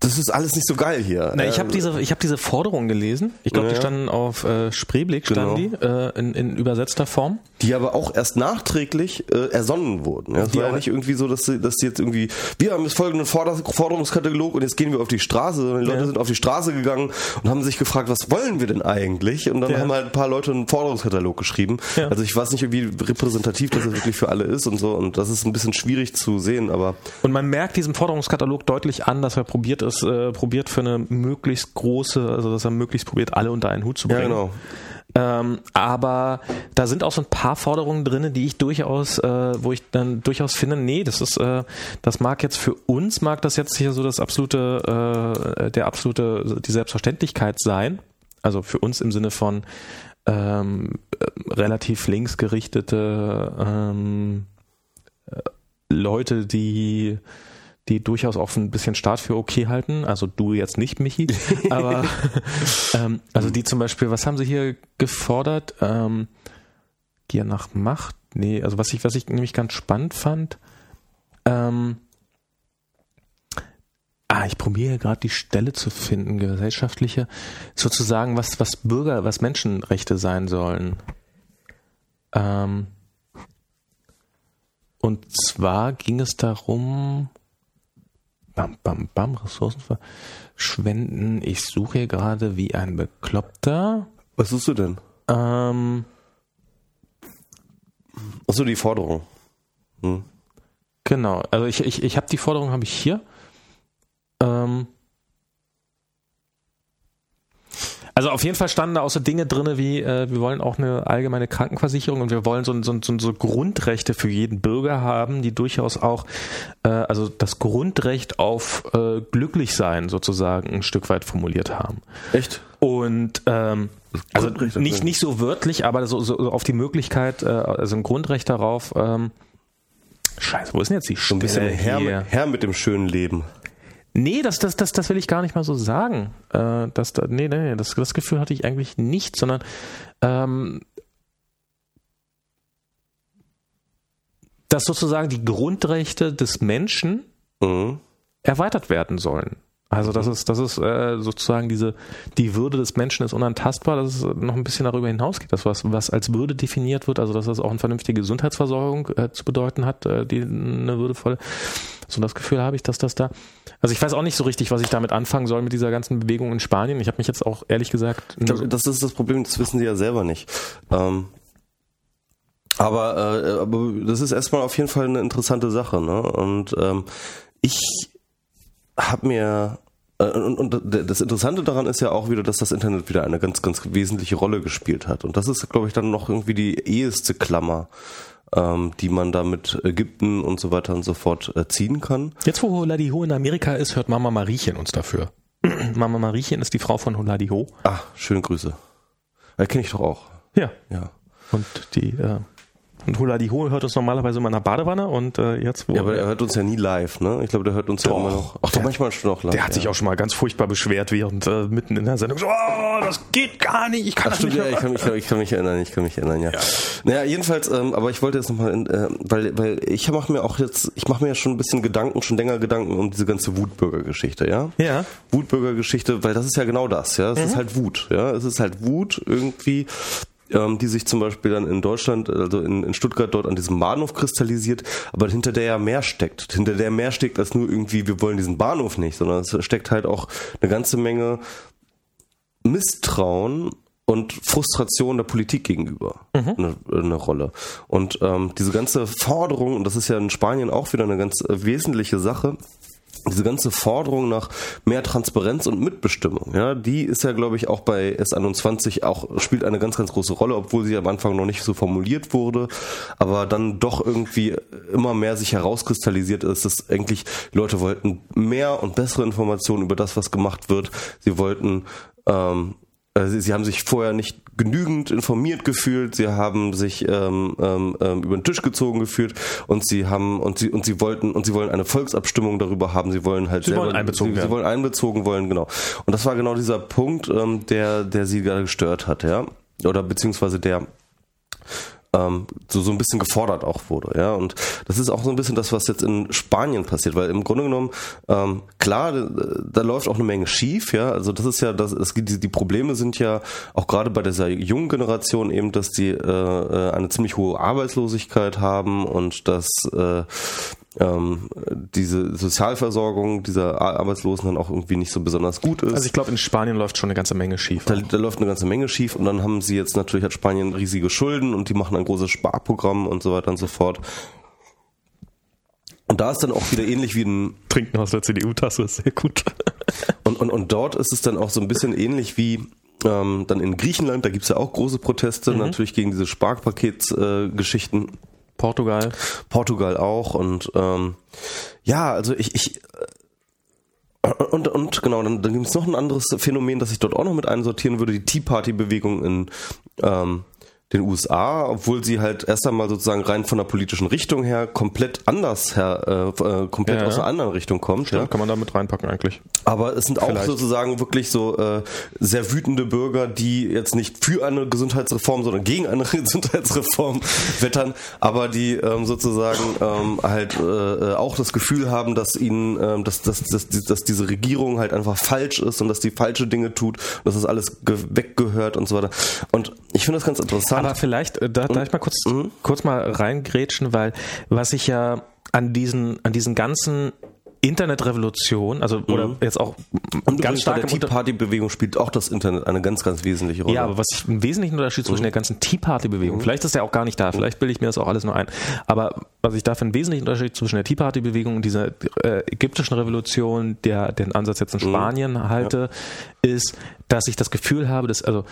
Speaker 2: Das ist alles nicht so geil hier.
Speaker 1: na, ich
Speaker 2: Ähm,
Speaker 1: habe diese, ich habe diese Forderung gelesen. Ich glaube,
Speaker 2: Ja,
Speaker 1: die standen auf äh, Spreeblick, standen
Speaker 2: Genau.
Speaker 1: die, äh, in, in übersetzter Form.
Speaker 2: die aber auch erst nachträglich äh, ersonnen wurden. Ja, es
Speaker 1: Die
Speaker 2: war ja nicht irgendwie so, dass sie, dass sie jetzt irgendwie, wir haben jetzt folgenden Forder Forderungskatalog und jetzt gehen wir auf die Straße, sondern die Leute
Speaker 1: Ja.
Speaker 2: sind auf die Straße gegangen und haben sich gefragt, was wollen wir denn eigentlich? Und dann haben halt ein paar Leute einen Forderungskatalog geschrieben. Also ich weiß nicht, wie repräsentativ das wirklich für alle ist und so und das ist ein bisschen schwierig zu sehen, aber
Speaker 1: Und man merkt diesem Forderungskatalog deutlich an, dass er probiert ist, äh, probiert für eine möglichst große, also dass er möglichst probiert, alle unter einen Hut zu
Speaker 2: ja
Speaker 1: bringen.
Speaker 2: genau.
Speaker 1: Ähm, aber da sind auch so ein paar Forderungen drin, die ich durchaus, äh, wo ich dann durchaus finde, nee, das ist, äh, das mag jetzt für uns, mag das jetzt hier so das absolute, äh, der absolute, die Selbstverständlichkeit sein. Also für uns im Sinne von ähm, äh, relativ linksgerichtete ähm, äh, Leute, die die durchaus auch ein bisschen Staat für okay halten. Also du jetzt nicht, Michi. Aber ähm, also die zum Beispiel, was haben sie hier gefordert? Ähm, Gier nach Macht? Nee, also was ich, was ich nämlich ganz spannend fand, ähm, Ah, ich probiere gerade die Stelle zu finden, gesellschaftliche, sozusagen, was, was Bürger, was Menschenrechte sein sollen. Ähm, und zwar ging es darum, bam, bam, bam, Ressourcen verschwenden. Ich suche hier gerade wie ein Bekloppter.
Speaker 2: Was suchst du denn?
Speaker 1: Ähm,
Speaker 2: Achso, die Forderung. Hm.
Speaker 1: genau, also ich, ich, ich habe die Forderung, habe ich hier. Ähm, Also auf jeden Fall standen da auch so Dinge drin wie, äh, wir wollen auch eine allgemeine Krankenversicherung und wir wollen so, so, so, so Grundrechte für jeden Bürger haben, die durchaus auch, äh, also das Grundrecht auf äh, Glücklichsein sozusagen ein Stück weit formuliert haben.
Speaker 2: Echt?
Speaker 1: Und ähm, also nicht, nicht so wörtlich, aber so, so auf die Möglichkeit, äh, also ein Grundrecht darauf, ähm, Scheiße, wo ist denn jetzt die
Speaker 2: So ein bisschen Herr, Herr mit dem schönen Leben.
Speaker 1: Nee, das, das, das, das will ich gar nicht mal so sagen. Äh, das, da- nee, nee, das, das Gefühl hatte ich eigentlich nicht, sondern ähm, dass sozusagen die Grundrechte des Menschen
Speaker 2: Mhm.
Speaker 1: erweitert werden sollen. Also das ist, das ist äh, sozusagen diese, die Würde des Menschen ist unantastbar, dass es noch ein bisschen darüber hinausgeht, dass was, was als Würde definiert wird, also dass das auch eine vernünftige Gesundheitsversorgung äh, zu bedeuten hat, äh, die eine würdevolle. So das Gefühl habe ich, dass das da. Also ich weiß auch nicht so richtig, was ich damit anfangen soll mit dieser ganzen Bewegung in Spanien. Ich habe mich jetzt auch ehrlich gesagt.
Speaker 2: Ich glaube, das ist das Problem, das wissen sie ja selber nicht. Ähm, aber, äh, aber das ist erstmal auf jeden Fall eine interessante Sache. Ne? Und ähm, ich habe mir äh, und, und das Interessante daran ist ja auch wieder, dass das Internet wieder eine ganz, ganz wesentliche Rolle gespielt hat. Und das ist, glaube ich, dann noch irgendwie die eheste Klammer, ähm, die man da mit Ägypten und so weiter und so fort äh, ziehen kann.
Speaker 1: Jetzt, wo Holadiho in Amerika ist, hört Mama Mariechen uns dafür. Mama Mariechen ist die Frau von Holadiho.
Speaker 2: Ah, schöne Grüße. Ja, kenne ich doch auch.
Speaker 1: Ja.
Speaker 2: Ja.
Speaker 1: Und die äh, und Holadiho hört uns normalerweise immer in der Badewanne und äh, jetzt wo
Speaker 2: Ja, aber er hört uns ja nie live, ne? Ich glaube, der hört uns ja
Speaker 1: Doch.
Speaker 2: immer noch. Ach, doch, manchmal schon noch live.
Speaker 1: der hat sich
Speaker 2: ja.
Speaker 1: auch schon mal ganz furchtbar beschwert während äh, mitten in der Sendung so, oh, das geht gar nicht, ich kann
Speaker 2: Ach,
Speaker 1: das
Speaker 2: stimmt,
Speaker 1: nicht
Speaker 2: ja, ich kann, mich, ich kann mich erinnern, ich kann mich erinnern, ja. Naja, jedenfalls, ähm, aber ich wollte jetzt nochmal, äh, weil, weil ich mache mir auch jetzt, ich mache mir ja schon ein bisschen Gedanken, schon länger Gedanken um diese ganze Wutbürgergeschichte, ja?
Speaker 1: Ja.
Speaker 2: Wutbürgergeschichte, weil das ist ja genau das, ja. Es ist halt Wut, ja. Es ist halt Wut irgendwie, ähm, die sich zum Beispiel dann in Deutschland, also in, in Stuttgart dort an diesem Bahnhof kristallisiert, aber hinter der ja mehr steckt. Hinter der mehr steckt als nur irgendwie, wir wollen diesen Bahnhof nicht, sondern es steckt halt auch eine ganze Menge Misstrauen und Frustration der Politik gegenüber eine, eine Rolle. Und ähm, diese ganze Forderung, und das ist ja in Spanien auch wieder eine ganz äh, wesentliche Sache, diese ganze Forderung nach mehr Transparenz und Mitbestimmung, ja, die ist ja, glaube ich, auch bei S21 auch, spielt eine ganz, ganz große Rolle, obwohl sie am Anfang noch nicht so formuliert wurde, aber dann doch irgendwie immer mehr sich herauskristallisiert ist, dass eigentlich Leute wollten mehr und bessere Informationen über das, was gemacht wird. Sie wollten ähm, äh, Sie, sie haben sich vorher nicht genügend informiert gefühlt, sie haben sich ähm, ähm, ähm, über den Tisch gezogen gefühlt und sie haben und sie und sie wollten und sie wollen eine Volksabstimmung darüber haben. Sie wollen halt
Speaker 1: Sie wollen einbezogen
Speaker 2: sie,
Speaker 1: werden.
Speaker 2: sie wollen einbezogen wollen, genau. Und das war genau dieser Punkt, ähm, der der sie gerade gestört hat, ja, oder beziehungsweise der ähm, so, so ein bisschen gefordert auch wurde, ja. Und das ist auch so ein bisschen das, was jetzt in Spanien passiert, weil im Grunde genommen, ähm, klar, da, da läuft auch eine Menge schief, ja. Also das ist ja, das, es, die, die Probleme sind ja auch gerade bei dieser jungen Generation eben, dass die äh, äh, eine ziemlich hohe Arbeitslosigkeit haben und dass äh, ähm, diese Sozialversorgung dieser Ar- Arbeitslosen dann auch irgendwie nicht so besonders gut ist.
Speaker 1: Also ich glaube, in Spanien läuft schon eine ganze Menge schief.
Speaker 2: Da, da läuft eine ganze Menge schief und dann haben sie jetzt natürlich hat Spanien riesige Schulden und die machen ein großes Sparprogramm und so weiter und so fort. Und da ist dann auch wieder ähnlich wie ein
Speaker 1: Trinken aus der CDU-Tasse ist sehr gut.
Speaker 2: und, und, und dort ist es dann auch so ein bisschen ähnlich wie ähm, dann in Griechenland, da gibt's ja auch große Proteste natürlich gegen diese Sparpaketsgeschichten. Äh.
Speaker 1: Portugal.
Speaker 2: Portugal auch und ähm, ja, also ich, ich äh, und, und genau, dann, dann gibt es noch ein anderes Phänomen, das ich dort auch noch mit einsortieren würde, die Tea Party Bewegung in ähm, den USA, obwohl sie halt erst einmal sozusagen rein von der politischen Richtung her komplett anders her, äh, äh, komplett
Speaker 1: Ja,
Speaker 2: aus einer anderen Richtung kommt. Ja.
Speaker 1: Kann man da mit reinpacken eigentlich.
Speaker 2: Aber es sind auch
Speaker 1: Vielleicht.
Speaker 2: sozusagen wirklich so äh, sehr wütende Bürger, die jetzt nicht für eine Gesundheitsreform, sondern gegen eine Gesundheitsreform wettern, aber die ähm, sozusagen ähm, halt äh, auch das Gefühl haben, dass ihnen, ähm, dass, dass, dass, dass diese Regierung halt einfach falsch ist und dass die falsche Dinge tut dass das alles ge weggehört und so weiter. Und ich finde das ganz interessant.
Speaker 1: Aber vielleicht, äh, da, darf ich mal kurz, kurz mal reingrätschen, weil was ich ja an diesen, an diesen ganzen Internetrevolution, also oder jetzt auch
Speaker 2: Und
Speaker 1: ganz stark
Speaker 2: der Tea Party Bewegung spielt auch das Internet eine ganz, ganz wesentliche Rolle.
Speaker 1: ja, aber was ich einen wesentlichen Unterschied zwischen der ganzen Tea Party Bewegung, vielleicht ist der auch gar nicht da, vielleicht bilde ich mir das auch alles nur ein, aber was ich da für einen wesentlichen Unterschied zwischen der Tea Party Bewegung und dieser äh, ägyptischen Revolution, der den Ansatz jetzt in Spanien halte, ist, dass ich das Gefühl habe, dass also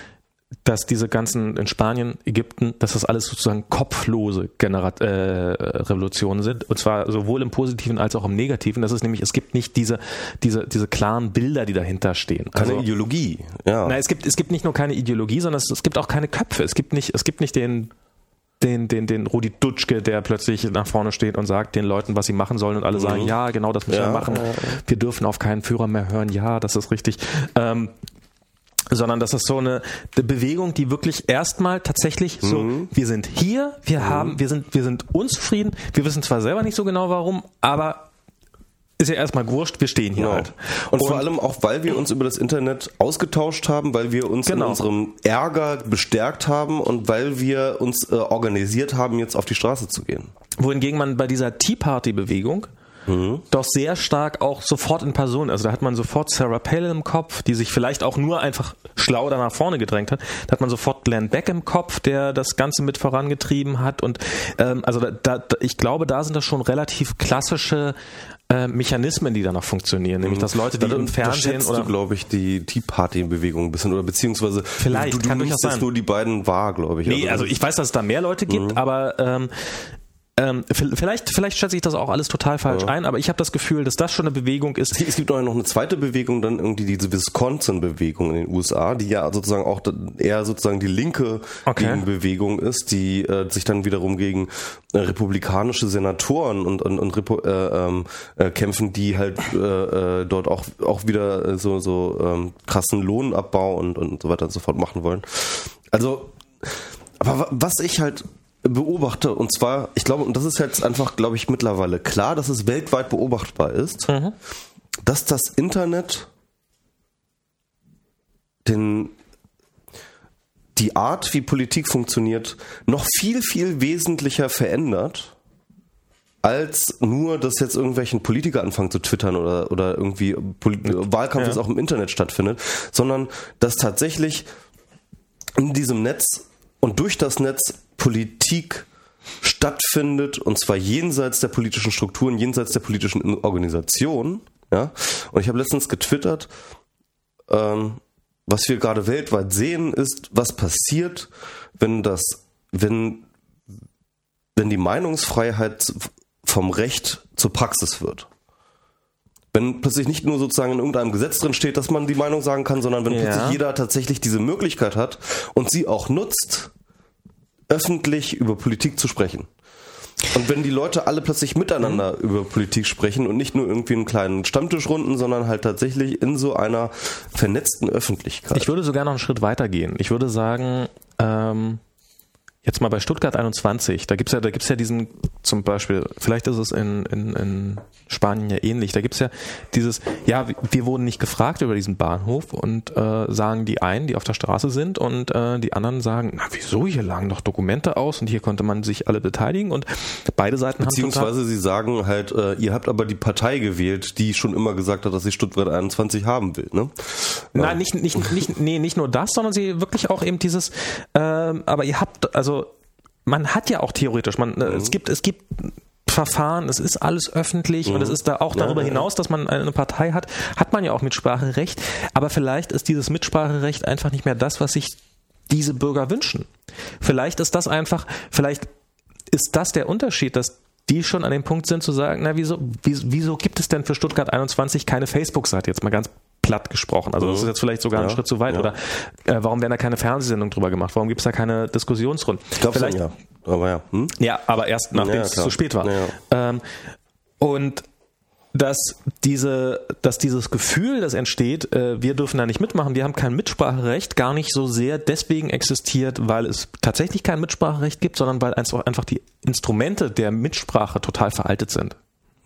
Speaker 1: dass diese ganzen in Spanien, Ägypten, dass das alles sozusagen kopflose Generat äh, Revolutionen sind. Und zwar sowohl im Positiven als auch im Negativen. Das ist nämlich, es gibt nicht diese, diese, diese klaren Bilder, die dahinter stehen.
Speaker 2: Keine
Speaker 1: Also,
Speaker 2: Ideologie. Ja.
Speaker 1: na, es gibt, es gibt nicht nur keine Ideologie, sondern es, es gibt auch keine Köpfe. Es gibt nicht, es gibt nicht den, den, den, den Rudi Dutschke, der plötzlich nach vorne steht und sagt den Leuten, was sie machen sollen und alle sagen, ja, genau, das müssen
Speaker 2: Ja,
Speaker 1: wir machen. Wir dürfen auf keinen Führer mehr hören. Ja, das ist richtig. Ähm, sondern das ist so eine, Bewegung, die wirklich erstmal tatsächlich so,
Speaker 2: Mhm.
Speaker 1: wir sind hier, wir haben, wir sind, wir sind unzufrieden, wir wissen zwar selber nicht so genau warum, aber ist ja erstmal wurscht, wir stehen hier
Speaker 2: Genau.
Speaker 1: halt.
Speaker 2: Und, vor allem auch, weil wir uns über das Internet ausgetauscht haben, weil wir uns
Speaker 1: Genau.
Speaker 2: in unserem Ärger bestärkt haben und weil wir uns äh, organisiert haben, jetzt auf die Straße zu gehen.
Speaker 1: Wohingegen man bei dieser Tea Party Bewegung doch sehr stark auch sofort in Person, also da hat man sofort Sarah Palin im Kopf, die sich vielleicht auch nur einfach schlau da nach vorne gedrängt hat. Da hat man sofort Glenn Beck im Kopf, der das Ganze mit vorangetrieben hat. Und ähm, also da, da, ich glaube, da sind das schon relativ klassische äh, Mechanismen, die da noch funktionieren, nämlich dass Leute, die
Speaker 2: Da
Speaker 1: im Fernsehen oder
Speaker 2: glaube ich, die Tea Party-Bewegung ein bisschen oder beziehungsweise
Speaker 1: Vielleicht,
Speaker 2: du, du
Speaker 1: kann
Speaker 2: nimmst
Speaker 1: sein.
Speaker 2: nur die beiden wahr, glaube ich.
Speaker 1: Nee, also ich weiß, dass es da mehr Leute gibt, aber ähm, ähm, vielleicht, vielleicht schätze ich das auch alles total falsch ein, aber ich habe das Gefühl, dass das schon eine Bewegung ist.
Speaker 2: Es gibt auch noch eine zweite Bewegung, dann irgendwie diese Wisconsin-Bewegung in den USA, die ja sozusagen auch eher sozusagen die linke
Speaker 1: Okay.
Speaker 2: Gegenbewegung ist, die äh, sich dann wiederum gegen äh, republikanische Senatoren und, und, und Repo, äh, ähm, äh, kämpfen, die halt äh, äh, dort auch, auch wieder so, so ähm, krassen Lohnabbau und, und so weiter und so fort machen wollen. Also, aber wa- was ich halt beobachte, und zwar, ich glaube, und das ist jetzt einfach, glaube ich, mittlerweile klar, dass es weltweit beobachtbar ist, dass das Internet den, die Art, wie Politik funktioniert, noch viel, viel wesentlicher verändert, als nur, dass jetzt irgendwelchen Politiker anfangen zu twittern oder, oder irgendwie Poli Wahlkampf
Speaker 1: Ja.
Speaker 2: jetzt auch im Internet stattfindet, sondern dass tatsächlich in diesem Netz und durch das Netz Politik stattfindet und zwar jenseits der politischen Strukturen, jenseits der politischen Organisation. Ja? Und ich habe letztens getwittert, ähm, was wir gerade weltweit sehen, ist, was passiert, wenn das, wenn, wenn die Meinungsfreiheit vom Recht zur Praxis wird. Wenn plötzlich nicht nur sozusagen in irgendeinem Gesetz drin steht, dass man die Meinung sagen kann, sondern wenn
Speaker 1: Ja.
Speaker 2: plötzlich jeder tatsächlich diese Möglichkeit hat und sie auch nutzt, öffentlich über Politik zu sprechen. Und wenn die Leute alle plötzlich miteinander über Politik sprechen und nicht nur irgendwie in kleinen Stammtischrunden, sondern halt tatsächlich in so einer vernetzten Öffentlichkeit.
Speaker 1: Ich würde sogar noch einen Schritt weiter gehen. Ich würde sagen, ähm, jetzt mal bei Stuttgart 21, da gibt's ja, da gibt's ja diesen, zum Beispiel, vielleicht ist es in, in, in Spanien ja ähnlich, da gibt's ja dieses, ja, wir wurden nicht gefragt über diesen Bahnhof und äh, sagen die einen, die auf der Straße sind und äh, die anderen sagen, na wieso, hier lagen doch Dokumente aus und hier konnte man sich alle beteiligen und beide Seiten haben total,
Speaker 2: Beziehungsweise sie sagen halt, äh, ihr habt aber die Partei gewählt, die schon immer gesagt hat, dass sie Stuttgart 21 haben will, ne?
Speaker 1: Nein, nicht, nicht, nicht, nee, nicht nur das, sondern sie wirklich auch eben dieses, ähm, aber ihr habt, also man hat ja auch theoretisch, man, äh, es gibt, es gibt Verfahren, es ist alles öffentlich und es ist da auch darüber
Speaker 2: ja.
Speaker 1: hinaus, dass man eine Partei hat, hat man ja auch Mitspracherecht, aber vielleicht ist dieses Mitspracherecht einfach nicht mehr das, was sich diese Bürger wünschen. Vielleicht ist das einfach, vielleicht ist das der Unterschied, dass die schon an dem Punkt sind zu sagen, na wieso, wieso, wieso gibt es denn für Stuttgart 21 keine Facebook-Seite, jetzt mal ganz platt gesprochen. Also das ist jetzt vielleicht sogar ein
Speaker 2: Ja,
Speaker 1: Schritt zu weit.
Speaker 2: ja.
Speaker 1: Oder äh, warum werden da keine Fernsehsendungen drüber gemacht? Warum gibt es da keine Diskussionsrunden?
Speaker 2: Ich glaube
Speaker 1: vielleicht,
Speaker 2: ja. Aber ja. Hm?
Speaker 1: ja, aber erst nachdem es zu spät war. Ähm, und dass diese, dass dieses Gefühl, das entsteht, äh, wir dürfen da nicht mitmachen, wir haben kein Mitspracherecht, gar nicht so sehr deswegen existiert, weil es tatsächlich kein Mitspracherecht gibt, sondern weil einfach die Instrumente der Mitsprache total veraltet sind.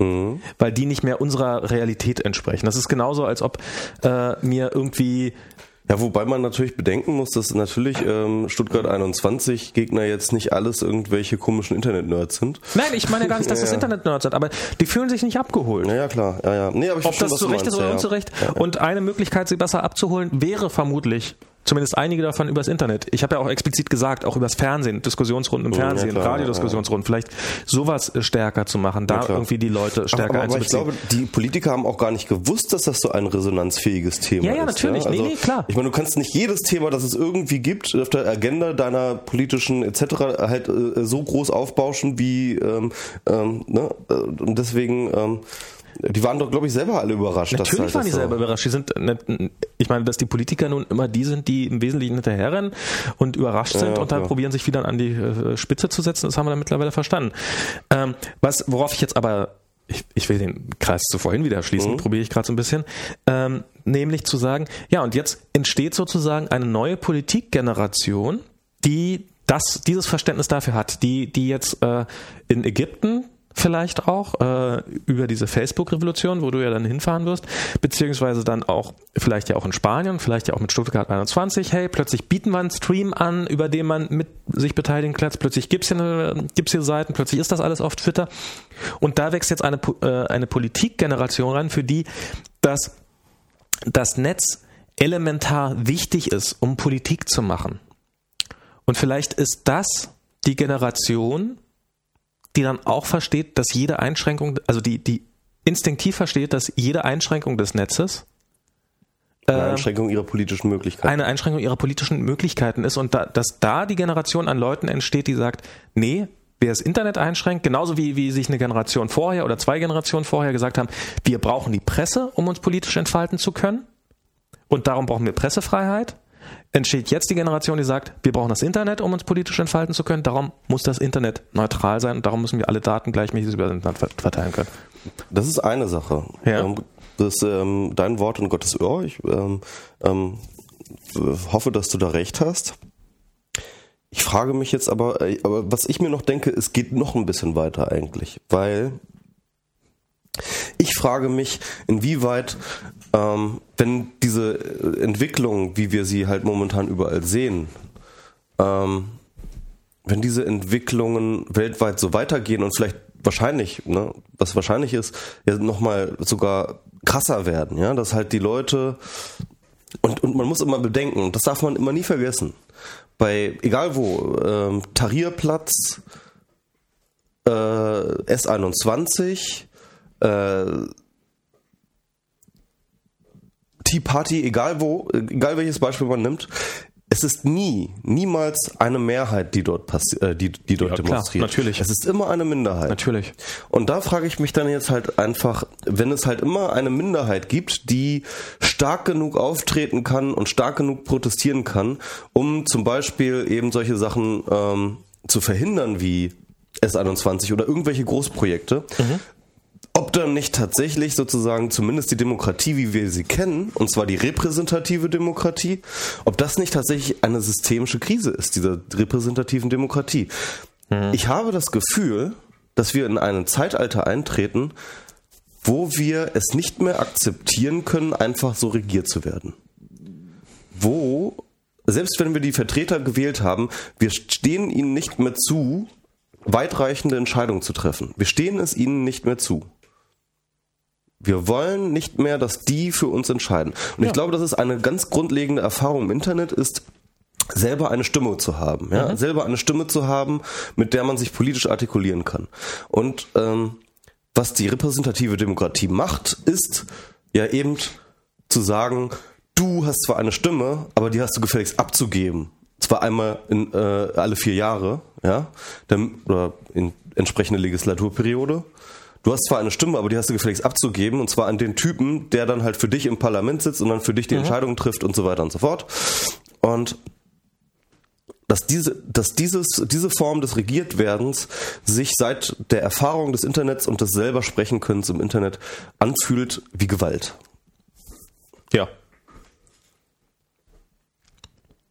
Speaker 2: Mhm.
Speaker 1: Weil die nicht mehr unserer Realität entsprechen. Das ist genauso, als ob äh, mir irgendwie
Speaker 2: Ja, wobei man natürlich bedenken muss, dass natürlich ähm, Stuttgart 21 Gegner jetzt nicht alles irgendwelche komischen Internet-Nerds sind.
Speaker 1: Nein, ich meine gar nicht, dass
Speaker 2: Ja,
Speaker 1: das. Internet-Nerds sind, aber die fühlen sich nicht abgeholt.
Speaker 2: Ja, ja, klar. Ja, ja. Nee, aber ich
Speaker 1: Ob das
Speaker 2: was
Speaker 1: zu Recht ist oder
Speaker 2: ja,
Speaker 1: unzurecht. Und eine Möglichkeit, sie besser abzuholen, wäre vermutlich, zumindest einige davon übers Internet. Ich habe ja auch explizit gesagt, auch übers Fernsehen, Diskussionsrunden im
Speaker 2: Ja,
Speaker 1: Fernsehen,
Speaker 2: klar,
Speaker 1: Radiodiskussionsrunden, vielleicht sowas äh, stärker zu machen, da
Speaker 2: klar.
Speaker 1: irgendwie die Leute stärker
Speaker 2: aber, aber ich
Speaker 1: einzubeziehen.
Speaker 2: glaube, die Politiker haben auch gar nicht gewusst, dass das so ein resonanzfähiges Thema
Speaker 1: Ja, ja,
Speaker 2: ist.
Speaker 1: natürlich. Nee, nee, klar.
Speaker 2: Ich meine, du kannst nicht jedes Thema, das es irgendwie gibt, auf der Agenda deiner politischen etc. halt äh, so groß aufbauschen wie ähm, ähm, ne? Äh, und deswegen ähm, die waren doch, glaube ich, selber alle überrascht.
Speaker 1: Natürlich
Speaker 2: halt
Speaker 1: waren die
Speaker 2: so-
Speaker 1: selber überrascht. Die sind, nicht- ich meine, dass die Politiker nun immer die sind, die im Wesentlichen hinterherrennen und überrascht sind
Speaker 2: ja,
Speaker 1: und dann
Speaker 2: klar.
Speaker 1: probieren, sich wieder an die äh, Spitze zu setzen. Das haben wir dann mittlerweile verstanden. Ähm, was, worauf ich jetzt aber, ich, ich will den Kreis zu vorhin wieder schließen, probiere ich gerade so ein bisschen, ähm, nämlich zu sagen, ja, und jetzt entsteht sozusagen eine neue Politikgeneration, die das, dieses Verständnis dafür hat, die, die jetzt äh, in Ägypten vielleicht auch äh, über diese Facebook-Revolution, wo du ja dann hinfahren wirst, beziehungsweise dann auch vielleicht ja auch in Spanien, vielleicht ja auch mit Stuttgart 21, hey, plötzlich bieten wir einen Stream an, über den man mit sich beteiligen kann, plötzlich gibt's hier, gibt's hier Seiten, plötzlich ist das alles auf Twitter. Und da wächst jetzt eine, äh, eine Politikgeneration ran, für die das, das Netz elementar wichtig ist, um Politik zu machen. Und vielleicht ist das die Generation, die dann auch versteht, dass jede Einschränkung, also die, die instinktiv versteht, dass jede Einschränkung des Netzes
Speaker 2: Eine
Speaker 1: äh,
Speaker 2: Einschränkung ihrer politischen Möglichkeiten.
Speaker 1: eine Einschränkung ihrer politischen Möglichkeiten ist und da, dass da die Generation an Leuten entsteht, die sagt, nee, wer das Internet einschränkt, genauso wie, wie sich eine Generation vorher oder zwei Generationen vorher gesagt haben, wir brauchen die Presse, um uns politisch entfalten zu können und darum brauchen wir Pressefreiheit, entsteht jetzt die Generation, die sagt, wir brauchen das Internet, um uns politisch entfalten zu können, darum muss das Internet neutral sein und darum müssen wir alle Daten gleichmäßig über das Internet ver- verteilen können.
Speaker 2: Das ist eine Sache.
Speaker 1: Ja.
Speaker 2: Ähm, Das ähm, dein Wort in Gottes Ohr. Ich ähm, ähm, hoffe, dass du da recht hast. Ich frage mich jetzt aber, äh, aber was ich mir noch denke, es geht noch ein bisschen weiter eigentlich, weil ich frage mich, inwieweit, ähm, wenn diese äh, Entwicklung, wie wir sie halt momentan überall sehen, ähm, wenn diese Entwicklungen weltweit so weitergehen und vielleicht wahrscheinlich, ne, was wahrscheinlich ist, ja nochmal sogar krasser werden, ja, dass halt die Leute und, und man muss immer bedenken, das darf man immer nie vergessen, bei egal wo, ähm, Tahrirplatz, äh, S21, äh, Tea Party, egal wo, egal welches Beispiel man nimmt, es ist nie, niemals eine Mehrheit, die dort äh, die, die dort
Speaker 1: Ja, klar,
Speaker 2: demonstriert.
Speaker 1: natürlich.
Speaker 2: Es ist immer eine Minderheit.
Speaker 1: Natürlich.
Speaker 2: Und da frage ich mich dann jetzt halt einfach, wenn es halt immer eine Minderheit gibt, die stark genug auftreten kann und stark genug protestieren kann, um zum Beispiel eben solche Sachen ähm, zu verhindern wie S21 oder irgendwelche Großprojekte, ob dann nicht tatsächlich sozusagen zumindest die Demokratie, wie wir sie kennen, und zwar die repräsentative Demokratie, ob das nicht tatsächlich eine systemische Krise ist, dieser repräsentativen Demokratie. Ich habe das Gefühl, dass wir in ein Zeitalter eintreten, wo wir es nicht mehr akzeptieren können, einfach so regiert zu werden. Wo, selbst wenn wir die Vertreter gewählt haben, wir stehen ihnen nicht mehr zu, weitreichende Entscheidungen zu treffen. Wir stehen es ihnen nicht mehr zu. Wir wollen nicht mehr, dass die für uns entscheiden. Und ich glaube, das ist eine ganz grundlegende Erfahrung im Internet, ist selber eine Stimme zu haben, ja, selber eine Stimme zu haben, mit der man sich politisch artikulieren kann. Und ähm, was die repräsentative Demokratie macht, ist ja eben zu sagen, du hast zwar eine Stimme, aber die hast du gefälligst abzugeben. Zwar einmal in, äh, alle vier Jahre, ja, dann, oder in entsprechende Legislaturperiode. Du hast zwar eine Stimme, aber die hast du gefälligst abzugeben, und zwar an den Typen, der dann halt für dich im Parlament sitzt und dann für dich die Entscheidungen trifft und so weiter und so fort. Und dass diese, dass dieses, diese Form des Regiertwerdens sich seit der Erfahrung des Internets und des selber sprechen können im Internet anfühlt wie Gewalt.
Speaker 1: Ja.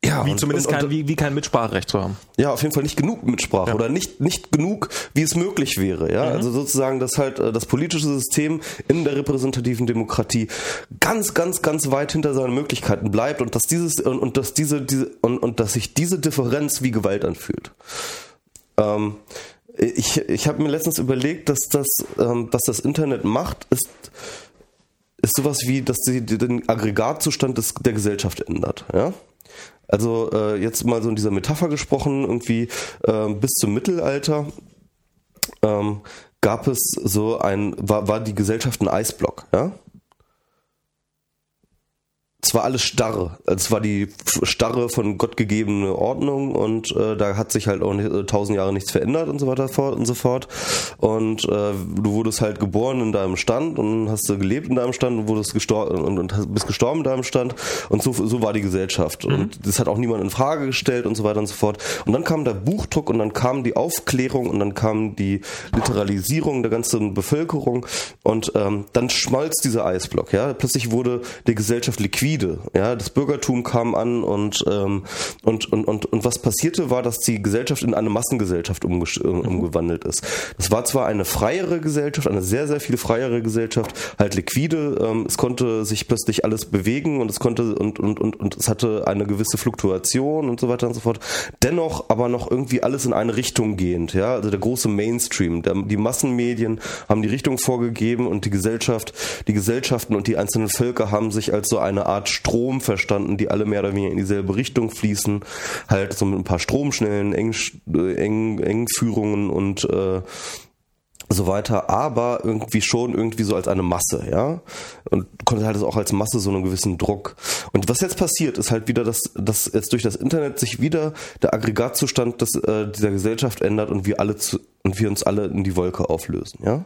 Speaker 1: Ja, wie und, zumindest und, kein, wie, wie kein Mitspracherecht zu haben.
Speaker 2: Ja, auf jeden Fall nicht genug Mitsprache ja. oder nicht, nicht genug, wie es möglich wäre. Ja, mhm. also sozusagen, dass halt äh, das politische System in der repräsentativen Demokratie ganz, ganz, ganz weit hinter seinen Möglichkeiten bleibt und dass dieses und, und dass diese, diese und, und dass sich diese Differenz wie Gewalt anfühlt. Ähm, ich ich habe mir letztens überlegt, dass das, ähm, was das Internet macht, ist ist sowas wie, dass sie den Aggregatzustand des, der Gesellschaft ändert. Ja? Also äh, jetzt mal so in dieser Metapher gesprochen, irgendwie äh, bis zum Mittelalter ähm, gab es so ein, war, war die Gesellschaft ein Eisblock, ja? Es war alles starre. Es war die starre von Gott gegebene Ordnung und äh, da hat sich halt auch nicht, äh, tausend Jahre nichts verändert und so weiter und so fort. Und äh, du wurdest halt geboren in deinem Stand und hast du gelebt in deinem Stand und wurdest gestorben und, und bist gestorben in deinem Stand und so, so war die Gesellschaft. Mhm. Und das hat auch niemand in Frage gestellt und so weiter und so fort. Und dann kam der Buchdruck und dann kam die Aufklärung und dann kam die Literalisierung der ganzen Bevölkerung und ähm, dann schmolz dieser Eisblock. Ja, plötzlich wurde die Gesellschaft liquid liquide. Ja, das Bürgertum kam an und, ähm, und, und, und, und was passierte war, dass die Gesellschaft in eine Massengesellschaft umge äh, umgewandelt ist. Das war zwar eine freiere Gesellschaft, eine sehr, sehr viel freiere Gesellschaft, halt liquide. Ähm, es konnte sich plötzlich alles bewegen und es konnte und, und, und, und es hatte eine gewisse Fluktuation und so weiter und so fort. Dennoch aber noch irgendwie alles in eine Richtung gehend. Ja, also der große Mainstream, der, die Massenmedien haben die Richtung vorgegeben und die Gesellschaft, die Gesellschaften und die einzelnen Völker haben sich als so eine Art Art Strom verstanden, die alle mehr oder weniger in dieselbe Richtung fließen. Halt so mit ein paar Stromschnellen, Eng, äh, Eng, Engführungen und äh, so weiter, aber irgendwie schon irgendwie so als eine Masse, ja. Und konnte halt auch als Masse so einen gewissen Druck. Und was jetzt passiert, ist halt wieder, dass, dass jetzt durch das Internet sich wieder der Aggregatzustand des, äh, dieser Gesellschaft ändert und wir alle zu, und wir uns alle in die Wolke auflösen, ja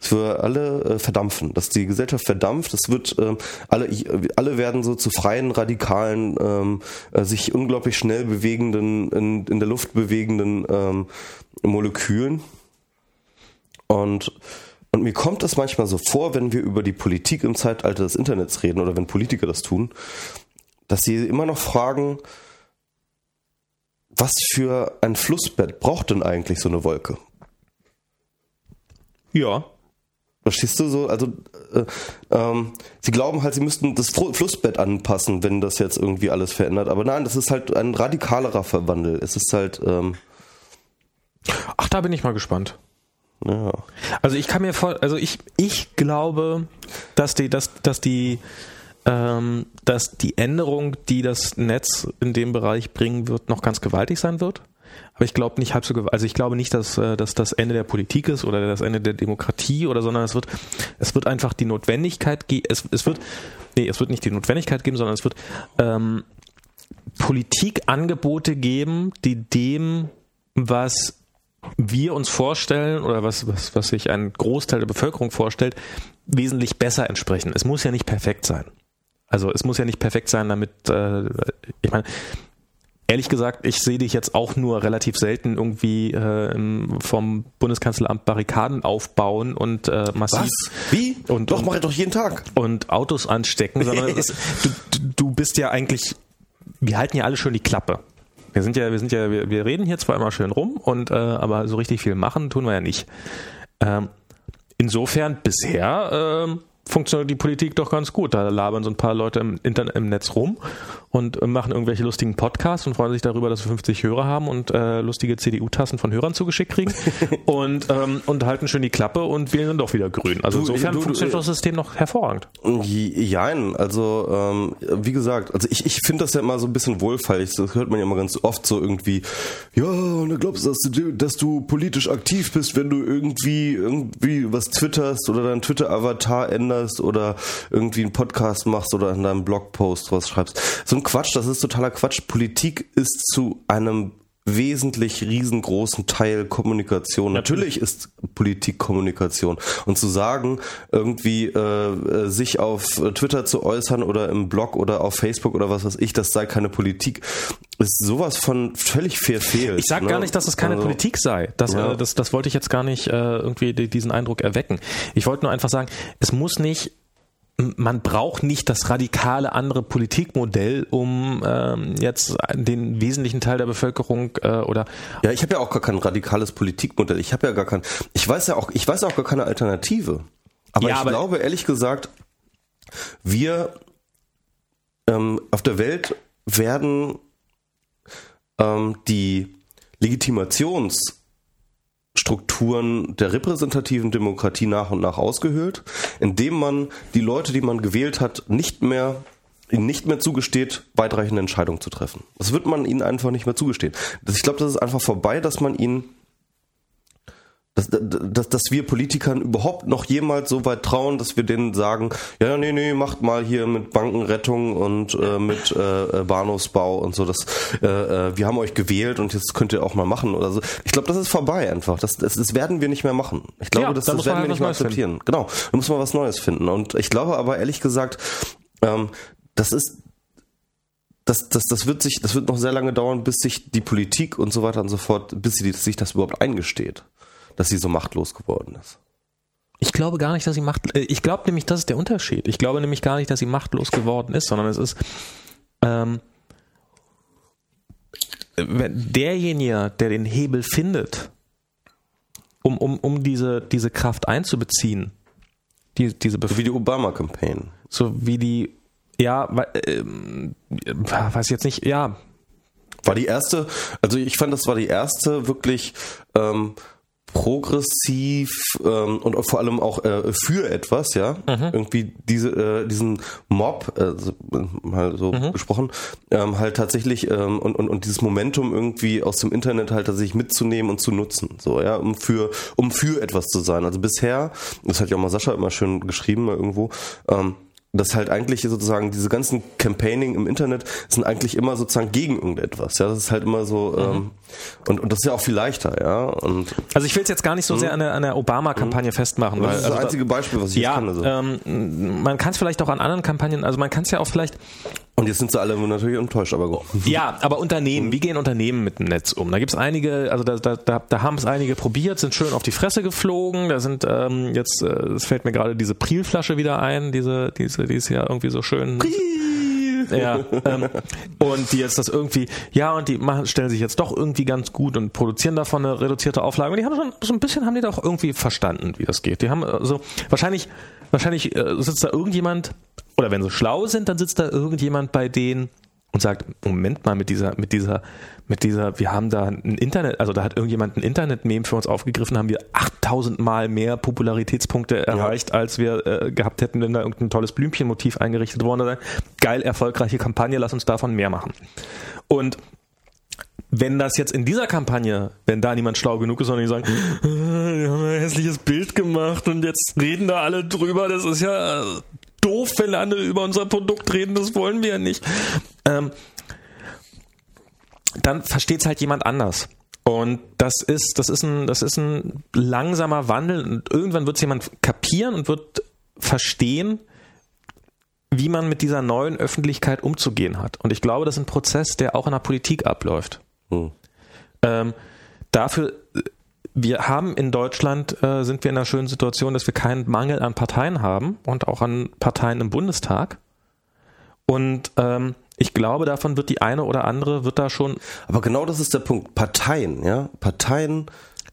Speaker 2: dass wir alle äh, verdampfen, dass die Gesellschaft verdampft. Es wird äh, alle alle werden so zu freien radikalen, ähm, äh, sich unglaublich schnell bewegenden in, in der Luft bewegenden ähm, Molekülen. Und und mir kommt es manchmal so vor, wenn wir über die Politik im Zeitalter des Internets reden oder wenn Politiker das tun, dass sie immer noch fragen, was für ein Flussbett braucht denn eigentlich so eine Wolke?
Speaker 1: Ja.
Speaker 2: Verstehst du so? Also äh, ähm, sie glauben halt, sie müssten das Flussbett anpassen, wenn das jetzt irgendwie alles verändert. Aber nein, das ist halt ein radikalerer Verwandel. Es ist halt. Ähm
Speaker 1: Ach, da bin ich mal gespannt.
Speaker 2: Ja.
Speaker 1: Also ich kann mir vor, also ich ich glaube, dass die, dass dass die ähm, dass die Änderung, die das Netz in dem Bereich bringen wird, noch ganz gewaltig sein wird. Aber ich glaube nicht halb so, also ich glaube nicht, dass, äh, dass das Ende der Politik ist oder das Ende der Demokratie oder, sondern es wird, es wird einfach die Notwendigkeit geben, es, es wird, nee, es wird nicht die Notwendigkeit geben, sondern es wird ähm, Politikangebote geben, die dem, was wir uns vorstellen oder was, was, was sich ein Großteil der Bevölkerung vorstellt, wesentlich besser entsprechen. Es muss ja nicht perfekt sein. Also es muss ja nicht perfekt sein, damit, äh, ich meine, Ehrlich gesagt, ich sehe dich jetzt auch nur relativ selten irgendwie äh, vom Bundeskanzleramt Barrikaden aufbauen und äh, massiv.
Speaker 2: Was? Wie? Und, doch, mache ich doch jeden Tag.
Speaker 1: Und Autos anstecken, sondern ist, du, du bist ja eigentlich, wir halten ja alle schön die Klappe. Wir sind ja, wir sind ja, wir, wir reden hier zwar immer schön rum und äh, aber so richtig viel machen tun wir ja nicht. Ähm, insofern bisher ähm, funktioniert die Politik doch ganz gut. Da labern so ein paar Leute im Internet, im Netz rum und machen irgendwelche lustigen Podcasts und freuen sich darüber, dass wir 50 Hörer haben und äh, lustige CDU-Tassen von Hörern zugeschickt kriegen und, ähm, und halten schön die Klappe und wählen dann doch wieder grün. Also du, insofern du, funktioniert du, das System noch hervorragend.
Speaker 2: Jein, also ähm, wie gesagt, also ich, ich finde das ja immer so ein bisschen wohlfeilig. Das hört man ja immer ganz oft so irgendwie, ja, und du glaubst, dass du, dass du politisch aktiv bist, wenn du irgendwie irgendwie was twitterst oder dein Twitter-Avatar änderst oder irgendwie einen Podcast machst oder in deinem Blogpost was schreibst. So ein Quatsch, das ist totaler Quatsch. Politik ist zu einem wesentlich riesengroßen Teil Kommunikation. Natürlich ist Politik Kommunikation. Und zu sagen, irgendwie äh, sich auf Twitter zu äußern oder im Blog oder auf Facebook oder was weiß ich, das sei keine Politik, ist sowas von völlig verfehlt.
Speaker 1: Ich sage ne? gar nicht, dass es keine also, Politik sei. Das, ja. äh, das, das wollte ich jetzt gar nicht äh, irgendwie diesen Eindruck erwecken. Ich wollte nur einfach sagen, es muss nicht man braucht nicht das radikale andere Politikmodell, um ähm, jetzt den wesentlichen Teil der Bevölkerung äh, oder
Speaker 2: ja, ich habe ja auch gar kein radikales Politikmodell. Ich habe ja gar kein, ich weiß ja auch, ich weiß auch gar keine Alternative. Aber
Speaker 1: Ja,
Speaker 2: ich
Speaker 1: aber-
Speaker 2: glaube ehrlich gesagt, wir ähm, auf der Welt werden ähm, die Legitimationsstrukturen der repräsentativen Demokratie nach und nach ausgehöhlt, indem man die Leute, die man gewählt hat, nicht mehr ihnen nicht mehr zugesteht, weitreichende Entscheidungen zu treffen. Das wird man ihnen einfach nicht mehr zugestehen. Ich glaube, das ist einfach vorbei, dass man ihnen dass, dass, dass wir Politikern überhaupt noch jemals so weit trauen, dass wir denen sagen, ja, nee, nee, macht mal hier mit Bankenrettung und äh, mit äh, Bahnhofsbau und so, das, äh, äh, wir haben euch gewählt und jetzt könnt ihr auch mal machen oder so. Ich glaube, das ist vorbei einfach. Das, das, das werden wir nicht mehr machen. Ich glaube,
Speaker 1: Ja,
Speaker 2: das,
Speaker 1: da
Speaker 2: das werden wir nicht mehr akzeptieren. Genau, da muss man was Neues finden. Und ich glaube aber ehrlich gesagt, ähm, das ist das, das, das wird sich, das wird noch sehr lange dauern, bis sich die Politik und so weiter und so fort, bis sie sich das überhaupt eingesteht, dass sie so machtlos geworden ist.
Speaker 1: Ich glaube gar nicht, dass sie macht. äh, Ich glaube nämlich, das ist der Unterschied. Ich glaube nämlich gar nicht, dass sie machtlos geworden ist, sondern es ist ähm, wenn derjenige, der den Hebel findet, um, um, um diese, diese Kraft einzubeziehen, die, diese Bef
Speaker 2: Wie die Obama-Campaign.
Speaker 1: so wie die, ja, ähm, weiß ich jetzt nicht, ja,
Speaker 2: War die erste, also ich fand, das war die erste wirklich ähm, progressiv ähm, und vor allem auch äh, für etwas, ja, irgendwie diese äh, diesen Mob, äh, mal so gesprochen, ähm, halt tatsächlich ähm, und, und und dieses Momentum irgendwie aus dem Internet halt tatsächlich mitzunehmen und zu nutzen, so ja, um für um für etwas zu sein. Also bisher, das hat ja auch mal Sascha immer schön geschrieben mal irgendwo. Ähm, dass halt eigentlich sozusagen diese ganzen Campaigning im Internet sind eigentlich immer sozusagen gegen irgendetwas. Ja, das ist halt immer so ähm, und und das ist ja auch viel leichter, ja. Und
Speaker 1: also ich will es jetzt gar nicht so sehr an der, an der Obama-Kampagne festmachen, weil
Speaker 2: das ist
Speaker 1: also
Speaker 2: das
Speaker 1: da-
Speaker 2: einzige Beispiel, was ich
Speaker 1: ja,
Speaker 2: kann. Also.
Speaker 1: ähm, man kann es vielleicht auch an anderen Kampagnen, also man kann es ja auch vielleicht
Speaker 2: Und jetzt sind sie alle natürlich enttäuscht, aber gut.
Speaker 1: Ja, aber Unternehmen, wie gehen Unternehmen mit dem Netz um? Da gibt's einige, also da, da, da, da haben es einige probiert, sind schön auf die Fresse geflogen. Da sind ähm, jetzt, äh, es fällt mir gerade diese Priel-Flasche wieder ein, diese, diese, die ist ja irgendwie so schön. Ja, ähm, und die jetzt das irgendwie, ja, und die machen, stellen sich jetzt doch irgendwie ganz gut und produzieren davon eine reduzierte Auflage. Und die haben schon so ein bisschen haben die doch irgendwie verstanden, wie das geht. Die haben also wahrscheinlich, wahrscheinlich äh, sitzt da irgendjemand, oder wenn sie schlau sind, dann sitzt da irgendjemand bei denen und sagt, Moment mal, mit dieser, mit dieser, mit dieser, wir haben da ein Internet, also da hat irgendjemand ein Internet-Meme für uns aufgegriffen, haben wir 8000 Mal mehr Popularitätspunkte erreicht, als wir äh, gehabt hätten, wenn da irgendein tolles Blümchenmotiv eingerichtet worden wäre. Geil, erfolgreiche Kampagne, lass uns davon mehr machen. Und wenn das jetzt in dieser Kampagne, wenn da niemand schlau genug ist, sondern die sagen, "Äh, wir haben ein hässliches Bild gemacht und jetzt reden da alle drüber, das ist ja doof, wenn andere über unser Produkt reden, das wollen wir ja nicht. Ähm, dann versteht es halt jemand anders. Und das ist, das ist ein, das ist ein langsamer Wandel und irgendwann wird es jemand kapieren und wird verstehen, wie man mit dieser neuen Öffentlichkeit umzugehen hat. Und ich glaube, das ist ein Prozess, der auch in der Politik abläuft.
Speaker 2: Hm.
Speaker 1: Ähm, dafür, wir haben in Deutschland, äh, sind wir in einer schönen Situation, dass wir keinen Mangel an Parteien haben und auch an Parteien im Bundestag. Und ähm, ich glaube, davon wird die eine oder andere, wird da schon
Speaker 2: Aber genau das ist der Punkt. Parteien, ja, Parteien.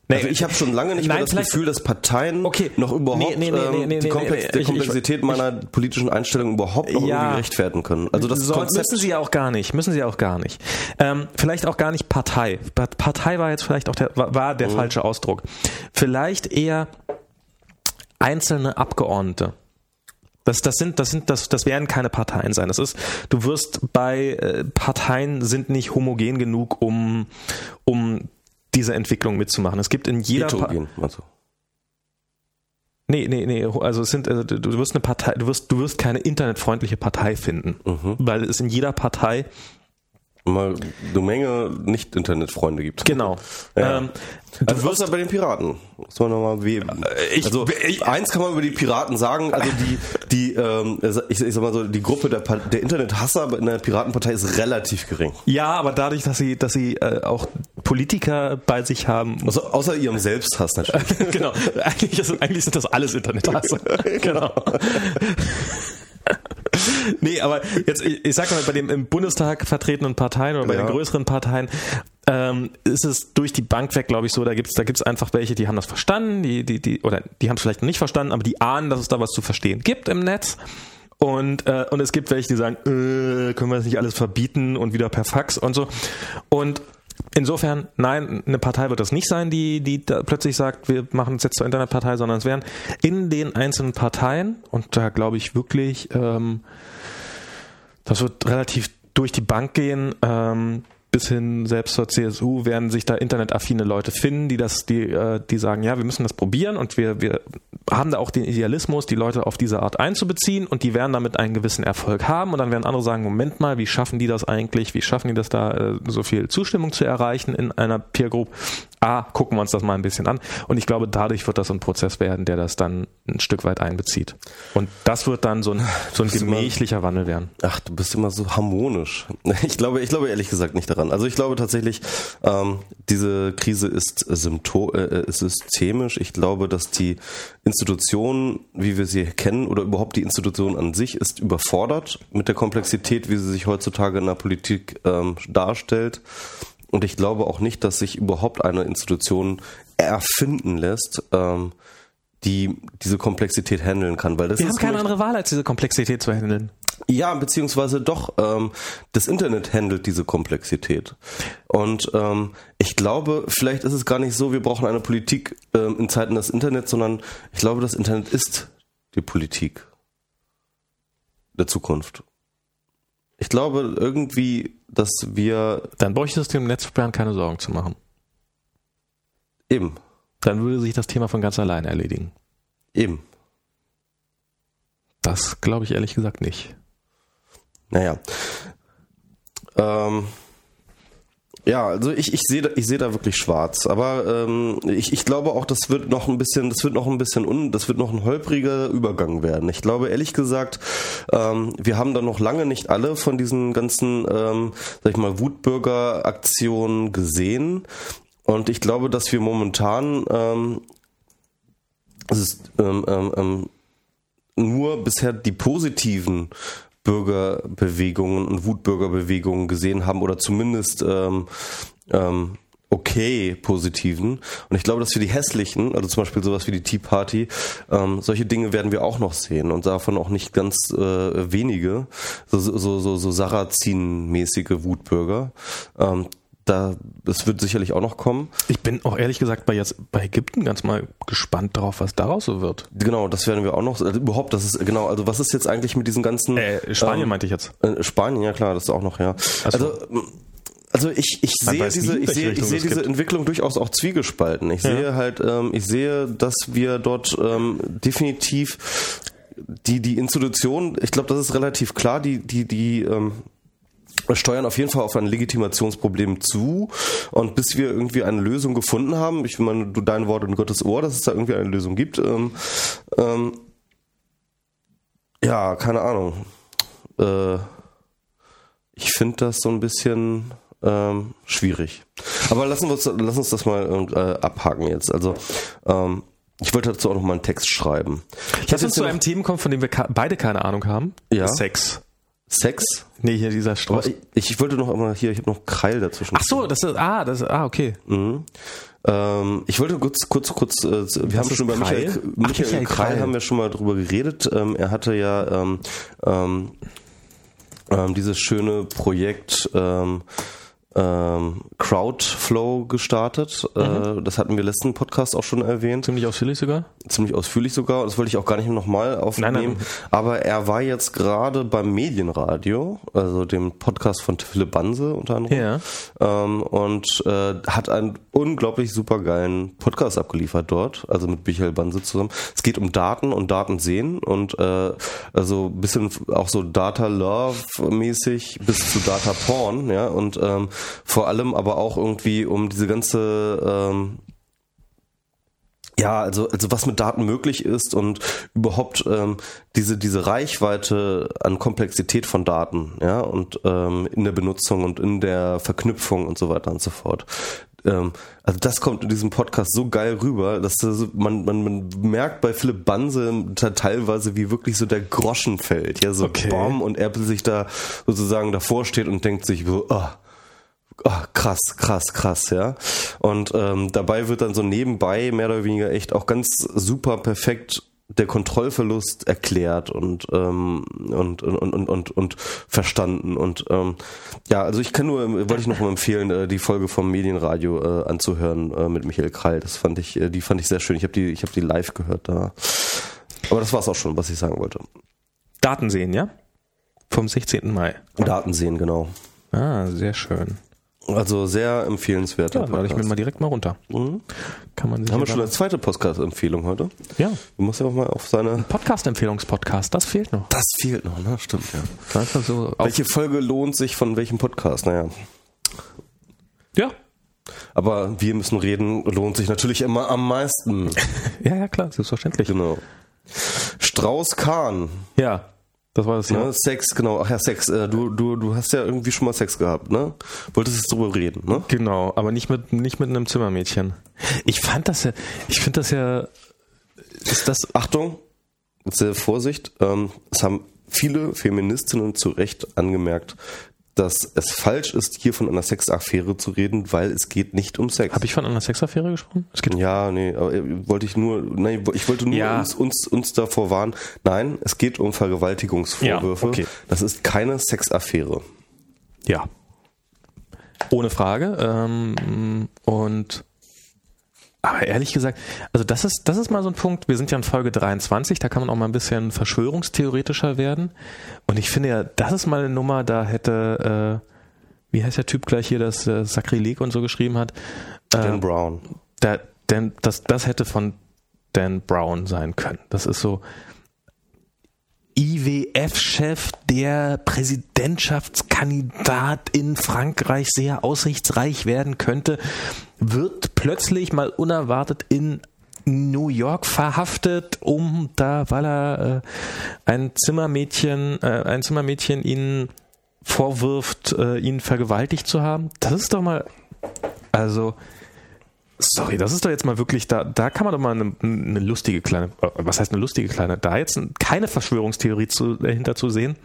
Speaker 1: Nee,
Speaker 2: also ich habe schon lange nicht
Speaker 1: nein,
Speaker 2: mehr das Gefühl, dass Parteien
Speaker 1: Okay.
Speaker 2: noch überhaupt
Speaker 1: Nee, nee, nee,
Speaker 2: ähm, die Komplex der
Speaker 1: ich-
Speaker 2: Komplexität meiner politischen Einstellung überhaupt noch
Speaker 1: Ja.
Speaker 2: irgendwie gerechtfertigen können. Also das
Speaker 1: So,
Speaker 2: Konzept.
Speaker 1: müssen sie ja auch gar nicht, müssen sie auch gar nicht. Ähm, vielleicht auch gar nicht Partei. Pa- Partei war jetzt vielleicht auch der, war, der falsche Ausdruck. Vielleicht eher einzelne Abgeordnete. Das, das sind, das sind, das, das werden keine Parteien sein. Das ist, du wirst bei äh, Parteien sind nicht homogen genug, um, um diese Entwicklung mitzumachen. Es gibt in jeder Pa-
Speaker 2: Heterogen, also.
Speaker 1: Nee, nee, nee, also es sind, also du wirst eine Partei, du wirst, du wirst keine internetfreundliche Partei finden, weil es in jeder Partei
Speaker 2: Mal eine Menge Nicht-Internet-Freunde gibt.
Speaker 1: Genau.
Speaker 2: Ja.
Speaker 1: Ähm,
Speaker 2: Du wirst ja bei den Piraten. Muss man nochmal wie.
Speaker 1: ich-
Speaker 2: also
Speaker 1: ich-
Speaker 2: eins kann man über die Piraten sagen, also die, die, ähm, ich, ich sag mal so, die Gruppe der, der Internethasser in der Piratenpartei ist relativ gering.
Speaker 1: ja, aber dadurch, dass sie, dass sie äh, auch Politiker bei sich haben.
Speaker 2: Also, außer ihrem Selbsthass natürlich.
Speaker 1: genau. Eigentlich, ist, eigentlich sind das alles Internethasser. genau. nee, aber jetzt, ich, ich sag mal, bei den im Bundestag vertretenen Parteien oder bei
Speaker 2: Ja.
Speaker 1: den größeren Parteien ähm, ist es durch die Bank weg, glaube ich, so, da gibt's da gibt's einfach welche, die haben das verstanden, die, die, die, oder die haben es vielleicht noch nicht verstanden, aber die ahnen, dass es da was zu verstehen gibt im Netz. Und, äh, und es gibt welche, die sagen, äh, können wir das nicht alles verbieten und wieder per Fax und so. Und insofern, nein, eine Partei wird das nicht sein, die, die plötzlich sagt, wir machen es jetzt zur Internetpartei, sondern es werden in den einzelnen Parteien, und da glaube ich wirklich, ähm, das wird relativ durch die Bank gehen, ähm, bis hin selbst zur CSU werden sich da internetaffine Leute finden, die das, die, äh, die sagen, ja, wir müssen das probieren und wir, wir haben da auch den Idealismus, die Leute auf diese Art einzubeziehen und die werden damit einen gewissen Erfolg haben und dann werden andere sagen, Moment mal, wie schaffen die das eigentlich? Wie schaffen die das da, äh, so viel Zustimmung zu erreichen in einer Peer Group? Ah, gucken wir uns das mal ein bisschen an. Und ich glaube, dadurch wird das so ein Prozess werden, der das dann ein Stück weit einbezieht. Und das wird dann so ein, so ein
Speaker 2: bist immer-
Speaker 1: gemächlicher Wandel werden.
Speaker 2: Ach, du bist immer so harmonisch. Ich glaube, ich glaube ehrlich gesagt nicht daran. Also ich glaube tatsächlich, ähm, diese Krise ist, Sympto äh, ist systemisch. Ich glaube, dass die Institution, wie wir sie kennen, oder überhaupt die Institution an sich, ist überfordert mit der Komplexität, wie sie sich heutzutage in der Politik ähm, darstellt. Und ich glaube auch nicht, dass sich überhaupt eine Institution erfinden lässt, ähm, die diese Komplexität handeln kann. Weil das
Speaker 1: Wir
Speaker 2: ist
Speaker 1: haben keine andere Wahl, als diese Komplexität zu handeln.
Speaker 2: ja, beziehungsweise doch, ähm, das Internet handelt diese Komplexität. Und ähm, ich glaube, vielleicht ist es gar nicht so, wir brauchen eine Politik ähm, in Zeiten des Internets, sondern ich glaube, das Internet ist die Politik der Zukunft. Ich glaube irgendwie, dass wir
Speaker 1: Dann bräuchte es dem Netzsperren keine Sorgen zu machen.
Speaker 2: eben,
Speaker 1: Dann würde sich das Thema von ganz alleine erledigen.
Speaker 2: eben,
Speaker 1: Das glaube ich ehrlich gesagt nicht.
Speaker 2: Naja. Ähm, ja, also ich, ich sehe da, ich sehe da wirklich schwarz. Aber ähm, ich, ich glaube auch, das wird noch ein bisschen, das wird noch ein bisschen un, das wird noch ein holpriger Übergang werden. Ich glaube ehrlich gesagt, ähm, wir haben da noch lange nicht alle von diesen ganzen, ähm, sag ich mal, Wutbürger-Aktionen gesehen. Und ich glaube, dass wir momentan ähm, es ist ähm, ähm, ähm, nur bisher die positiven Bürgerbewegungen und Wutbürgerbewegungen gesehen haben oder zumindest ähm, ähm, okay positiven. Und ich glaube, dass wir die hässlichen, also zum Beispiel sowas wie die Tea Party, ähm, solche Dinge werden wir auch noch sehen und davon auch nicht ganz äh, wenige, so, so, so, so Sarrazin-mäßige Wutbürger. Ähm, da, das wird sicherlich auch noch kommen.
Speaker 1: Ich bin auch ehrlich gesagt bei jetzt bei Ägypten ganz mal gespannt drauf, was daraus so wird.
Speaker 2: Genau, das werden wir auch noch. Also überhaupt, das ist genau. Also was ist jetzt eigentlich mit diesen ganzen?
Speaker 1: Äh, Spanien
Speaker 2: ähm,
Speaker 1: meinte ich jetzt.
Speaker 2: Äh, Spanien, ja klar, das ist auch noch, ja. Also, ähm, also ich, ich
Speaker 1: Man
Speaker 2: sehe
Speaker 1: nie,
Speaker 2: diese,
Speaker 1: in
Speaker 2: ich sehe, ich sehe
Speaker 1: es
Speaker 2: diese
Speaker 1: gibt.
Speaker 2: Entwicklung durchaus auch zwiegespalten. Ich
Speaker 1: Ja.
Speaker 2: sehe halt, ähm, ich sehe, dass wir dort ähm, definitiv die, die Institution, ich glaube, das ist relativ klar, die, die, die, ähm, steuern auf jeden Fall auf ein Legitimationsproblem zu. Und bis wir irgendwie eine Lösung gefunden haben, ich meine, du dein Wort in Gottes Ohr, dass es da irgendwie eine Lösung gibt, ähm, ähm, ja, keine Ahnung. Äh, ich finde das so ein bisschen ähm, schwierig. Aber lassen wir uns, lass uns das mal äh, abhaken jetzt. Also ähm, ich wollte dazu auch noch mal einen Text schreiben. Ich
Speaker 1: Lass uns
Speaker 2: jetzt
Speaker 1: zu einem Thema kommen, von dem wir beide keine Ahnung haben.
Speaker 2: Ja.
Speaker 1: Sex.
Speaker 2: Sex.
Speaker 1: Nee, hier dieser Strauß.
Speaker 2: ich, ich wollte noch immer hier, ich habe noch Kreil dazwischen.
Speaker 1: Ach so, das ist, ah, das ist, ah, okay.
Speaker 2: Mhm. Ähm, ich wollte kurz, kurz, kurz, äh, wir haben schon über
Speaker 1: Kreil?
Speaker 2: Michael,
Speaker 1: Ach,
Speaker 2: Michael,
Speaker 1: Michael
Speaker 2: Kreil,
Speaker 1: Kreil.
Speaker 2: haben wir schon mal drüber geredet. Ähm, er hatte ja ähm, ähm, ähm, dieses schöne Projekt ähm, Crowdflow gestartet. Äh, das hatten wir letzten Podcast auch schon erwähnt
Speaker 1: Ziemlich ausführlich sogar.
Speaker 2: ziemlich ausführlich sogar. Das wollte ich auch gar nicht nochmal aufnehmen.
Speaker 1: Nein, nein.
Speaker 2: Aber er war jetzt gerade beim Medienradio, also dem Podcast von Philipp Banse unter anderem.
Speaker 1: Ja.
Speaker 2: Ähm, und äh, hat einen unglaublich supergeilen Podcast abgeliefert dort, also mit Michael Banse zusammen. Es geht um Daten und Daten sehen und äh, also ein bisschen auch so Data Love mäßig bis zu Data Porn, ja, und ähm, vor allem aber auch irgendwie um diese ganze ähm, ja, also, also was mit Daten möglich ist und überhaupt ähm, diese, diese Reichweite an Komplexität von Daten, ja, und ähm, in der Benutzung und in der Verknüpfung und so weiter und so fort. ähm, also das kommt in diesem Podcast so geil rüber, dass das, man, man, man merkt bei Philipp Banse teilweise, wie wirklich so der Groschen fällt. Ja, so
Speaker 1: Okay.
Speaker 2: Bom und er sich da sozusagen davor steht und denkt sich so, ah, ah, krass, krass, krass, ja. Und ähm, dabei wird dann so nebenbei mehr oder weniger echt auch ganz super perfekt der Kontrollverlust erklärt und ähm, und, und, und, und, und verstanden und ähm, ja also ich kann nur wollte ich noch mal empfehlen äh, die Folge vom Medienradio äh, anzuhören äh, mit Michael Krall das fand ich äh, die fand ich sehr schön ich habe die ich habe die live gehört da aber das war's auch schon was ich sagen wollte
Speaker 1: Daten sehen, ja? Vom 16. Mai.
Speaker 2: Daten sehen genau
Speaker 1: Ah, sehr schön.
Speaker 2: Also sehr empfehlenswert
Speaker 1: Ja, lade ich mir mal direkt mal runter.
Speaker 2: mhm.
Speaker 1: Kann man sich
Speaker 2: haben wir schon eine zweite Podcast-Empfehlung heute
Speaker 1: Ja,
Speaker 2: du musst ja auch mal auf seine
Speaker 1: Podcast-Empfehlungspodcast, das fehlt noch.
Speaker 2: das fehlt noch ne stimmt ja
Speaker 1: so
Speaker 2: welche Folge lohnt sich von welchem Podcast naja
Speaker 1: ja.
Speaker 2: Aber wir müssen reden, lohnt sich natürlich immer am meisten.
Speaker 1: ja, ja, klar, selbstverständlich.
Speaker 2: Genau. Strauß Kahn,
Speaker 1: Ja, das war das ja.
Speaker 2: ne? Sex, genau. Ach ja, Sex. Äh, du, du, du hast ja irgendwie schon mal Sex gehabt, ne? Wolltest jetzt drüber reden, ne?
Speaker 1: Genau, aber nicht mit nicht mit einem Zimmermädchen. Ich fand das ja, ich finde das ja, ist das
Speaker 2: Achtung, sehr Vorsicht. Ähm, es haben viele Feministinnen zu Recht angemerkt, dass es falsch ist, hier von einer Sexaffäre zu reden, weil es geht nicht um Sex.
Speaker 1: Habe ich von einer Sexaffäre gesprochen? Es geht
Speaker 2: Ja, nee, aber äh, wollte ich nur, nein, ich wollte nur
Speaker 1: Ja.
Speaker 2: uns, uns, uns davor warnen. Nein, es geht um Vergewaltigungsvorwürfe.
Speaker 1: Ja, okay.
Speaker 2: Das ist keine Sexaffäre.
Speaker 1: Ja. Ohne Frage. Ähm, und aber ehrlich gesagt, also das ist, das ist mal so ein Punkt, wir sind ja in Folge 23, da kann man auch mal ein bisschen verschwörungstheoretischer werden. Und ich finde ja, das ist mal eine Nummer, da hätte, äh, wie heißt der Typ gleich hier, das äh, Sakrileg und so geschrieben hat,
Speaker 2: Dan Brown.
Speaker 1: da, denn das, das hätte von Dan Brown sein können. Das ist so IWF-Chef, der Präsidentschaftskandidat in Frankreich sehr aussichtsreich werden könnte, wird plötzlich mal unerwartet in New York verhaftet, um da, weil er äh, ein Zimmermädchen, äh, ein Zimmermädchen ihnen vorwirft, äh, ihn vergewaltigt zu haben. Das ist doch mal, also, Sorry, das ist doch jetzt mal wirklich, da, da kann man doch mal eine, eine lustige kleine, äh, was heißt eine lustige kleine, da jetzt keine Verschwörungstheorie zu, dahinter zu sehen,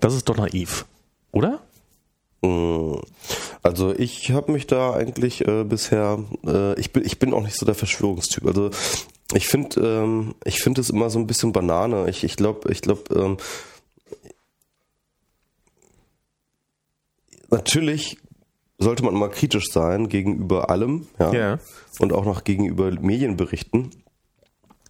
Speaker 1: das ist doch naiv, oder?
Speaker 2: Mm. Also ich habe mich da eigentlich äh, bisher, äh, ich bin ich bin auch nicht so der Verschwörungstyp. Also ich finde ähm, ich finde es immer so ein bisschen Banane. Ich ich glaube ich glaube ähm, natürlich sollte man immer kritisch sein gegenüber allem, ja,
Speaker 1: Ja.
Speaker 2: und auch noch gegenüber Medienberichten.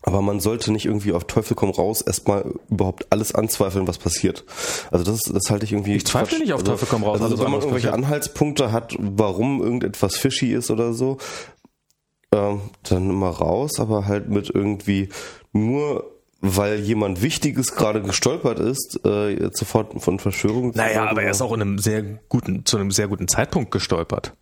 Speaker 2: Aber man sollte nicht irgendwie auf Teufel komm raus erstmal überhaupt alles anzweifeln, was passiert. Also das, das halte ich irgendwie.
Speaker 1: Ich zweifle
Speaker 2: Quatsch.
Speaker 1: nicht auf
Speaker 2: also,
Speaker 1: Teufel komm raus,
Speaker 2: Also
Speaker 1: alles
Speaker 2: wenn man irgendwelche
Speaker 1: passiert.
Speaker 2: Anhaltspunkte hat, warum irgendetwas fishy ist oder so, ähm, dann immer raus, aber halt mit irgendwie nur weil jemand Wichtiges gerade gestolpert ist, äh, sofort von Verschwörung.
Speaker 1: Naja, aber er ist auch in einem sehr guten, zu einem sehr guten Zeitpunkt gestolpert.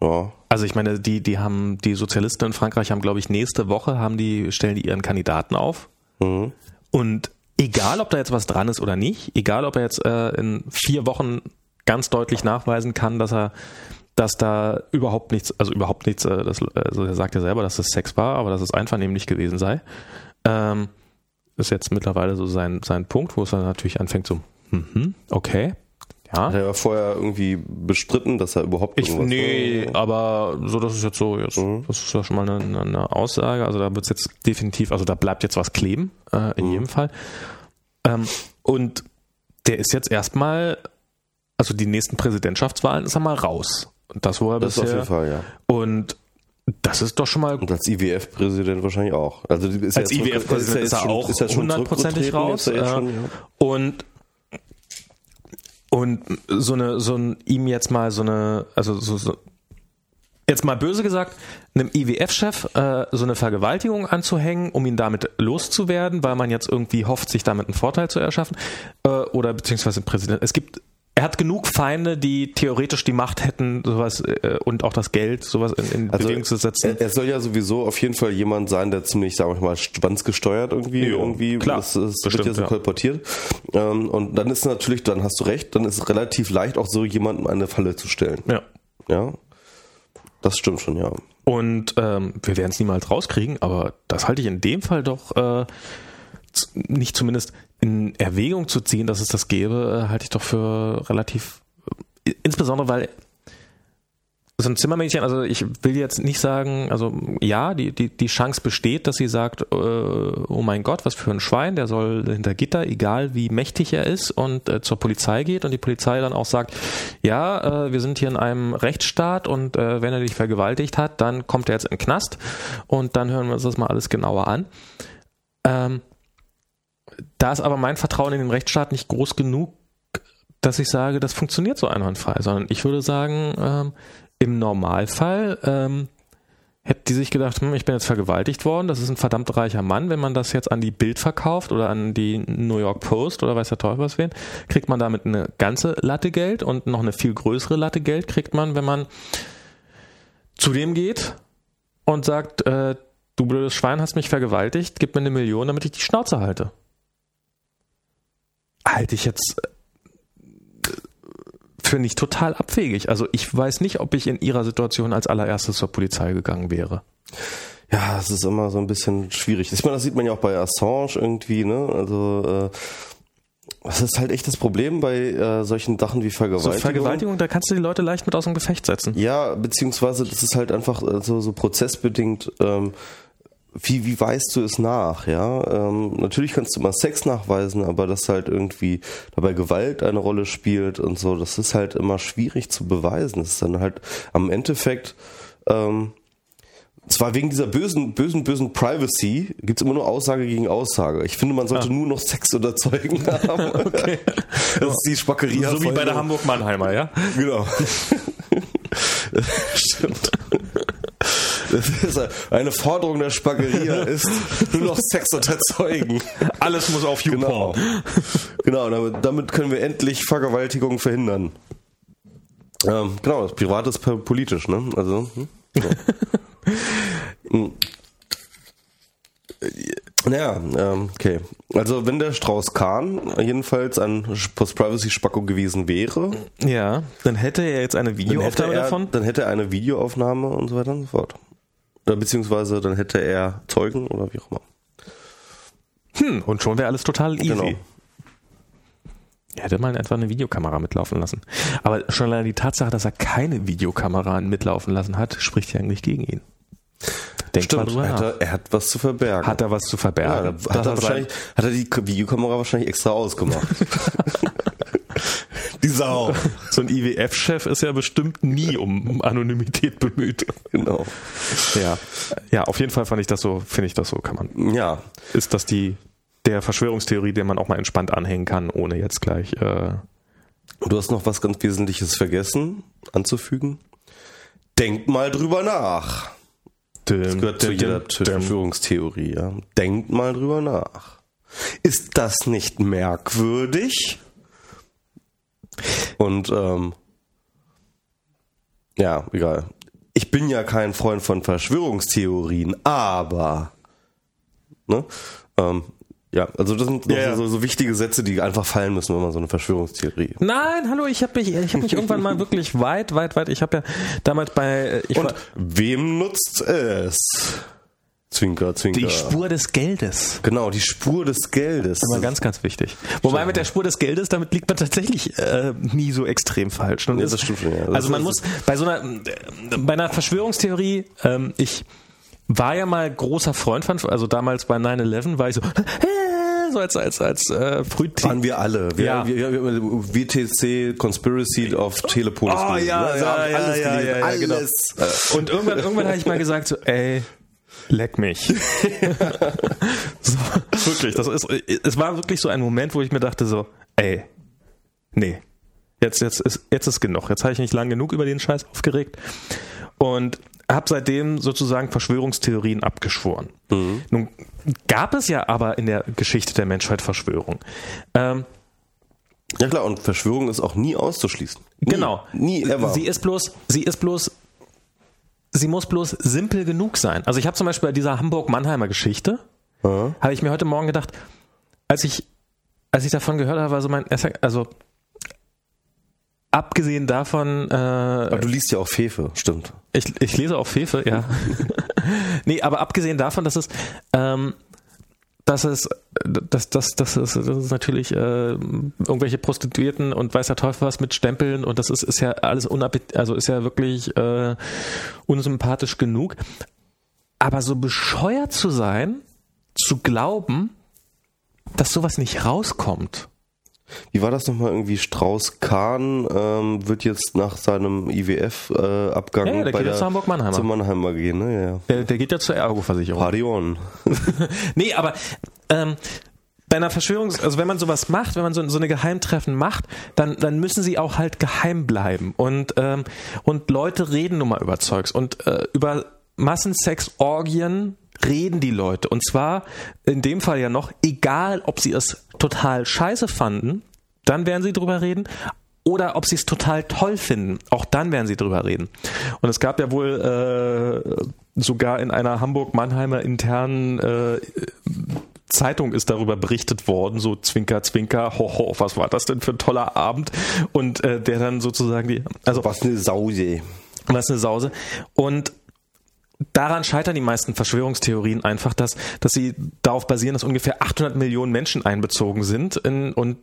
Speaker 2: Ja.
Speaker 1: Also ich meine, die, die haben, die Sozialisten in Frankreich haben, glaube ich, nächste Woche haben die, stellen die ihren Kandidaten auf.
Speaker 2: Mhm.
Speaker 1: Und egal, ob da jetzt was dran ist oder nicht, egal, ob er jetzt äh, in vier Wochen ganz deutlich nachweisen kann, dass er, dass da überhaupt nichts, also überhaupt nichts, äh, das, also er sagt ja selber, dass es Sex war, aber dass es einvernehmlich gewesen sei. Ähm, ist jetzt mittlerweile so sein, sein Punkt, wo es dann natürlich anfängt so, mhm, okay, ja.
Speaker 2: Hat er ja vorher irgendwie bestritten, dass er überhaupt
Speaker 1: Ich,
Speaker 2: irgendwas-
Speaker 1: nee, aber so, das ist jetzt so, jetzt,
Speaker 2: Mhm.
Speaker 1: das ist ja schon mal eine, eine Aussage. Also da wird es jetzt definitiv, also da bleibt jetzt was kleben, äh, in
Speaker 2: Mhm.
Speaker 1: jedem Fall. Ähm, und der ist jetzt erstmal, also die nächsten Präsidentschaftswahlen ist er mal raus. Das, wo er
Speaker 2: Das auf
Speaker 1: bisher,
Speaker 2: jeden Fall, ja.
Speaker 1: und das ist doch schon mal
Speaker 2: Und als IWF-Präsident wahrscheinlich auch. Also ist
Speaker 1: Als IWF-Präsident ist er
Speaker 2: schon-
Speaker 1: auch
Speaker 2: er schon
Speaker 1: hundertprozentig raus.
Speaker 2: jetzt
Speaker 1: äh,
Speaker 2: schon, ja.
Speaker 1: Und und so eine so ein ihm jetzt mal so eine also so, so jetzt mal böse gesagt einem IWF-Chef äh, so eine Vergewaltigung anzuhängen, um ihn damit loszuwerden, weil man jetzt irgendwie hofft, sich damit einen Vorteil zu erschaffen äh, oder beziehungsweise Präsident. Es gibt er hat genug Feinde, die theoretisch die Macht hätten, sowas äh, und auch das Geld, sowas in, in
Speaker 2: Also
Speaker 1: Bewegung zu setzen.
Speaker 2: er, er soll ja sowieso auf jeden Fall jemand sein, der ziemlich, sagen wir mal, schwanzgesteuert irgendwie.
Speaker 1: Jo,
Speaker 2: irgendwie
Speaker 1: klar,
Speaker 2: das, das wird
Speaker 1: bestimmt,
Speaker 2: ja so
Speaker 1: ja.
Speaker 2: kolportiert. Ähm, und dann ist natürlich, dann hast du recht, dann ist es relativ leicht, auch so jemandem eine Falle zu stellen.
Speaker 1: ja.
Speaker 2: Ja. Das stimmt schon, ja.
Speaker 1: Und ähm, wir werden es niemals rauskriegen, aber das halte ich in dem Fall doch äh, nicht zumindest in Erwägung zu ziehen, dass es das gäbe, äh, halte ich doch für relativ, äh, insbesondere weil so ein Zimmermädchen, also ich will jetzt nicht sagen, also ja, die, die, die Chance besteht, dass sie sagt, äh, oh mein Gott, was für ein Schwein, der soll hinter Gitter, egal wie mächtig er ist, und äh, zur Polizei geht und die Polizei dann auch sagt, ja, äh, wir sind hier in einem Rechtsstaat und äh, wenn er dich vergewaltigt hat, dann kommt er jetzt in den Knast und dann hören wir uns das mal alles genauer an. Ähm, da ist aber mein Vertrauen in den Rechtsstaat nicht groß genug, dass ich sage, das funktioniert so einwandfrei, sondern ich würde sagen, ähm, im Normalfall ähm, hätte die sich gedacht, hm, ich bin jetzt vergewaltigt worden, das ist ein verdammt reicher Mann. Wenn man das jetzt an die Bild verkauft oder an die New York Post oder weiß der Teufel was wen, kriegt man damit eine ganze Latte Geld und noch eine viel größere Latte Geld kriegt man, wenn man zu dem geht und sagt, äh, du blödes Schwein hast mich vergewaltigt, gib mir eine Million, damit ich die Schnauze halte. Halte ich jetzt für nicht total abwegig. Also ich weiß nicht, ob ich in ihrer Situation als allererstes zur Polizei gegangen wäre.
Speaker 2: Ja, es ist immer so ein bisschen schwierig. Ich meine, das sieht man ja auch bei Assange irgendwie, ne? Also äh, das ist halt echt das Problem bei äh, solchen Sachen wie Vergewaltigung. So
Speaker 1: Vergewaltigung, da kannst du die Leute leicht mit aus dem Gefecht setzen.
Speaker 2: Ja, beziehungsweise das ist halt einfach äh, so, so prozessbedingt ähm, wie, wie weißt du es nach, ja? Ähm, natürlich kannst du mal Sex nachweisen, aber dass halt irgendwie dabei Gewalt eine Rolle spielt und so, das ist halt immer schwierig zu beweisen. Das ist dann halt am Endeffekt, ähm, zwar wegen dieser bösen, bösen, bösen Privacy gibt's immer nur Aussage gegen Aussage. Ich finde, man sollte ah. nur noch Sex oder Zeugen haben. okay. Das ist die Spackerie.
Speaker 1: So wie bei der Hamburg-Mannheimer, ja?
Speaker 2: Genau. Stimmt. Das ist eine Forderung der Spagheria ist nur noch Sex unter Zeugen.
Speaker 1: Alles muss auf YouPorn.
Speaker 2: Genau, genau damit, können wir endlich Vergewaltigung verhindern. Ähm, genau, das Privat ist politisch, ne? Also, hm? ja. Naja, ähm, okay. Also wenn der Strauß Kahn jedenfalls ein Post-Privacy-Spacko gewesen wäre.
Speaker 1: Ja, dann hätte er jetzt eine Videoaufnahme davon.
Speaker 2: Dann hätte er eine Videoaufnahme und so weiter und so fort. Oder beziehungsweise dann hätte er Zeugen oder wie auch immer.
Speaker 1: Hm, und schon wäre alles total easy. Genau. Er hätte mal einfach eine Videokamera mitlaufen lassen. Aber schon allein die Tatsache, dass er keine Videokamera mitlaufen lassen hat, spricht ja eigentlich gegen ihn.
Speaker 2: Denk Stimmt, mal er, hat, er hat was zu verbergen.
Speaker 1: Hat er was zu verbergen?
Speaker 2: Ja, hat, er wahrscheinlich, hat er die Videokamera wahrscheinlich extra ausgemacht.
Speaker 1: die Sau. So ein IWF-Chef ist ja bestimmt nie um Anonymität bemüht.
Speaker 2: Genau.
Speaker 1: Ja. Ja, auf jeden Fall fand ich das so, finde ich das so, kann man.
Speaker 2: Ja.
Speaker 1: Ist das die, der Verschwörungstheorie, der man auch mal entspannt anhängen kann, ohne jetzt gleich, äh,
Speaker 2: Du hast noch was ganz Wesentliches vergessen anzufügen. Denkt mal drüber nach. Das gehört zu jeder Verschwörungstheorie. Ja. Denkt mal drüber nach. Ist das nicht merkwürdig? Und ähm, ja, egal. Ich bin ja kein Freund von Verschwörungstheorien, aber ne, ähm, ja, also das sind ja, so, so, wichtige Sätze, die einfach fallen müssen, wenn man so eine Verschwörungstheorie.
Speaker 1: Nein, hallo, ich habe mich, ich habe mich irgendwann mal wirklich weit, weit, weit. Ich habe ja damals bei. Ich
Speaker 2: Und wem nutzt es? Zwinker, Zwinker.
Speaker 1: Die Spur des Geldes.
Speaker 2: Genau, die Spur des Geldes.
Speaker 1: Das ist immer ganz, ganz wichtig. Wobei mit der Spur des Geldes, damit liegt man tatsächlich äh, nie so extrem falsch.
Speaker 2: ja, das stimmt ja.
Speaker 1: Das also man muss bei so einer, bei einer Verschwörungstheorie, ähm, ich war ja mal großer Freund von, also damals bei 9-11 war ich so, so als als als äh,
Speaker 2: Frühting. Waren wir alle. Wir, ja. wir, wir, WTC Conspiracy of Telepolis.
Speaker 1: Oh ja, ja, ja, ja, alles ja, ja, ja, genau. Und irgendwann irgendwann habe ich mal gesagt so, ey, leck mich. so, wirklich, das ist es war wirklich so ein Moment, wo ich mir dachte so, ey, nee. Jetzt jetzt ist jetzt ist genug. Jetzt habe ich nicht lang genug über den Scheiß aufgeregt. Und habe seitdem sozusagen Verschwörungstheorien abgeschworen. Mhm. Nun gab es ja aber in der Geschichte der Menschheit Verschwörung. Ähm,
Speaker 2: ja klar, und Verschwörung ist auch nie auszuschließen.
Speaker 1: Nie, genau. Nie ever. Sie ist bloß, sie ist bloß, sie muss bloß simpel genug sein. Also ich habe zum Beispiel bei dieser Hamburg-Mannheimer Geschichte, mhm. habe ich mir heute Morgen gedacht, als ich, als ich davon gehört habe, war so mein, also abgesehen davon. Äh,
Speaker 2: aber du liest ja auch Fefe, stimmt.
Speaker 1: Ich, ich lese auch Fefe, ja. nee, aber abgesehen davon, dass es. Ähm, dass es, dass, dass, dass, dass, dass es natürlich äh, irgendwelche Prostituierten und weiß der Teufel was mit Stempeln und das ist, ist ja alles unappet also ist ja wirklich äh, unsympathisch genug. Aber so bescheuert zu sein, zu glauben, dass sowas nicht rauskommt.
Speaker 2: Wie war das nochmal irgendwie? Strauß-Kahn ähm, wird jetzt nach seinem IWF-Abgang
Speaker 1: ja, ja, der
Speaker 2: bei
Speaker 1: geht
Speaker 2: der,
Speaker 1: jetzt zu Hamburg-Mannheimer.
Speaker 2: Zu Mannheimer gehen, ne? Ja.
Speaker 1: Der, der geht ja zur Ergo-Versicherung.
Speaker 2: Party on.
Speaker 1: nee, aber ähm, bei einer Verschwörungs-, also wenn man sowas macht, wenn man so, so eine Geheimtreffen macht, dann, dann müssen sie auch halt geheim bleiben. Und, ähm, und Leute reden nun mal über Zeugs. Und äh, über Massensex-Orgien reden die Leute. Und zwar in dem Fall ja noch, egal ob sie es total scheiße fanden, dann werden sie drüber reden. Oder ob sie es total toll finden, auch dann werden sie drüber reden. Und es gab ja wohl äh, sogar in einer Hamburg-Mannheimer internen äh, Zeitung ist darüber berichtet worden, so Zwinker, Zwinker, hoho, was war das denn für ein toller Abend? Und äh, der dann sozusagen die,
Speaker 2: also was eine Sause.
Speaker 1: Was eine Sause. Und daran scheitern die meisten Verschwörungstheorien einfach, dass, dass sie darauf basieren, dass ungefähr 800 Millionen Menschen einbezogen sind in, und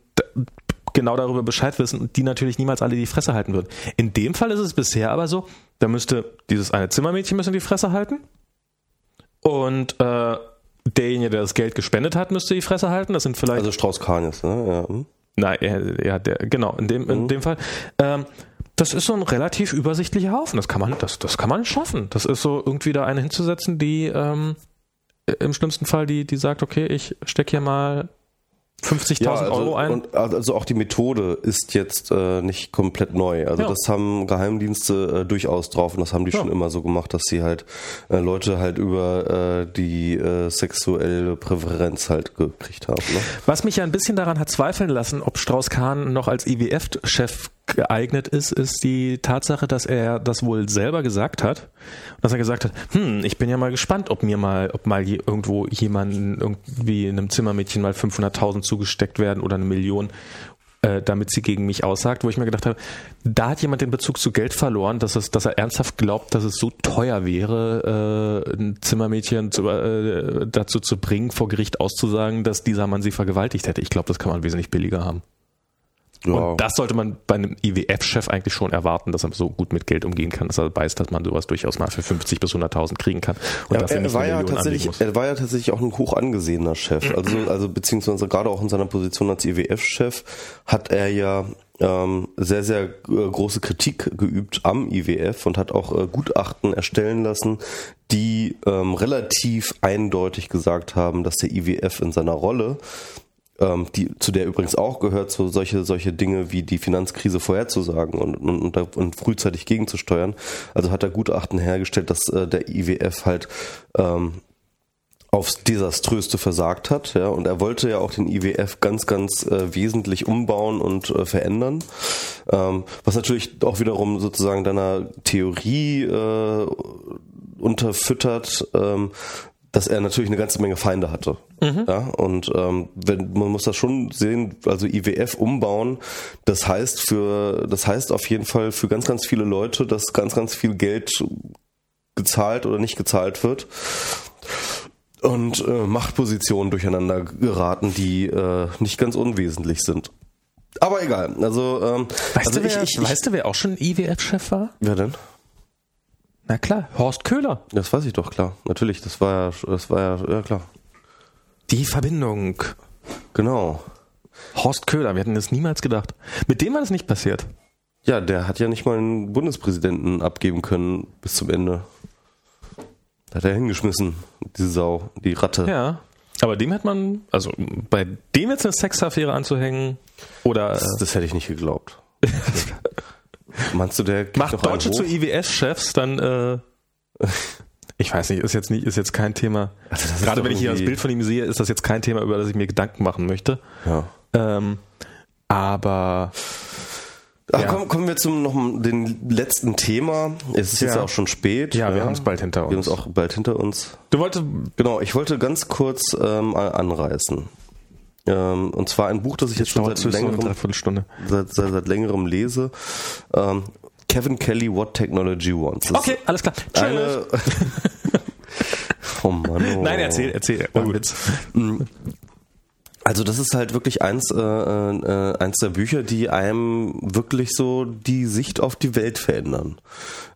Speaker 1: genau darüber Bescheid wissen und die natürlich niemals alle die Fresse halten würden. In dem Fall ist es bisher aber so, da müsste dieses eine Zimmermädchen müssen die Fresse halten und äh, derjenige, der das Geld gespendet hat, müsste die Fresse halten. Das sind vielleicht
Speaker 2: also Strauß Kahn jetzt, ne? Ja. Hm.
Speaker 1: Nein, ja, der, genau in dem in mhm. dem Fall. Ähm, das ist so ein relativ übersichtlicher Haufen. Das kann man, das, das kann man schaffen. Das ist so irgendwie da eine hinzusetzen, die ähm, im schlimmsten Fall, die, die sagt, okay, ich stecke hier mal 50.000 ja, also, Euro ein.
Speaker 2: Und also auch die Methode ist jetzt äh, nicht komplett neu. Also ja. das haben Geheimdienste äh, durchaus drauf und das haben die ja. schon immer so gemacht, dass sie halt äh, Leute halt über äh, die äh, sexuelle Präferenz halt gekriegt haben. Ne?
Speaker 1: Was mich ja ein bisschen daran hat zweifeln lassen, ob Strauß-Kahn noch als IWF-Chef geeignet ist, ist die Tatsache, dass er das wohl selber gesagt hat. Dass er gesagt hat, hm, ich bin ja mal gespannt, ob mir mal, ob mal irgendwo jemanden irgendwie in einem Zimmermädchen mal 500.000 zugesteckt werden oder eine Million, äh, damit sie gegen mich aussagt, wo ich mir gedacht habe, da hat jemand den Bezug zu Geld verloren, dass es, dass er ernsthaft glaubt, dass es so teuer wäre, äh, ein Zimmermädchen zu, äh, dazu zu bringen, vor Gericht auszusagen, dass dieser Mann sie vergewaltigt hätte. Ich glaube, das kann man wesentlich billiger haben. Ja. Und das sollte man bei einem IWF-Chef eigentlich schon erwarten, dass er so gut mit Geld umgehen kann, dass er weiß, dass man sowas durchaus mal für 50 bis 100.000 kriegen kann.
Speaker 2: Und ja, er, war ja tatsächlich, er war ja tatsächlich auch ein hoch angesehener Chef. Also, also beziehungsweise gerade auch in seiner Position als IWF-Chef hat er ja ähm, sehr, sehr äh, große Kritik geübt am IWF und hat auch äh, Gutachten erstellen lassen, die ähm, relativ eindeutig gesagt haben, dass der IWF in seiner Rolle ähm, die, zu der übrigens auch gehört, so solche, solche Dinge wie die Finanzkrise vorherzusagen und, und, und, und frühzeitig gegenzusteuern. Also hat er Gutachten hergestellt, dass äh, der IWF halt ähm, aufs Desaströste versagt hat, ja, und er wollte ja auch den IWF ganz, ganz äh, wesentlich umbauen und äh, verändern, ähm, was natürlich auch wiederum sozusagen deiner Theorie äh, unterfüttert, ähm, dass er natürlich eine ganze Menge Feinde hatte. Mhm. Ja, und ähm, wenn, man muss das schon sehen, also IWF umbauen, das heißt für, das heißt auf jeden Fall für ganz, ganz viele Leute, dass ganz, ganz viel Geld gezahlt oder nicht gezahlt wird und äh, Machtpositionen durcheinander geraten, die äh, nicht ganz unwesentlich sind. Aber egal. Also, ähm,
Speaker 1: weißt,
Speaker 2: also
Speaker 1: du, wer, ich, ich, weißt du, wer auch schon IWF-Chef war?
Speaker 2: Wer denn?
Speaker 1: Na klar, Horst Köhler.
Speaker 2: Das weiß ich doch, klar. Natürlich, das war ja, das war ja, ja klar.
Speaker 1: Die Verbindung.
Speaker 2: Genau.
Speaker 1: Horst Köhler, wir hätten das niemals gedacht. Mit dem war das nicht passiert.
Speaker 2: Ja, der hat ja nicht mal einen Bundespräsidenten abgeben können bis zum Ende. Da hat er hingeschmissen, diese Sau, die Ratte.
Speaker 1: Ja. Aber dem hätte man, also bei dem jetzt eine Sexaffäre anzuhängen, oder.
Speaker 2: Das, das hätte ich nicht geglaubt. Meinst du, der
Speaker 1: macht Deutsche zu IWS-Chefs, dann äh, ich weiß nicht, ist jetzt nicht, ist jetzt kein Thema. Also Gerade wenn ich hier das Bild von ihm sehe, ist das jetzt kein Thema, über das ich mir Gedanken machen möchte.
Speaker 2: Ja.
Speaker 1: Ähm, aber
Speaker 2: Ach, ja. kommen, kommen wir zum noch den letzten Thema. Es ist ja. jetzt auch schon spät.
Speaker 1: Ja, wir ja. haben es bald hinter uns.
Speaker 2: Wir haben es auch bald hinter uns.
Speaker 1: Du wolltest
Speaker 2: genau, ich wollte ganz kurz ähm, anreißen. Ähm, und zwar ein Buch, das ich jetzt schon seit längerem, seit, seit, seit längerem lese. Ähm, Kevin Kelly, What Technology Wants.
Speaker 1: Das okay, alles klar.
Speaker 2: Eine oh Mann. Oh.
Speaker 1: Nein, erzähl, erzähl. Oh,
Speaker 2: Witz. Also das ist halt wirklich eins, äh, äh, eins der Bücher, die einem wirklich so die Sicht auf die Welt verändern.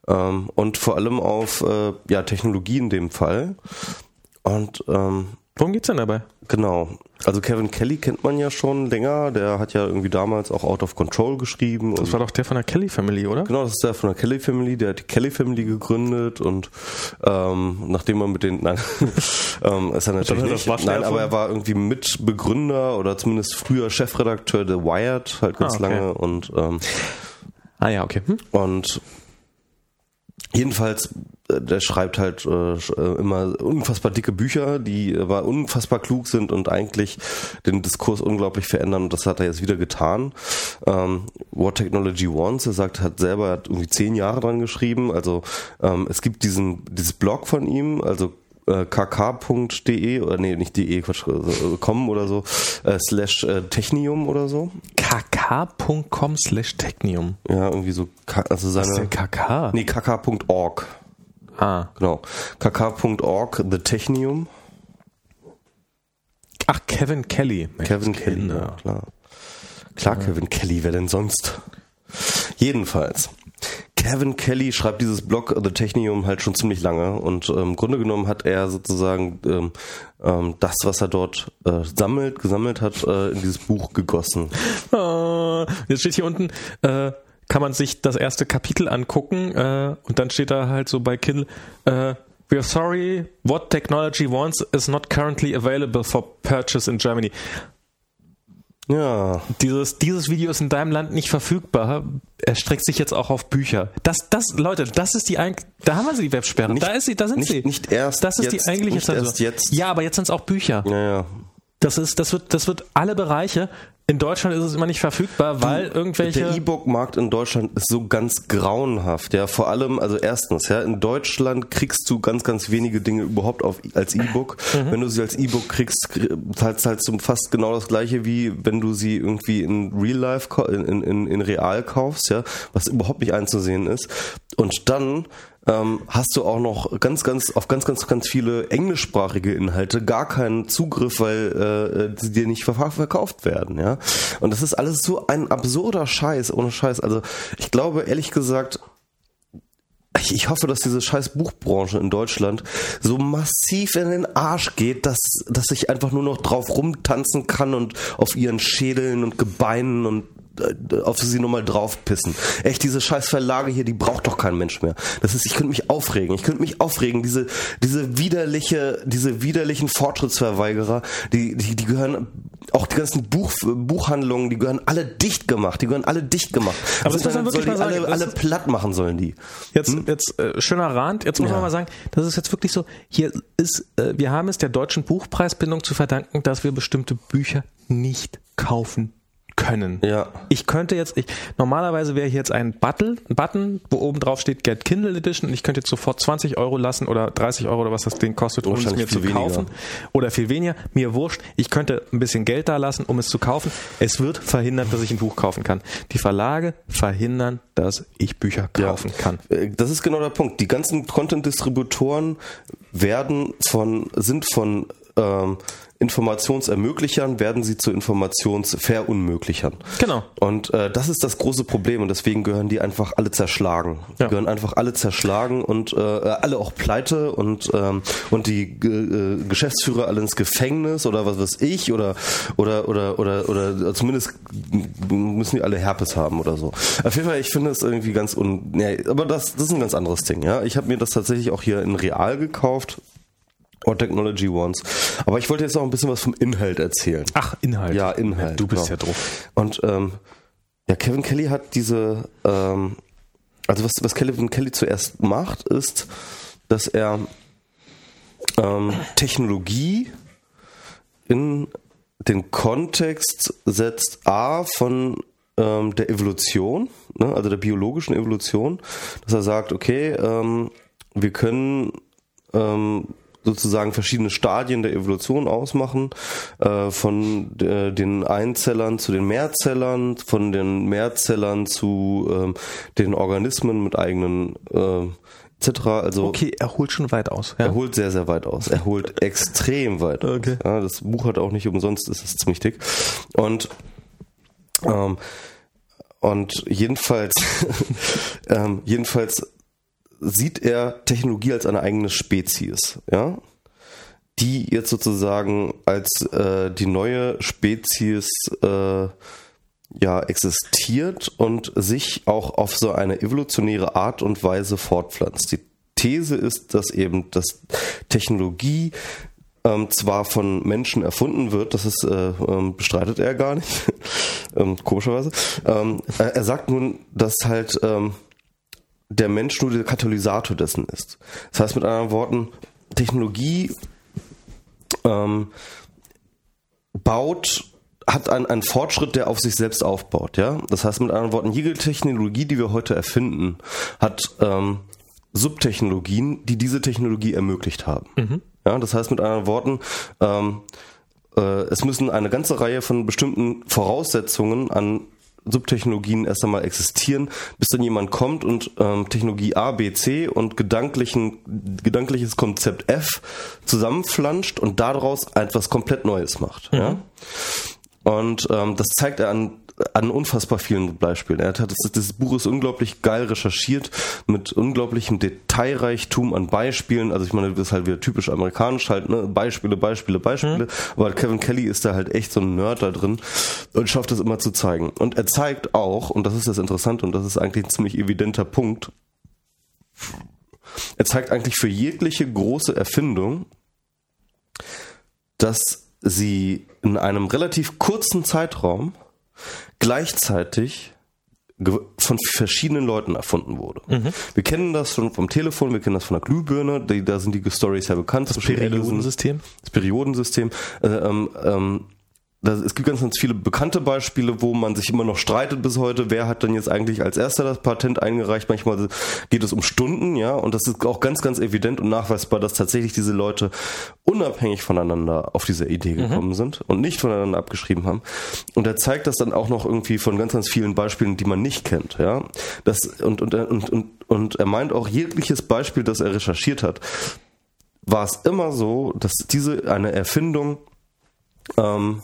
Speaker 2: Ähm, und vor allem auf äh, ja, Technologie in dem Fall. Und ähm,
Speaker 1: Worum geht's denn dabei?
Speaker 2: Genau. Also Kevin Kelly kennt man ja schon länger. Der hat ja irgendwie damals auch Out of Control geschrieben.
Speaker 1: Das war doch der von der Kelly Family, oder?
Speaker 2: Genau, das ist der von der Kelly Family. Der hat die Kelly Family gegründet und ähm, nachdem er mit den, nein, ähm, ist er natürlich nicht. Nein, aber er war irgendwie Mitbegründer oder zumindest früher Chefredakteur der Wired, halt ganz ah, okay. lange und ähm,
Speaker 1: Ah ja, okay. Hm?
Speaker 2: Und Jedenfalls, der schreibt halt äh, äh, immer unfassbar dicke Bücher, die aber unfassbar klug sind und eigentlich den Diskurs unglaublich verändern und das hat er jetzt wieder getan. Ähm, What Technology Wants, er sagt, hat selber hat irgendwie zehn Jahre dran geschrieben. Also ähm, es gibt diesen dieses Blog von ihm, also kk.de oder nee, nicht de, Quatsch, com oder so, äh, slash äh, Technium oder so.
Speaker 1: kk.com slash Technium.
Speaker 2: Ja, irgendwie so, also seine. Was
Speaker 1: ist denn kk?
Speaker 2: Nee, kk.org.
Speaker 1: Ah.
Speaker 2: Genau. kk.org, The Technium.
Speaker 1: Ach, Kevin Kelly.
Speaker 2: Kevin Kelly, ja, klar. Klar, Kevin Kelly, wer denn sonst? Jedenfalls. Kevin Kelly schreibt dieses Blog The Technium halt schon ziemlich lange und ähm, im Grunde genommen hat er sozusagen ähm, ähm, das, was er dort äh, sammelt, gesammelt hat, äh, in dieses Buch gegossen.
Speaker 1: Oh, jetzt steht hier unten, äh, kann man sich das erste Kapitel angucken äh, und dann steht da halt so bei Kindle, äh, We are sorry, what technology wants is not currently available for purchase in Germany.
Speaker 2: Ja.
Speaker 1: Dieses, dieses Video ist in deinem Land nicht verfügbar. Er streckt sich jetzt auch auf Bücher. Das, das, Leute, das ist die eigentlich, da haben wir sie, die Websperre. Nicht, da ist sie, da sind
Speaker 2: nicht,
Speaker 1: sie.
Speaker 2: Nicht erst.
Speaker 1: Das ist
Speaker 2: jetzt,
Speaker 1: die eigentliche
Speaker 2: nicht erst jetzt.
Speaker 1: Ja, aber jetzt sind es auch Bücher.
Speaker 2: Ja, ja.
Speaker 1: Das ist, das wird, das wird alle Bereiche. In Deutschland ist es immer nicht verfügbar, weil du, irgendwelche.
Speaker 2: Der E-Book-Markt in Deutschland ist so ganz grauenhaft. Ja, vor allem, also erstens, ja, in Deutschland kriegst du ganz, ganz wenige Dinge überhaupt auf, als E-Book. Mhm. Wenn du sie als E-Book kriegst, zahlst halt so fast genau das gleiche wie wenn du sie irgendwie in Real Life, in, in, in Real kaufst, ja, was überhaupt nicht einzusehen ist. Und dann ähm, hast du auch noch ganz, ganz auf ganz, ganz, ganz viele englischsprachige Inhalte gar keinen Zugriff, weil äh, sie dir nicht verkauft werden, ja. Und das ist alles so ein absurder Scheiß, ohne Scheiß. Also ich glaube ehrlich gesagt, ich, hoffe, dass diese scheiß Buchbranche in Deutschland so massiv in den Arsch geht, dass, dass ich einfach nur noch drauf rumtanzen kann und auf ihren Schädeln und Gebeinen und äh, auf sie nochmal draufpissen. Echt, diese scheiß Verlage hier, die braucht doch kein Mensch mehr. Das ist, ich könnte mich aufregen. Ich könnte mich aufregen. Diese, diese widerliche, diese widerlichen Fortschrittsverweigerer, die, die, die gehören, auch die ganzen Buch, Buchhandlungen, die gehören alle dicht gemacht. Die gehören alle dicht gemacht.
Speaker 1: Aber das muss man wirklich mal
Speaker 2: sagen. Alle, alle platt machen sollen die.
Speaker 1: Jetzt, hm? jetzt, äh, schöner Rand. Jetzt muss ja. man mal sagen, das ist jetzt wirklich so, hier ist, äh, wir haben es der deutschen Buchpreisbindung zu verdanken, dass wir bestimmte Bücher nicht kaufen können.
Speaker 2: Ja.
Speaker 1: Ich könnte jetzt, ich, normalerweise wäre hier jetzt ein Button, Button, wo oben drauf steht Get Kindle Edition und ich könnte jetzt sofort 20 Euro lassen oder 30 Euro oder was das Ding kostet, um es mir zu kaufen. Weniger. Oder viel weniger. Mir wurscht. Ich könnte ein bisschen Geld da lassen, um es zu kaufen. Es wird verhindert, dass ich ein Buch kaufen kann. Die Verlage verhindern, dass ich Bücher kaufen ja. kann.
Speaker 2: Äh, das ist genau der Punkt. Die ganzen Content-Distributoren werden von, sind von ähm, Informationsermöglichern werden sie zu Informationsverunmöglichern.
Speaker 1: Genau.
Speaker 2: Und äh, das ist das große Problem und deswegen gehören die einfach alle zerschlagen. Ja. gehören einfach alle zerschlagen und äh, alle auch pleite und ähm, und die äh, Geschäftsführer alle ins Gefängnis oder was weiß ich oder oder oder oder oder zumindest müssen die alle Herpes haben oder so. Auf jeden Fall, ich finde es irgendwie ganz un. Ja, aber das das ist ein ganz anderes Ding. Ja, ich habe mir das tatsächlich auch hier in Real gekauft What Technology Wants. Aber ich wollte jetzt noch ein bisschen was vom Inhalt erzählen.
Speaker 1: Ach, Inhalt.
Speaker 2: Ja, Inhalt.
Speaker 1: Du bist genau. ja drauf.
Speaker 2: Und ähm, ja, Kevin Kelly hat diese, ähm, also was, was Kevin Kelly zuerst macht, ist, dass er ähm, Technologie in den Kontext setzt, a, von ähm, der Evolution, ne, also der biologischen Evolution, dass er sagt, okay, ähm, wir können ähm, sozusagen verschiedene Stadien der Evolution ausmachen, äh, von äh, den Einzellern zu den Mehrzellern, von den Mehrzellern zu ähm, den Organismen mit eigenen äh, etc. Also
Speaker 1: okay, er holt schon weit aus.
Speaker 2: Ja. Er holt sehr, sehr weit aus. Er holt extrem weit okay. aus. Ja, das Buch hat auch nicht umsonst, ist es ziemlich dick. Und ähm, und jedenfalls, ähm, jedenfalls sieht er Technologie als eine eigene Spezies, ja, die jetzt sozusagen als äh, die neue Spezies äh, ja existiert und sich auch auf so eine evolutionäre Art und Weise fortpflanzt. Die These ist, dass eben das Technologie ähm, zwar von Menschen erfunden wird, das ist, äh, ähm, bestreitet er gar nicht, ähm, komischerweise. Ähm, er sagt nun, dass halt ähm, der Mensch nur der Katalysator dessen ist. Das heißt mit anderen Worten, Technologie ähm, baut hat einen, einen Fortschritt, der auf sich selbst aufbaut, ja. Das heißt mit anderen Worten, jede Technologie, die wir heute erfinden, hat ähm, Subtechnologien, die diese Technologie ermöglicht haben. Mhm. Ja, das heißt mit anderen Worten, ähm, äh, es müssen eine ganze Reihe von bestimmten Voraussetzungen an Subtechnologien erst einmal existieren, bis dann jemand kommt und ähm, Technologie A, B, C und gedanklichen, gedankliches Konzept F zusammenflanscht und daraus etwas komplett Neues macht. Mhm. Ja? Und ähm, das zeigt er an an unfassbar vielen Beispielen. Er hat das, das Buch ist unglaublich geil recherchiert mit unglaublichem Detailreichtum an Beispielen. Also ich meine, das ist halt wieder typisch amerikanisch halt, ne? Beispiele, Beispiele, Beispiele. Mhm. Aber Kevin Kelly ist da halt echt so ein Nerd da drin und schafft das immer zu zeigen. Und er zeigt auch, und das ist das Interessante und das ist eigentlich ein ziemlich evidenter Punkt, er zeigt eigentlich für jegliche große Erfindung, dass sie in einem relativ kurzen Zeitraum gleichzeitig von verschiedenen Leuten erfunden wurde. Mhm. Wir kennen das schon vom Telefon, wir kennen das von der Glühbirne, die, da sind die Stories ja bekannt.
Speaker 1: Das Periodensystem.
Speaker 2: Das Periodensystem. Äh, ähm, ähm, das, es gibt ganz, ganz viele bekannte Beispiele, wo man sich immer noch streitet bis heute, wer hat denn jetzt eigentlich als erster das Patent eingereicht. Manchmal geht es um Stunden, ja, und das ist auch ganz, ganz evident und nachweisbar, dass tatsächlich diese Leute unabhängig voneinander auf diese Idee mhm. gekommen mhm. sind und nicht voneinander abgeschrieben haben. Und er zeigt das dann auch noch irgendwie von ganz, ganz vielen Beispielen, die man nicht kennt, ja. Das, und, und, und, und, und er meint auch jegliches Beispiel, das er recherchiert hat, war es immer so, dass diese eine Erfindung ähm,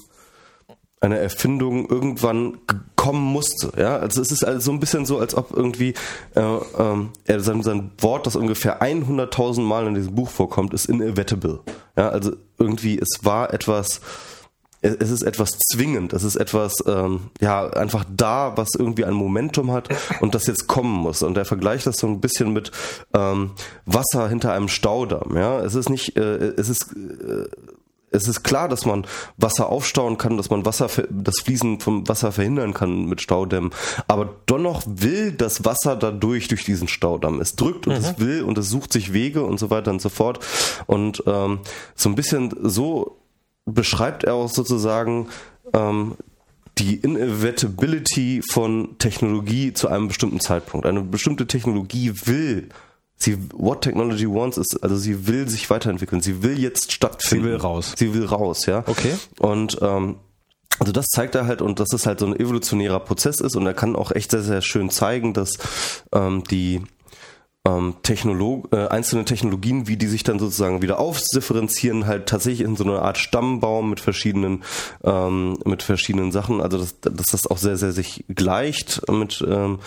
Speaker 2: eine Erfindung irgendwann kommen musste. Ja, also es ist also so ein bisschen so, als ob irgendwie äh, ähm, er sein, sein Wort, das ungefähr 100.000 Mal in diesem Buch vorkommt, ist inevitable. Ja, also irgendwie es war etwas, es ist etwas zwingend, es ist etwas, ähm, ja, einfach da, was irgendwie ein Momentum hat und das jetzt kommen muss. Und er vergleicht das so ein bisschen mit ähm, Wasser hinter einem Staudamm. Ja, es ist nicht, äh, es ist äh, es ist klar, dass man Wasser aufstauen kann, dass man Wasser, das Fließen vom Wasser verhindern kann mit Staudämmen. Aber dennoch will das Wasser dadurch, durch diesen Staudamm. Es drückt und mhm. es will und es sucht sich Wege und so weiter und so fort. Und ähm, so ein bisschen so beschreibt er auch sozusagen ähm, die Inevitability von Technologie zu einem bestimmten Zeitpunkt. Eine bestimmte Technologie will sie, what technology wants ist, also sie will sich weiterentwickeln, sie will jetzt stattfinden.
Speaker 1: Sie will raus.
Speaker 2: Sie will raus, ja.
Speaker 1: Okay.
Speaker 2: Und ähm, also das zeigt er halt und dass es halt so ein evolutionärer Prozess ist und er kann auch echt sehr, sehr schön zeigen, dass ähm, die ähm, Technolog äh, einzelne Technologien, wie die sich dann sozusagen wieder aufdifferenzieren, halt tatsächlich in so einer Art Stammbaum mit verschiedenen ähm, mit verschiedenen Sachen. Also dass, dass das auch sehr sehr sich gleicht mit ähm,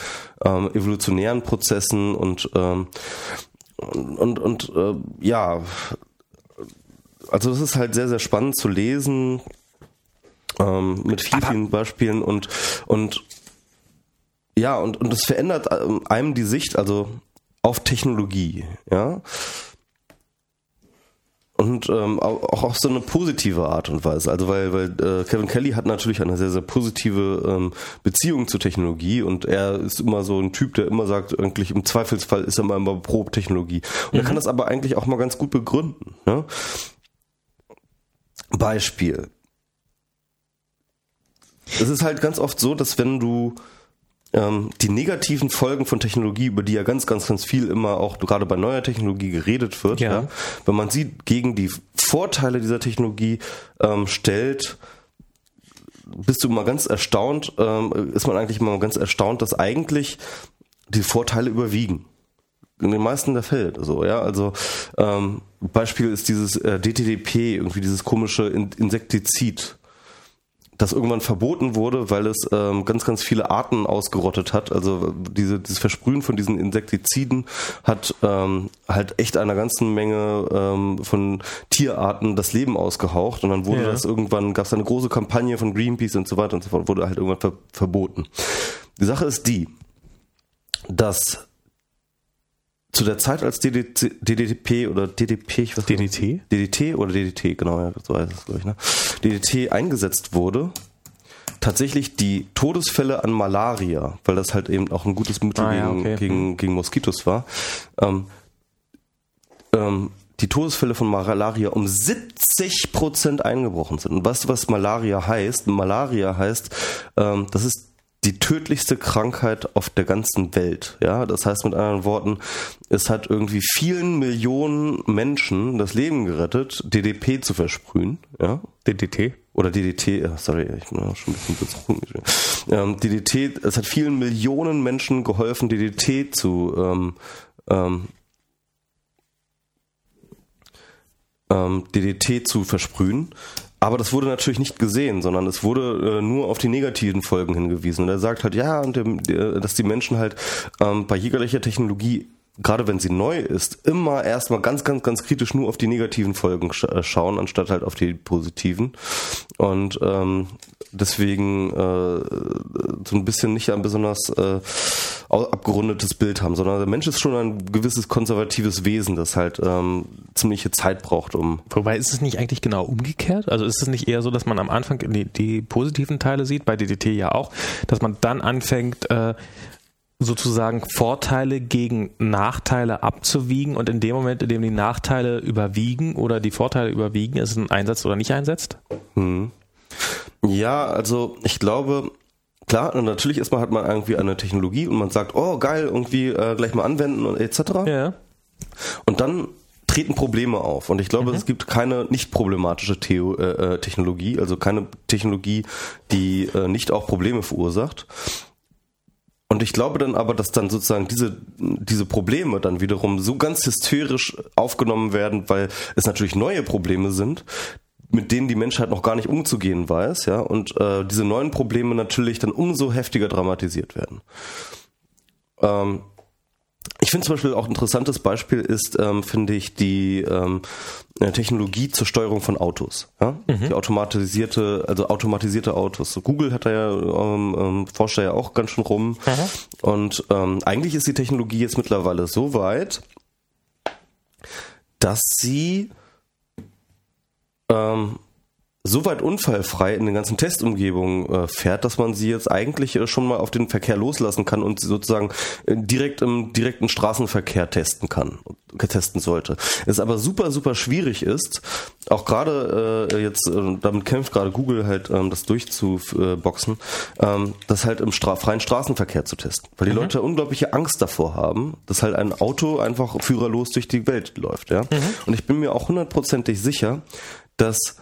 Speaker 2: ähm, evolutionären Prozessen und ähm, und und äh, ja, also das ist halt sehr sehr spannend zu lesen ähm, mit vielen, vielen Beispielen und und ja, und, und das verändert ähm, einem die Sicht, also auf Technologie, ja. Und ähm, auch auf so eine positive Art und Weise. Also weil, weil äh, Kevin Kelly hat natürlich eine sehr, sehr positive ähm, Beziehung zur Technologie und er ist immer so ein Typ, der immer sagt, eigentlich im Zweifelsfall ist er mal immer pro Technologie. Und mhm. er kann das aber eigentlich auch mal ganz gut begründen. Ne? Beispiel. Es ist halt ganz oft so, dass wenn du ähm, die negativen Folgen von Technologie, über die ja ganz, ganz, ganz viel immer auch gerade bei neuer Technologie geredet wird,
Speaker 1: Ja.
Speaker 2: ja. wenn man sie gegen die Vorteile dieser Technologie ähm, stellt, bist du mal ganz erstaunt, ähm, ist man eigentlich mal ganz erstaunt, dass eigentlich die Vorteile überwiegen. In den meisten der Fälle so, ja. Also ähm, Beispiel ist dieses äh, DTDP, irgendwie dieses komische In Insektizid, das irgendwann verboten wurde, weil es ähm, ganz, ganz viele Arten ausgerottet hat. Also diese, dieses Versprühen von diesen Insektiziden hat ähm, halt echt einer ganzen Menge ähm, von Tierarten das Leben ausgehaucht und dann wurde
Speaker 1: Ja.
Speaker 2: das irgendwann, gab es eine große Kampagne von Greenpeace und so weiter und so fort, wurde halt irgendwann ver verboten. Die Sache ist die, dass zu der Zeit, als DDC, DDP oder DDP, ich weiß nicht,
Speaker 1: DDT?
Speaker 2: DDT oder DDT, genau, ja, so heißt es, glaube ich, ne? DDT eingesetzt wurde, tatsächlich die Todesfälle an Malaria, weil das halt eben auch ein gutes Mittel
Speaker 1: Ah, ja,
Speaker 2: gegen,
Speaker 1: okay.
Speaker 2: gegen, gegen Moskitos war, ähm, ähm, die Todesfälle von Malaria um 70 Prozent eingebrochen sind. Und weißt du, was Malaria heißt? Malaria heißt, ähm, das ist die tödlichste Krankheit auf der ganzen Welt. Ja, das heißt mit anderen Worten, es hat irgendwie vielen Millionen Menschen das Leben gerettet, DDP zu versprühen. Ja,
Speaker 1: DDT?
Speaker 2: oder DDT, sorry, ich bin auch schon ein bisschen bezogen. Ähm, DDT, es hat vielen Millionen Menschen geholfen, DDT zu ähm, ähm, ähm, DDT zu versprühen. Aber das wurde natürlich nicht gesehen, sondern es wurde äh, nur auf die negativen Folgen hingewiesen. Und er sagt halt, ja, und dem, der, dass die Menschen halt ähm, bei jeglicher Technologie, gerade wenn sie neu ist, immer erstmal ganz, ganz, ganz kritisch nur auf die negativen Folgen sch äh, schauen, anstatt halt auf die positiven. Und ähm, deswegen äh, so ein bisschen nicht ein besonders äh, abgerundetes Bild haben, sondern der Mensch ist schon ein gewisses konservatives Wesen, das halt ähm, ziemliche Zeit braucht, um
Speaker 1: Wobei ist es nicht eigentlich genau umgekehrt? Also ist es nicht eher so, dass man am Anfang die, die positiven Teile sieht, bei DDT ja auch, dass man dann anfängt, äh, sozusagen Vorteile gegen Nachteile abzuwiegen und in dem Moment, in dem die Nachteile überwiegen oder die Vorteile überwiegen, ist es ein Einsatz oder nicht einsetzt?
Speaker 2: Ja, also ich glaube, klar, und natürlich erstmal hat man irgendwie eine Technologie und man sagt, oh geil, irgendwie äh, gleich mal anwenden und etc.
Speaker 1: Ja.
Speaker 2: Und dann treten Probleme auf. Und ich glaube, es gibt keine nicht problematische Theo äh, äh, Technologie, also keine Technologie, die äh, nicht auch Probleme verursacht. Und ich glaube dann aber, dass dann sozusagen diese, diese Probleme dann wiederum so ganz hysterisch aufgenommen werden, weil es natürlich neue Probleme sind, mit denen die Menschheit noch gar nicht umzugehen weiß, ja, und äh, diese neuen Probleme natürlich dann umso heftiger dramatisiert werden. Ähm, ich finde zum Beispiel auch ein interessantes Beispiel ist, ähm, finde ich, die ähm, äh, Technologie zur Steuerung von Autos. Ja? Die automatisierte, also automatisierte Autos. So Google hat da ja, ähm, ähm, forscht da ja auch ganz schön rum. Und ähm, eigentlich ist die Technologie jetzt mittlerweile so weit, dass sie ähm, so weit unfallfrei in den ganzen Testumgebungen äh, fährt, dass man sie jetzt eigentlich äh, schon mal auf den Verkehr loslassen kann und sie sozusagen äh, direkt im direkten Straßenverkehr testen kann, testen sollte. Es aber super, super schwierig ist, auch gerade äh, jetzt, äh, damit kämpft gerade Google halt, ähm, das durchzuboxen, ähm, das halt im Stra freien Straßenverkehr zu testen. Weil die Leute unglaubliche Angst davor haben, dass halt ein Auto einfach führerlos durch die Welt läuft. Ja? Und ich bin mir auch hundertprozentig sicher, dass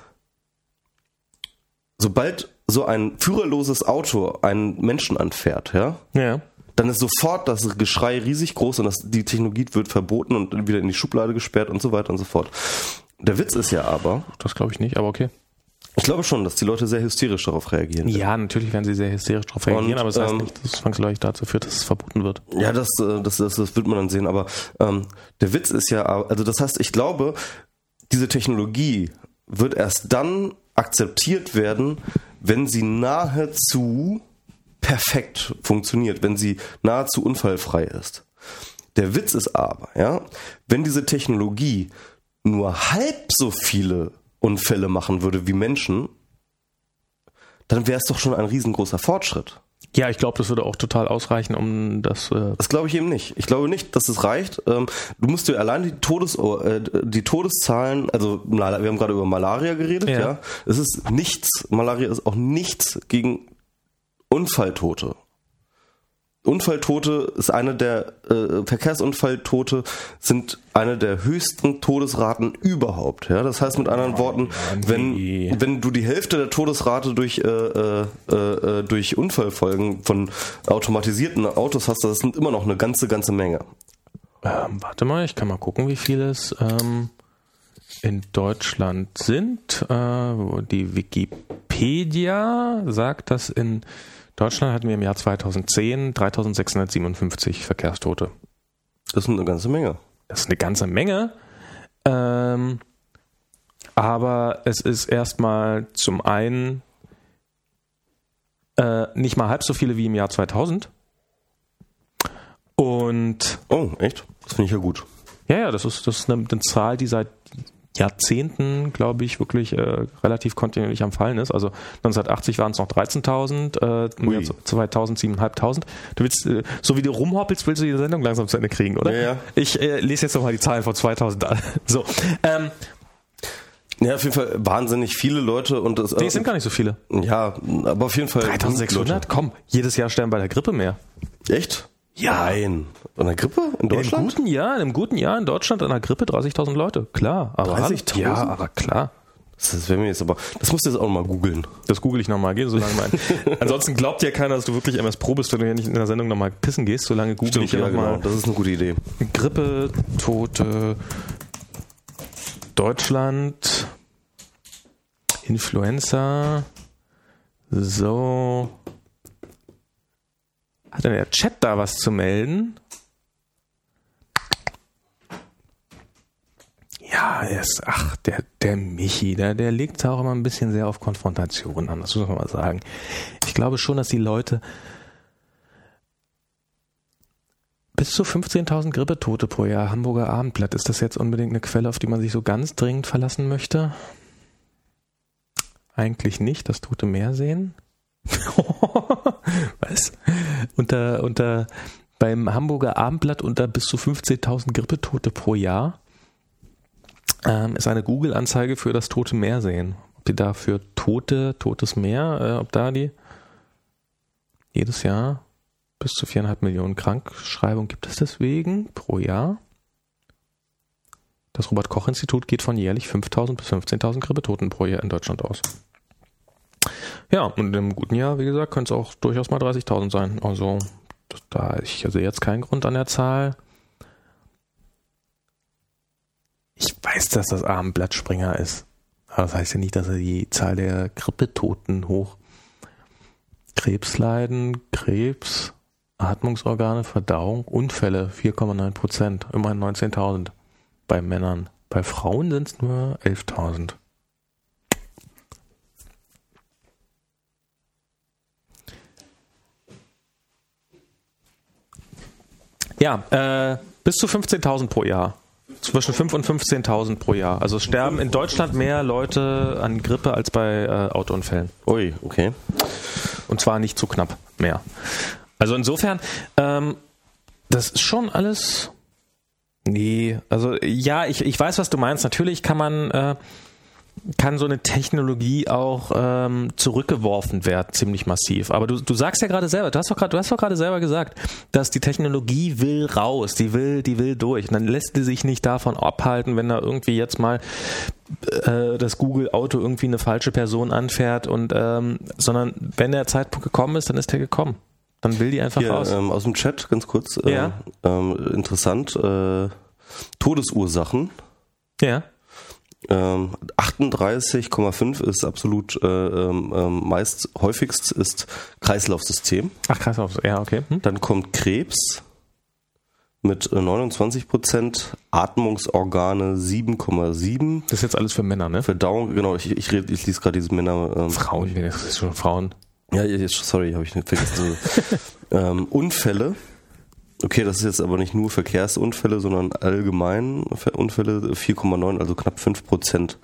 Speaker 2: sobald so ein führerloses Auto einen Menschen anfährt, ja,
Speaker 1: Ja.
Speaker 2: dann ist sofort das Geschrei riesig groß und das, die Technologie wird verboten und wieder in die Schublade gesperrt und so weiter und so fort. Der Witz ist ja aber,
Speaker 1: Das glaube ich nicht, aber okay.
Speaker 2: ich glaube schon, dass die Leute sehr hysterisch darauf reagieren.
Speaker 1: Ja, natürlich werden sie sehr hysterisch darauf reagieren,
Speaker 2: Und,
Speaker 1: aber das heißt
Speaker 2: ähm,
Speaker 1: nicht, dass es zwangsläufig dazu führt, dass es verboten wird.
Speaker 2: Ja, das, äh, das, das, das wird man dann sehen. Aber ähm, der Witz ist ja, also das heißt, ich glaube, diese Technologie wird erst dann akzeptiert werden, wenn sie nahezu perfekt funktioniert, wenn sie nahezu unfallfrei ist. Der Witz ist aber, ja, wenn diese Technologie nur halb so viele Unfälle machen würde wie Menschen, dann wäre es doch schon ein riesengroßer Fortschritt.
Speaker 1: Ja, ich glaube, das würde auch total ausreichen, um das. Äh,
Speaker 2: Das glaube ich eben nicht. Ich glaube nicht, dass es reicht. Ähm, du musst dir allein die, Todes äh, die Todeszahlen, also wir haben gerade über Malaria geredet,
Speaker 1: Ja.
Speaker 2: ja. Es ist nichts, Malaria ist auch nichts gegen Unfalltote. Unfalltote ist eine der äh, Verkehrsunfalltote sind eine der höchsten Todesraten überhaupt. Ja, das heißt mit anderen Worten, wenn wenn du die Hälfte der Todesrate durch äh, äh, äh, durch Unfallfolgen von automatisierten Autos hast, das sind immer noch eine ganze ganze Menge.
Speaker 1: Ähm, warte mal, ich kann mal gucken, wie viele es ähm, in Deutschland sind. Äh, die Wikipedia sagt, dass in Deutschland hatten wir im Jahr 2010 3657 Verkehrstote.
Speaker 2: Das ist eine ganze Menge.
Speaker 1: Das ist eine ganze Menge. Ähm, aber es ist erstmal zum einen äh, nicht mal halb so viele wie im Jahr 2000. Und.
Speaker 2: Oh, echt? Das finde ich ja gut.
Speaker 1: Ja, ja, das ist, das ist eine, eine Zahl, die seit Jahrzehnten, glaube ich, wirklich äh, relativ kontinuierlich am Fallen ist. Also 1980 waren es noch 13.000, äh, 2000 7.500. Du willst, äh, so wie du rumhoppelst, willst du die Sendung langsam zu Ende kriegen, oder?
Speaker 2: Ja, ja.
Speaker 1: Ich äh, lese jetzt nochmal die Zahlen von 2000 an. So, ähm,
Speaker 2: Ja, auf jeden Fall wahnsinnig viele Leute und das.
Speaker 1: nee, es sind gar nicht so viele.
Speaker 2: ja, aber auf jeden Fall.
Speaker 1: 3600? Komm, jedes Jahr sterben bei der Grippe mehr.
Speaker 2: Echt?
Speaker 1: Ja.
Speaker 2: Nein. An der Grippe in
Speaker 1: In einem
Speaker 2: Deutschland?
Speaker 1: guten Jahr, in einem guten Jahr in Deutschland an der Grippe 30.000 Leute. Klar. Aber
Speaker 2: 30.000?
Speaker 1: Ja, aber klar.
Speaker 2: Das wäre mir jetzt aber. Das musst du jetzt auch mal googeln.
Speaker 1: Das google ich nochmal. Geh so lange mal. Ansonsten glaubt ja keiner, dass du wirklich MS Pro bist, wenn du ja nicht in der Sendung nochmal pissen gehst. So lange google ich ja
Speaker 2: ja,
Speaker 1: nochmal.
Speaker 2: genau. Das ist eine gute Idee.
Speaker 1: Grippe, Tote, Deutschland, Influenza. So. Hat denn der Chat da was zu melden? Ja, er ist, ach, der, der Michi, der, der legt auch immer ein bisschen sehr auf Konfrontation an, das muss man mal sagen. Ich glaube schon, dass die Leute bis zu 15.000 Grippetote pro Jahr, Hamburger Abendblatt. Ist das jetzt unbedingt eine Quelle, auf die man sich so ganz dringend verlassen möchte? Eigentlich nicht, das Tote Meer sehen. Was? Unter, unter, beim Hamburger Abendblatt unter bis zu 15.000 Grippetote pro Jahr ähm, ist eine Google-Anzeige für das Tote Meer sehen. Ob die da für Tote, Totes Meer, äh, ob da die jedes Jahr bis zu viereinhalb Millionen Krankschreibungen gibt es deswegen pro Jahr. Das Robert-Koch-Institut geht von jährlich 5.000 bis 15.000 Grippetoten pro Jahr in Deutschland aus. Ja, und im guten Jahr, wie gesagt, könnte es auch durchaus mal 30.000 sein. Also, da ich sehe jetzt keinen Grund an der Zahl. Ich weiß, dass das Abendblatt Springer ist. Aber das heißt ja nicht, dass er die Zahl der Grippetoten hoch. Krebsleiden, Krebs, Atmungsorgane, Verdauung, Unfälle 4,9 Prozent. Immerhin 19.000 bei Männern. Bei Frauen sind es nur 11.000. Ja, äh, bis zu 15.000 pro Jahr. Zwischen 5 und 15.000 pro Jahr. Also sterben in Deutschland mehr Leute an Grippe als bei äh, Autounfällen.
Speaker 2: Ui, okay.
Speaker 1: Und zwar nicht zu knapp mehr. Also insofern, ähm, das ist schon alles. Nee, also ja, ich, ich weiß, was du meinst. Natürlich kann man, äh, kann so eine Technologie auch ähm, zurückgeworfen werden, ziemlich massiv. Aber du, du sagst ja gerade selber, du hast doch gerade, du hast doch gerade selber gesagt, dass die Technologie will raus, die will, die will durch. Und dann lässt die sich nicht davon abhalten, wenn da irgendwie jetzt mal äh, das Google-Auto irgendwie eine falsche Person anfährt und ähm, sondern wenn der Zeitpunkt gekommen ist, dann ist der gekommen. Dann will die einfach
Speaker 2: Hier,
Speaker 1: raus.
Speaker 2: ähm, aus dem Chat ganz kurz. Äh,
Speaker 1: Ja.
Speaker 2: ähm, interessant. Äh, Todesursachen.
Speaker 1: ja.
Speaker 2: Ähm, 38,5 ist absolut äh, ähm, ähm, meist häufigst ist Kreislaufsystem.
Speaker 1: Ach, Kreislauf, ja, okay. Hm?
Speaker 2: Dann kommt Krebs mit äh, 29 Prozent, Atmungsorgane 7,7,
Speaker 1: Das ist jetzt alles für Männer, ne?
Speaker 2: Verdauung, genau, ich, ich, red- ich lese gerade diese Männer. Ähm,
Speaker 1: Frauen, das ist schon Frauen.
Speaker 2: ja, jetzt- sorry, habe ich nicht vergessen. ähm, Unfälle. Okay, das ist jetzt aber nicht nur Verkehrsunfälle, sondern allgemein Unfälle 4,9, also knapp 5 Prozent.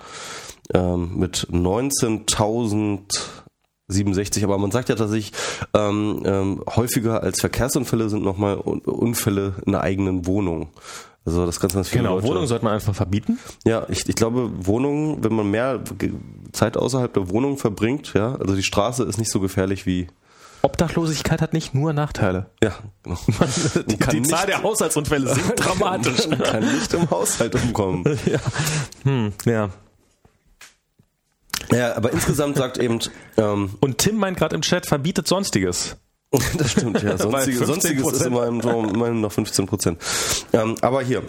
Speaker 2: Ähm, mit 19.067. Aber man sagt ja tatsächlich, ähm, ähm, häufiger als Verkehrsunfälle sind nochmal Un Unfälle in der eigenen Wohnung. Also das ganz, ganz viele
Speaker 1: Genau,
Speaker 2: Leute.
Speaker 1: Wohnung sollte man einfach verbieten.
Speaker 2: Ja, ich, ich glaube, Wohnungen, wenn man mehr Zeit außerhalb der Wohnung verbringt, ja, also die Straße ist nicht so gefährlich wie
Speaker 1: Obdachlosigkeit hat nicht nur Nachteile.
Speaker 2: Ja, genau.
Speaker 1: die, die Zahl der Haushaltsunfälle sinkt dramatisch.
Speaker 2: Man kann nicht im Haushalt umkommen.
Speaker 1: ja. Hm, ja.
Speaker 2: Ja, aber insgesamt sagt eben. Ähm,
Speaker 1: Und Tim meint gerade im Chat, verbietet Sonstiges.
Speaker 2: das stimmt, ja. Sonstiges, Sonstiges ist immer, im, immer noch 15 Prozent. Ähm, aber hier,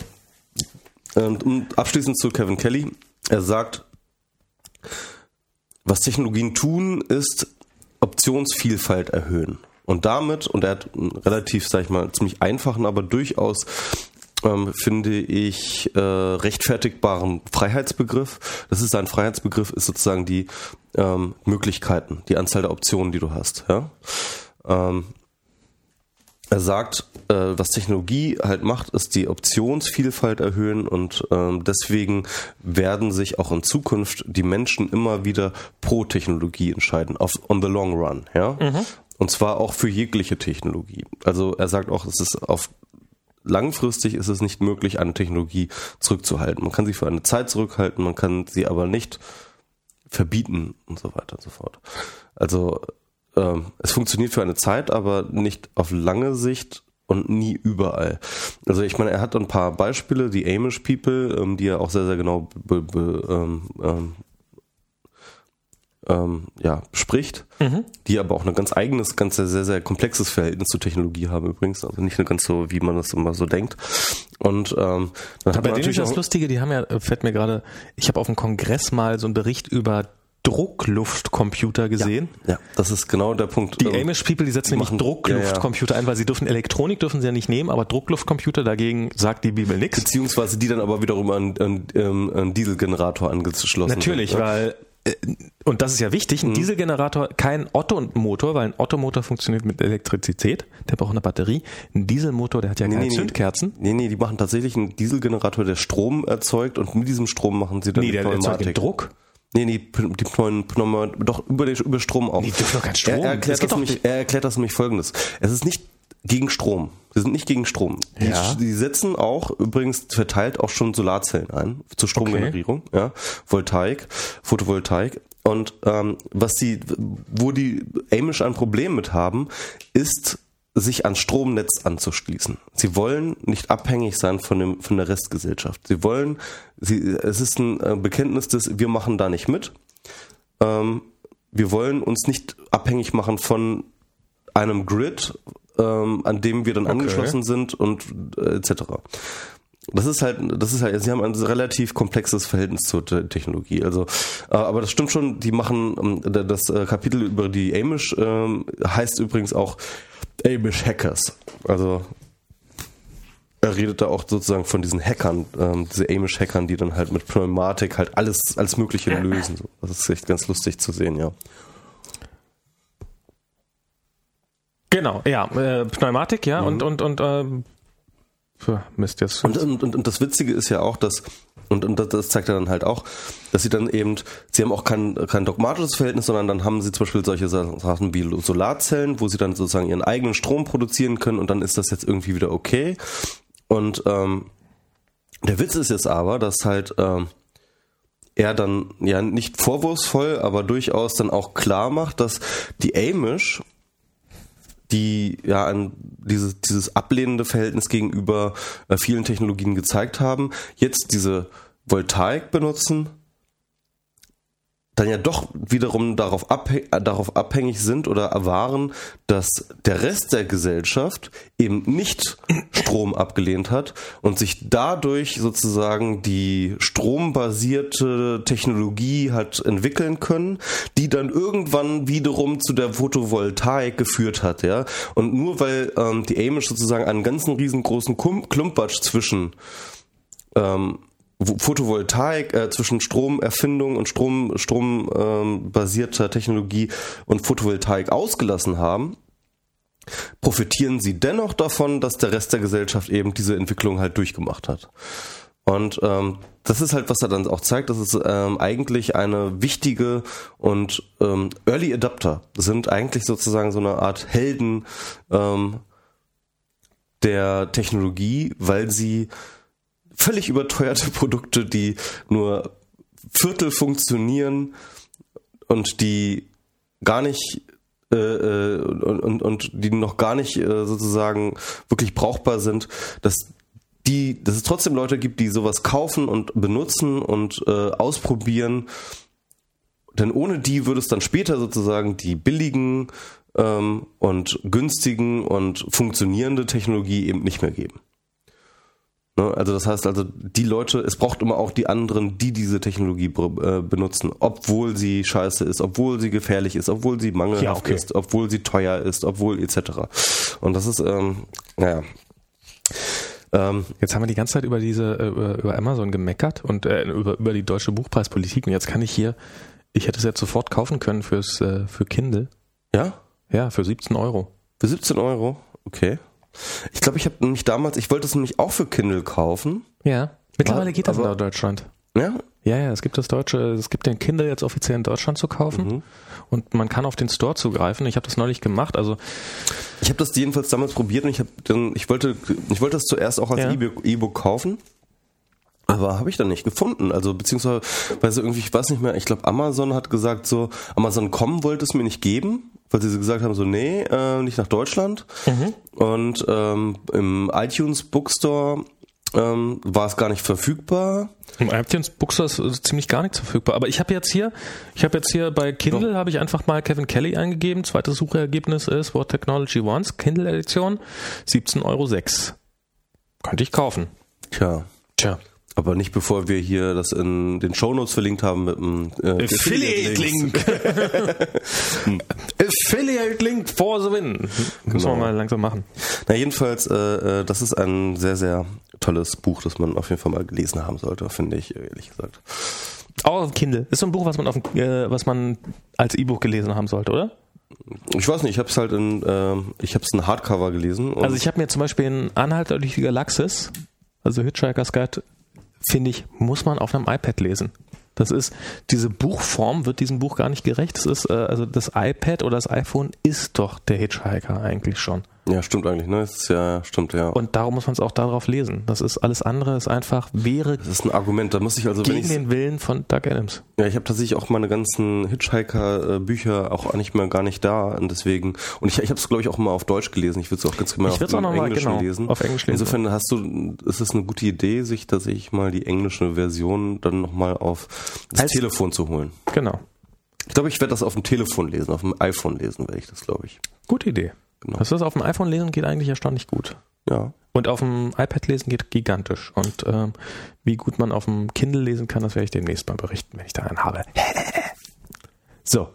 Speaker 2: ähm, abschließend zu Kevin Kelly. Er sagt, was Technologien tun, ist Optionsvielfalt erhöhen. Und damit, und er hat einen relativ, sag ich mal, ziemlich einfachen, aber durchaus ähm, finde ich, äh, rechtfertigbaren Freiheitsbegriff. Das ist ein Freiheitsbegriff, ist sozusagen die ähm, Möglichkeiten, die Anzahl der Optionen, die du hast. Ja? Ähm, er sagt, äh, was Technologie halt macht, ist die Optionsvielfalt erhöhen und ähm, deswegen werden sich auch in Zukunft die Menschen immer wieder pro Technologie entscheiden, auf on the long run, ja. Mhm. Und zwar auch für jegliche Technologie. Also er sagt auch, es ist auf langfristig ist es nicht möglich, eine Technologie zurückzuhalten. Man kann sie für eine Zeit zurückhalten, man kann sie aber nicht verbieten und so weiter und so fort. Also ähm, es funktioniert für eine Zeit, aber nicht auf lange Sicht und nie überall. Also ich meine, er hat ein paar Beispiele, die Amish People, ähm, die er auch sehr, sehr genau be, be, ähm, ähm, ähm, ja, spricht, mhm. die aber auch ein ganz eigenes, ganz sehr, sehr, sehr komplexes Verhältnis zur Technologie haben übrigens. Also nicht nur ganz so, wie man das immer so denkt. Und ähm,
Speaker 1: dann hat Bei denen ist das Lustige, die haben ja, fällt mir gerade, ich habe auf dem Kongress mal so einen Bericht über Druckluftcomputer gesehen.
Speaker 2: Ja, ja, das ist genau der Punkt.
Speaker 1: Die ähm, Amish People, die setzen nämlich Druckluftcomputer ja, ja. ein, weil sie dürfen Elektronik dürfen sie ja nicht nehmen, aber Druckluftcomputer dagegen sagt die Bibel nichts.
Speaker 2: Beziehungsweise die dann aber wiederum an, an, an, an Dieselgenerator angeschlossen
Speaker 1: Natürlich, sind, weil äh, und das ist ja wichtig, ein mhm. Dieselgenerator, kein Otto-Motor, weil ein Otto-Motor funktioniert mit Elektrizität, der braucht eine Batterie. Ein Dieselmotor, der hat ja keine nee, Zündkerzen.
Speaker 2: Nee, nee, die machen tatsächlich einen Dieselgenerator, der Strom erzeugt und mit diesem Strom machen sie dann
Speaker 1: nee, die der erzeugt den Druck.
Speaker 2: Nee, nee, die Pneuma, doch über, den, über Strom auch. Nee,
Speaker 1: doch kein Strom.
Speaker 2: Er, erklärt das, das nämlich, er erklärt das nämlich folgendes. Es ist nicht gegen Strom. Sie sind nicht gegen Strom.
Speaker 1: Ja.
Speaker 2: Die, die setzen auch übrigens verteilt auch schon Solarzellen ein zur Stromgenerierung, okay. ja, Voltaik, Photovoltaik. Und ähm, was die, wo die Amish ein Problem mit haben, ist sich ans Stromnetz anzuschließen. Sie wollen nicht abhängig sein von dem von der Restgesellschaft. Sie wollen, sie, es ist ein äh, Bekenntnis des, wir machen da nicht mit. Ähm, wir wollen uns nicht abhängig machen von einem Grid, ähm, an dem wir dann okay. angeschlossen sind und äh, etc. Das ist halt, das ist halt, sie haben ein relativ komplexes Verhältnis zur Technologie. Also, äh, aber das stimmt schon. Die machen ähm, das äh, Kapitel über die Amish äh, heißt übrigens auch Amish Hackers. Also er redet da auch sozusagen von diesen Hackern, ähm, diese Amish-Hackern, die dann halt mit Pneumatik halt alles, alles Mögliche lösen. Das ist echt ganz lustig zu sehen, ja.
Speaker 1: Genau, ja, äh, Pneumatik, ja, mhm. und, und, und äh, Mist jetzt.
Speaker 2: Und, und, und, und das Witzige ist ja auch, dass und, und das zeigt er dann halt auch, dass sie dann eben, sie haben auch kein, kein dogmatisches Verhältnis, sondern dann haben sie zum Beispiel solche Sachen wie Solarzellen, wo sie dann sozusagen ihren eigenen Strom produzieren können und dann ist das jetzt irgendwie wieder okay. Und ähm, der Witz ist jetzt aber, dass halt ähm, er dann ja nicht vorwurfsvoll, aber durchaus dann auch klar macht, dass die Amish die ja ein, dieses, dieses ablehnende Verhältnis gegenüber äh, vielen Technologien gezeigt haben, jetzt diese Voltaik benutzen, dann ja doch wiederum darauf, abhäng äh, darauf abhängig sind oder waren, dass der Rest der Gesellschaft eben nicht Strom abgelehnt hat und sich dadurch sozusagen die strombasierte Technologie hat entwickeln können, die dann irgendwann wiederum zu der Photovoltaik geführt hat, ja. Und nur weil ähm, die Amish sozusagen einen ganzen riesengroßen Klumpatsch zwischen ähm, Photovoltaik äh, zwischen Stromerfindung und Strom strombasierter ähm, Technologie und Photovoltaik ausgelassen haben, profitieren sie dennoch davon, dass der Rest der Gesellschaft eben diese Entwicklung halt durchgemacht hat. Und ähm, das ist halt, was er dann auch zeigt, dass es ähm, eigentlich eine wichtige und ähm, Early Adapter sind eigentlich sozusagen so eine Art Helden ähm, der Technologie, weil sie völlig überteuerte Produkte, die nur Viertel funktionieren und die gar nicht äh, äh, und, und, und die noch gar nicht äh, sozusagen wirklich brauchbar sind, dass die, dass es trotzdem Leute gibt, die sowas kaufen und benutzen und äh, ausprobieren. Denn ohne die würde es dann später sozusagen die billigen ähm, und günstigen und funktionierende Technologie eben nicht mehr geben. Ne? Also das heißt also, die Leute, es braucht immer auch die anderen, die diese Technologie äh, benutzen, obwohl sie scheiße ist, obwohl sie gefährlich ist, obwohl sie mangelhaft
Speaker 1: Ja, okay.
Speaker 2: ist, obwohl sie teuer ist, obwohl etc. Und das ist, ähm, naja. Ähm,
Speaker 1: Jetzt haben wir die ganze Zeit über diese äh, über, über Amazon gemeckert und äh, über, über die deutsche Buchpreispolitik und jetzt kann ich hier, ich hätte es jetzt sofort kaufen können fürs äh, für Kindle.
Speaker 2: ja?
Speaker 1: Ja, für 17 Euro.
Speaker 2: Für 17 Euro? Okay. Ich glaube, ich habe nämlich damals, ich wollte es nämlich auch für Kindle kaufen.
Speaker 1: Ja. Mittlerweile
Speaker 2: Aber-
Speaker 1: geht das
Speaker 2: aber-
Speaker 1: in Deutschland.
Speaker 2: Ja?
Speaker 1: Ja, ja, es gibt das deutsche, es gibt den Kindle jetzt offiziell in Deutschland zu kaufen
Speaker 2: Mhm.
Speaker 1: und man kann auf den Store zugreifen. Ich habe das neulich gemacht, also
Speaker 2: Ich habe das jedenfalls damals probiert und ich habe dann, ich wollte, ich wollte das zuerst auch als
Speaker 1: Ja.
Speaker 2: E-Book kaufen. Aber habe ich dann nicht gefunden. Also beziehungsweise, irgendwie, ich weiß nicht mehr, ich glaube Amazon hat gesagt so, Amazon.com wollte es mir nicht geben, weil sie gesagt haben so, nee, äh, nicht nach Deutschland. Und ähm, im iTunes Bookstore ähm, war es gar nicht verfügbar.
Speaker 1: im iTunes Bookstore ist ziemlich gar nichts verfügbar. Aber ich habe jetzt hier, ich habe jetzt hier bei Kindle habe ich einfach mal Kevin Kelly eingegeben. Zweites Suchergebnis ist What Technology Wants, Kindle Edition, 17,06 Euro. Könnte ich kaufen.
Speaker 2: Tja.
Speaker 1: Tja.
Speaker 2: Aber nicht bevor wir hier das in den Shownotes verlinkt haben mit dem äh,
Speaker 1: Affiliate-Link. Affiliate-Link for the win. Müssen wir
Speaker 2: Genau.
Speaker 1: mal langsam machen.
Speaker 2: Na jedenfalls, äh, äh, das ist ein sehr, sehr tolles Buch, das man auf jeden Fall mal gelesen haben sollte, finde ich, ehrlich gesagt.
Speaker 1: Auch auf Kindle. Ist so ein Buch, was man auf äh, was man als E-Book gelesen haben sollte, oder?
Speaker 2: Ich weiß nicht, ich habe es halt in, ähm, ich habe es in Hardcover gelesen.
Speaker 1: Also ich habe mir zum Beispiel in Anhalter durch die Galaxis, also Hitchhiker's Guide, finde ich, muss man auf einem iPad lesen. Das ist, diese Buchform wird diesem Buch gar nicht gerecht. Das ist, äh, also das iPad oder das iPhone ist doch der Hitchhiker eigentlich schon.
Speaker 2: Ja, stimmt eigentlich, ne? Ist ja, stimmt, ja.
Speaker 1: Und darum muss man es auch darauf lesen. Das ist alles andere, ist einfach, wäre
Speaker 2: das ist ein Argument, da muss ich also,
Speaker 1: gegen den Willen von Doug Adams.
Speaker 2: ja, ich habe tatsächlich auch meine ganzen Hitchhiker-Bücher auch nicht mehr gar nicht da und deswegen, und ich, ich habe es glaube ich auch mal auf Deutsch gelesen, ich würde es auch ganz gerne mal
Speaker 1: Ich
Speaker 2: auf
Speaker 1: auch noch mal,
Speaker 2: Englisch
Speaker 1: genau,
Speaker 2: lesen.
Speaker 1: auf Englisch lesen.
Speaker 2: Insofern hast du, ist es eine gute Idee, sich tatsächlich mal die englische Version dann nochmal auf das
Speaker 1: Als-
Speaker 2: Telefon zu holen.
Speaker 1: Genau.
Speaker 2: Ich glaube, ich werde das auf dem Telefon lesen, auf dem iPhone lesen werde ich das, glaube ich.
Speaker 1: Gute Idee.
Speaker 2: Genau.
Speaker 1: Das ist auf dem iPhone lesen geht eigentlich erstaunlich gut.
Speaker 2: Ja.
Speaker 1: Und auf dem iPad lesen geht gigantisch. Und ähm, wie gut man auf dem Kindle lesen kann, das werde ich demnächst mal berichten, wenn ich da einen habe. So.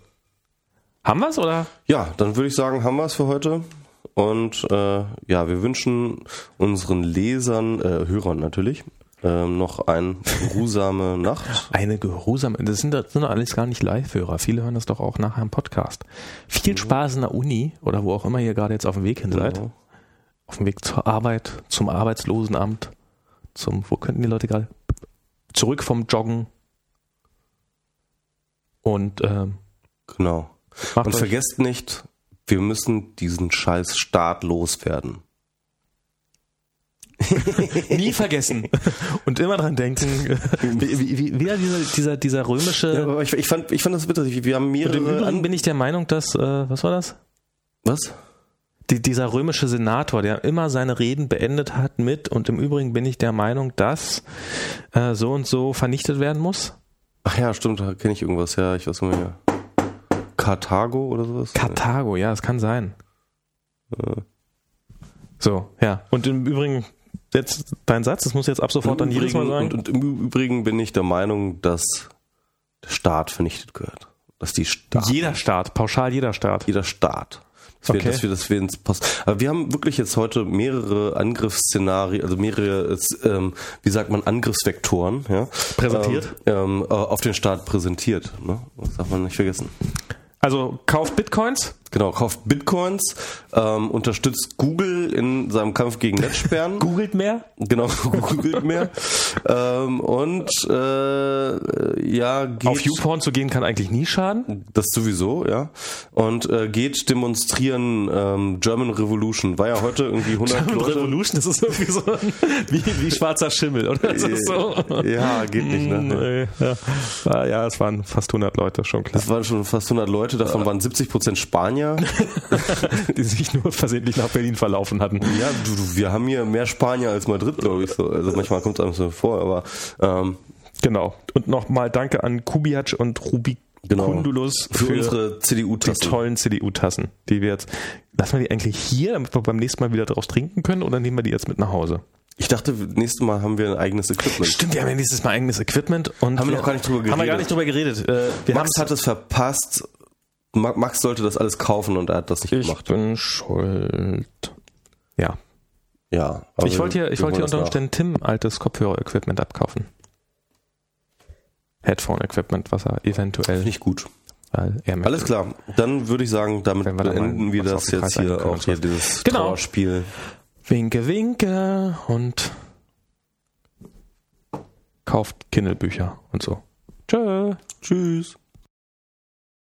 Speaker 1: Haben wir's oder?
Speaker 2: Ja, dann würde ich sagen, haben wir es für heute. Und äh, ja, wir wünschen unseren Lesern, äh, Hörern natürlich, ähm, noch eine geruhsame Nacht.
Speaker 1: Eine geruhsame, das sind, das sind doch alles gar nicht Live-Hörer. Viele hören das doch auch nachher im Podcast. Viel Spaß in der Uni oder wo auch immer ihr gerade jetzt auf dem Weg hin seid.
Speaker 2: Genau.
Speaker 1: Auf dem Weg zur Arbeit, zum Arbeitslosenamt, zum, wo könnten die Leute gerade? Zurück vom Joggen. Und ähm,
Speaker 2: Genau. Und vergesst nicht, wir müssen diesen scheiß Staat loswerden.
Speaker 1: nie vergessen und immer dran denken. wie, wie, wie, wieder dieser, dieser, dieser römische.
Speaker 2: Ja, aber ich, ich, fand, ich fand das witzig. Wir haben
Speaker 1: und im
Speaker 2: mehrere.
Speaker 1: Übrigen bin ich der Meinung, dass, äh, was war das?
Speaker 2: was?
Speaker 1: Die, dieser römische Senator, der immer seine Reden beendet hat mit, und im Übrigen bin ich der Meinung, dass äh, so und so vernichtet werden muss.
Speaker 2: Ach ja, stimmt, da kenne ich irgendwas. Ja, ich weiß nicht mehr. Karthago oder sowas?
Speaker 1: Karthago, ja, es kann sein. So, ja. Und im Übrigen, jetzt dein Satz, das muss jetzt ab sofort dann jedes Mal sagen.
Speaker 2: Und, und im Übrigen bin ich der Meinung, dass der Staat vernichtet gehört. Dass die Staat,
Speaker 1: jeder Staat, pauschal jeder Staat.
Speaker 2: jeder Staat. Dass, wir,
Speaker 1: Okay.
Speaker 2: dass wir, dass wir ins Post. Aber wir haben wirklich jetzt heute mehrere Angriffsszenarien, also mehrere, ähm, wie sagt man, Angriffsvektoren, ja,
Speaker 1: Präsentiert.
Speaker 2: ähm, ähm, auf den Staat präsentiert. Ne? Das darf man nicht vergessen.
Speaker 1: Also kauft Bitcoins,
Speaker 2: Genau, kauft Bitcoins, ähm, unterstützt Google in seinem Kampf gegen Netzsperren.
Speaker 1: googelt mehr.
Speaker 2: Genau, googelt mehr. ähm, und äh, ja, geht,
Speaker 1: Auf YouPorn zu gehen kann eigentlich nie schaden.
Speaker 2: das sowieso, ja. Und äh, geht demonstrieren, ähm, German Revolution. War ja heute irgendwie 100 Leute.
Speaker 1: Revolution, das ist irgendwie so ein, wie, wie schwarzer Schimmel, oder? Das ist so.
Speaker 2: Ja, geht nicht, ne?
Speaker 1: Nee, ja. Ja, es waren fast 100 Leute, schon klar.
Speaker 2: Das waren schon fast 100 Leute, davon waren 70 Prozent Spanier Spanier.
Speaker 1: die sich nur versehentlich nach Berlin verlaufen hatten.
Speaker 2: Ja, du, wir haben hier mehr Spanier als Madrid, glaube ich. So. Also manchmal kommt es einem so vor, aber ähm,
Speaker 1: Genau. Und nochmal danke an Kubiac und Rubi
Speaker 2: Genau.
Speaker 1: Kundulus
Speaker 2: für,
Speaker 1: für,
Speaker 2: unsere
Speaker 1: die
Speaker 2: CDU-Tassen.
Speaker 1: tollen CDU-Tassen, die wir jetzt. Lassen wir die eigentlich hier, damit wir beim nächsten Mal wieder draus trinken können, oder nehmen wir die jetzt mit nach Hause?
Speaker 2: Ich dachte, nächstes Mal haben wir ein eigenes Equipment.
Speaker 1: Stimmt, wir haben ja nächstes Mal eigenes Equipment und
Speaker 2: Haben wir noch gar nicht drüber
Speaker 1: Haben wir
Speaker 2: geredet.
Speaker 1: gar nicht drüber geredet. Äh,
Speaker 2: Max
Speaker 1: haben's-
Speaker 2: hat es verpasst. Ma- Max sollte das alles kaufen und er hat das nicht
Speaker 1: Ich
Speaker 2: gemacht.
Speaker 1: bin schuld. Ja.
Speaker 2: Ja. aber
Speaker 1: ich wollte hier, ich wollte hier unter Umständen Tim altes Kopfhörer-Equipment abkaufen. Headphone-Equipment, was er eventuell.
Speaker 2: Nicht gut.
Speaker 1: er.
Speaker 2: Alles klar. Dann würde ich sagen, damit
Speaker 1: wir
Speaker 2: beenden wir das jetzt hier auch hier, dieses
Speaker 1: Genau.
Speaker 2: Trauerspiel.
Speaker 1: Winke, winke und kauft Kindle-Bücher und so. Tschö.
Speaker 2: Tschüss.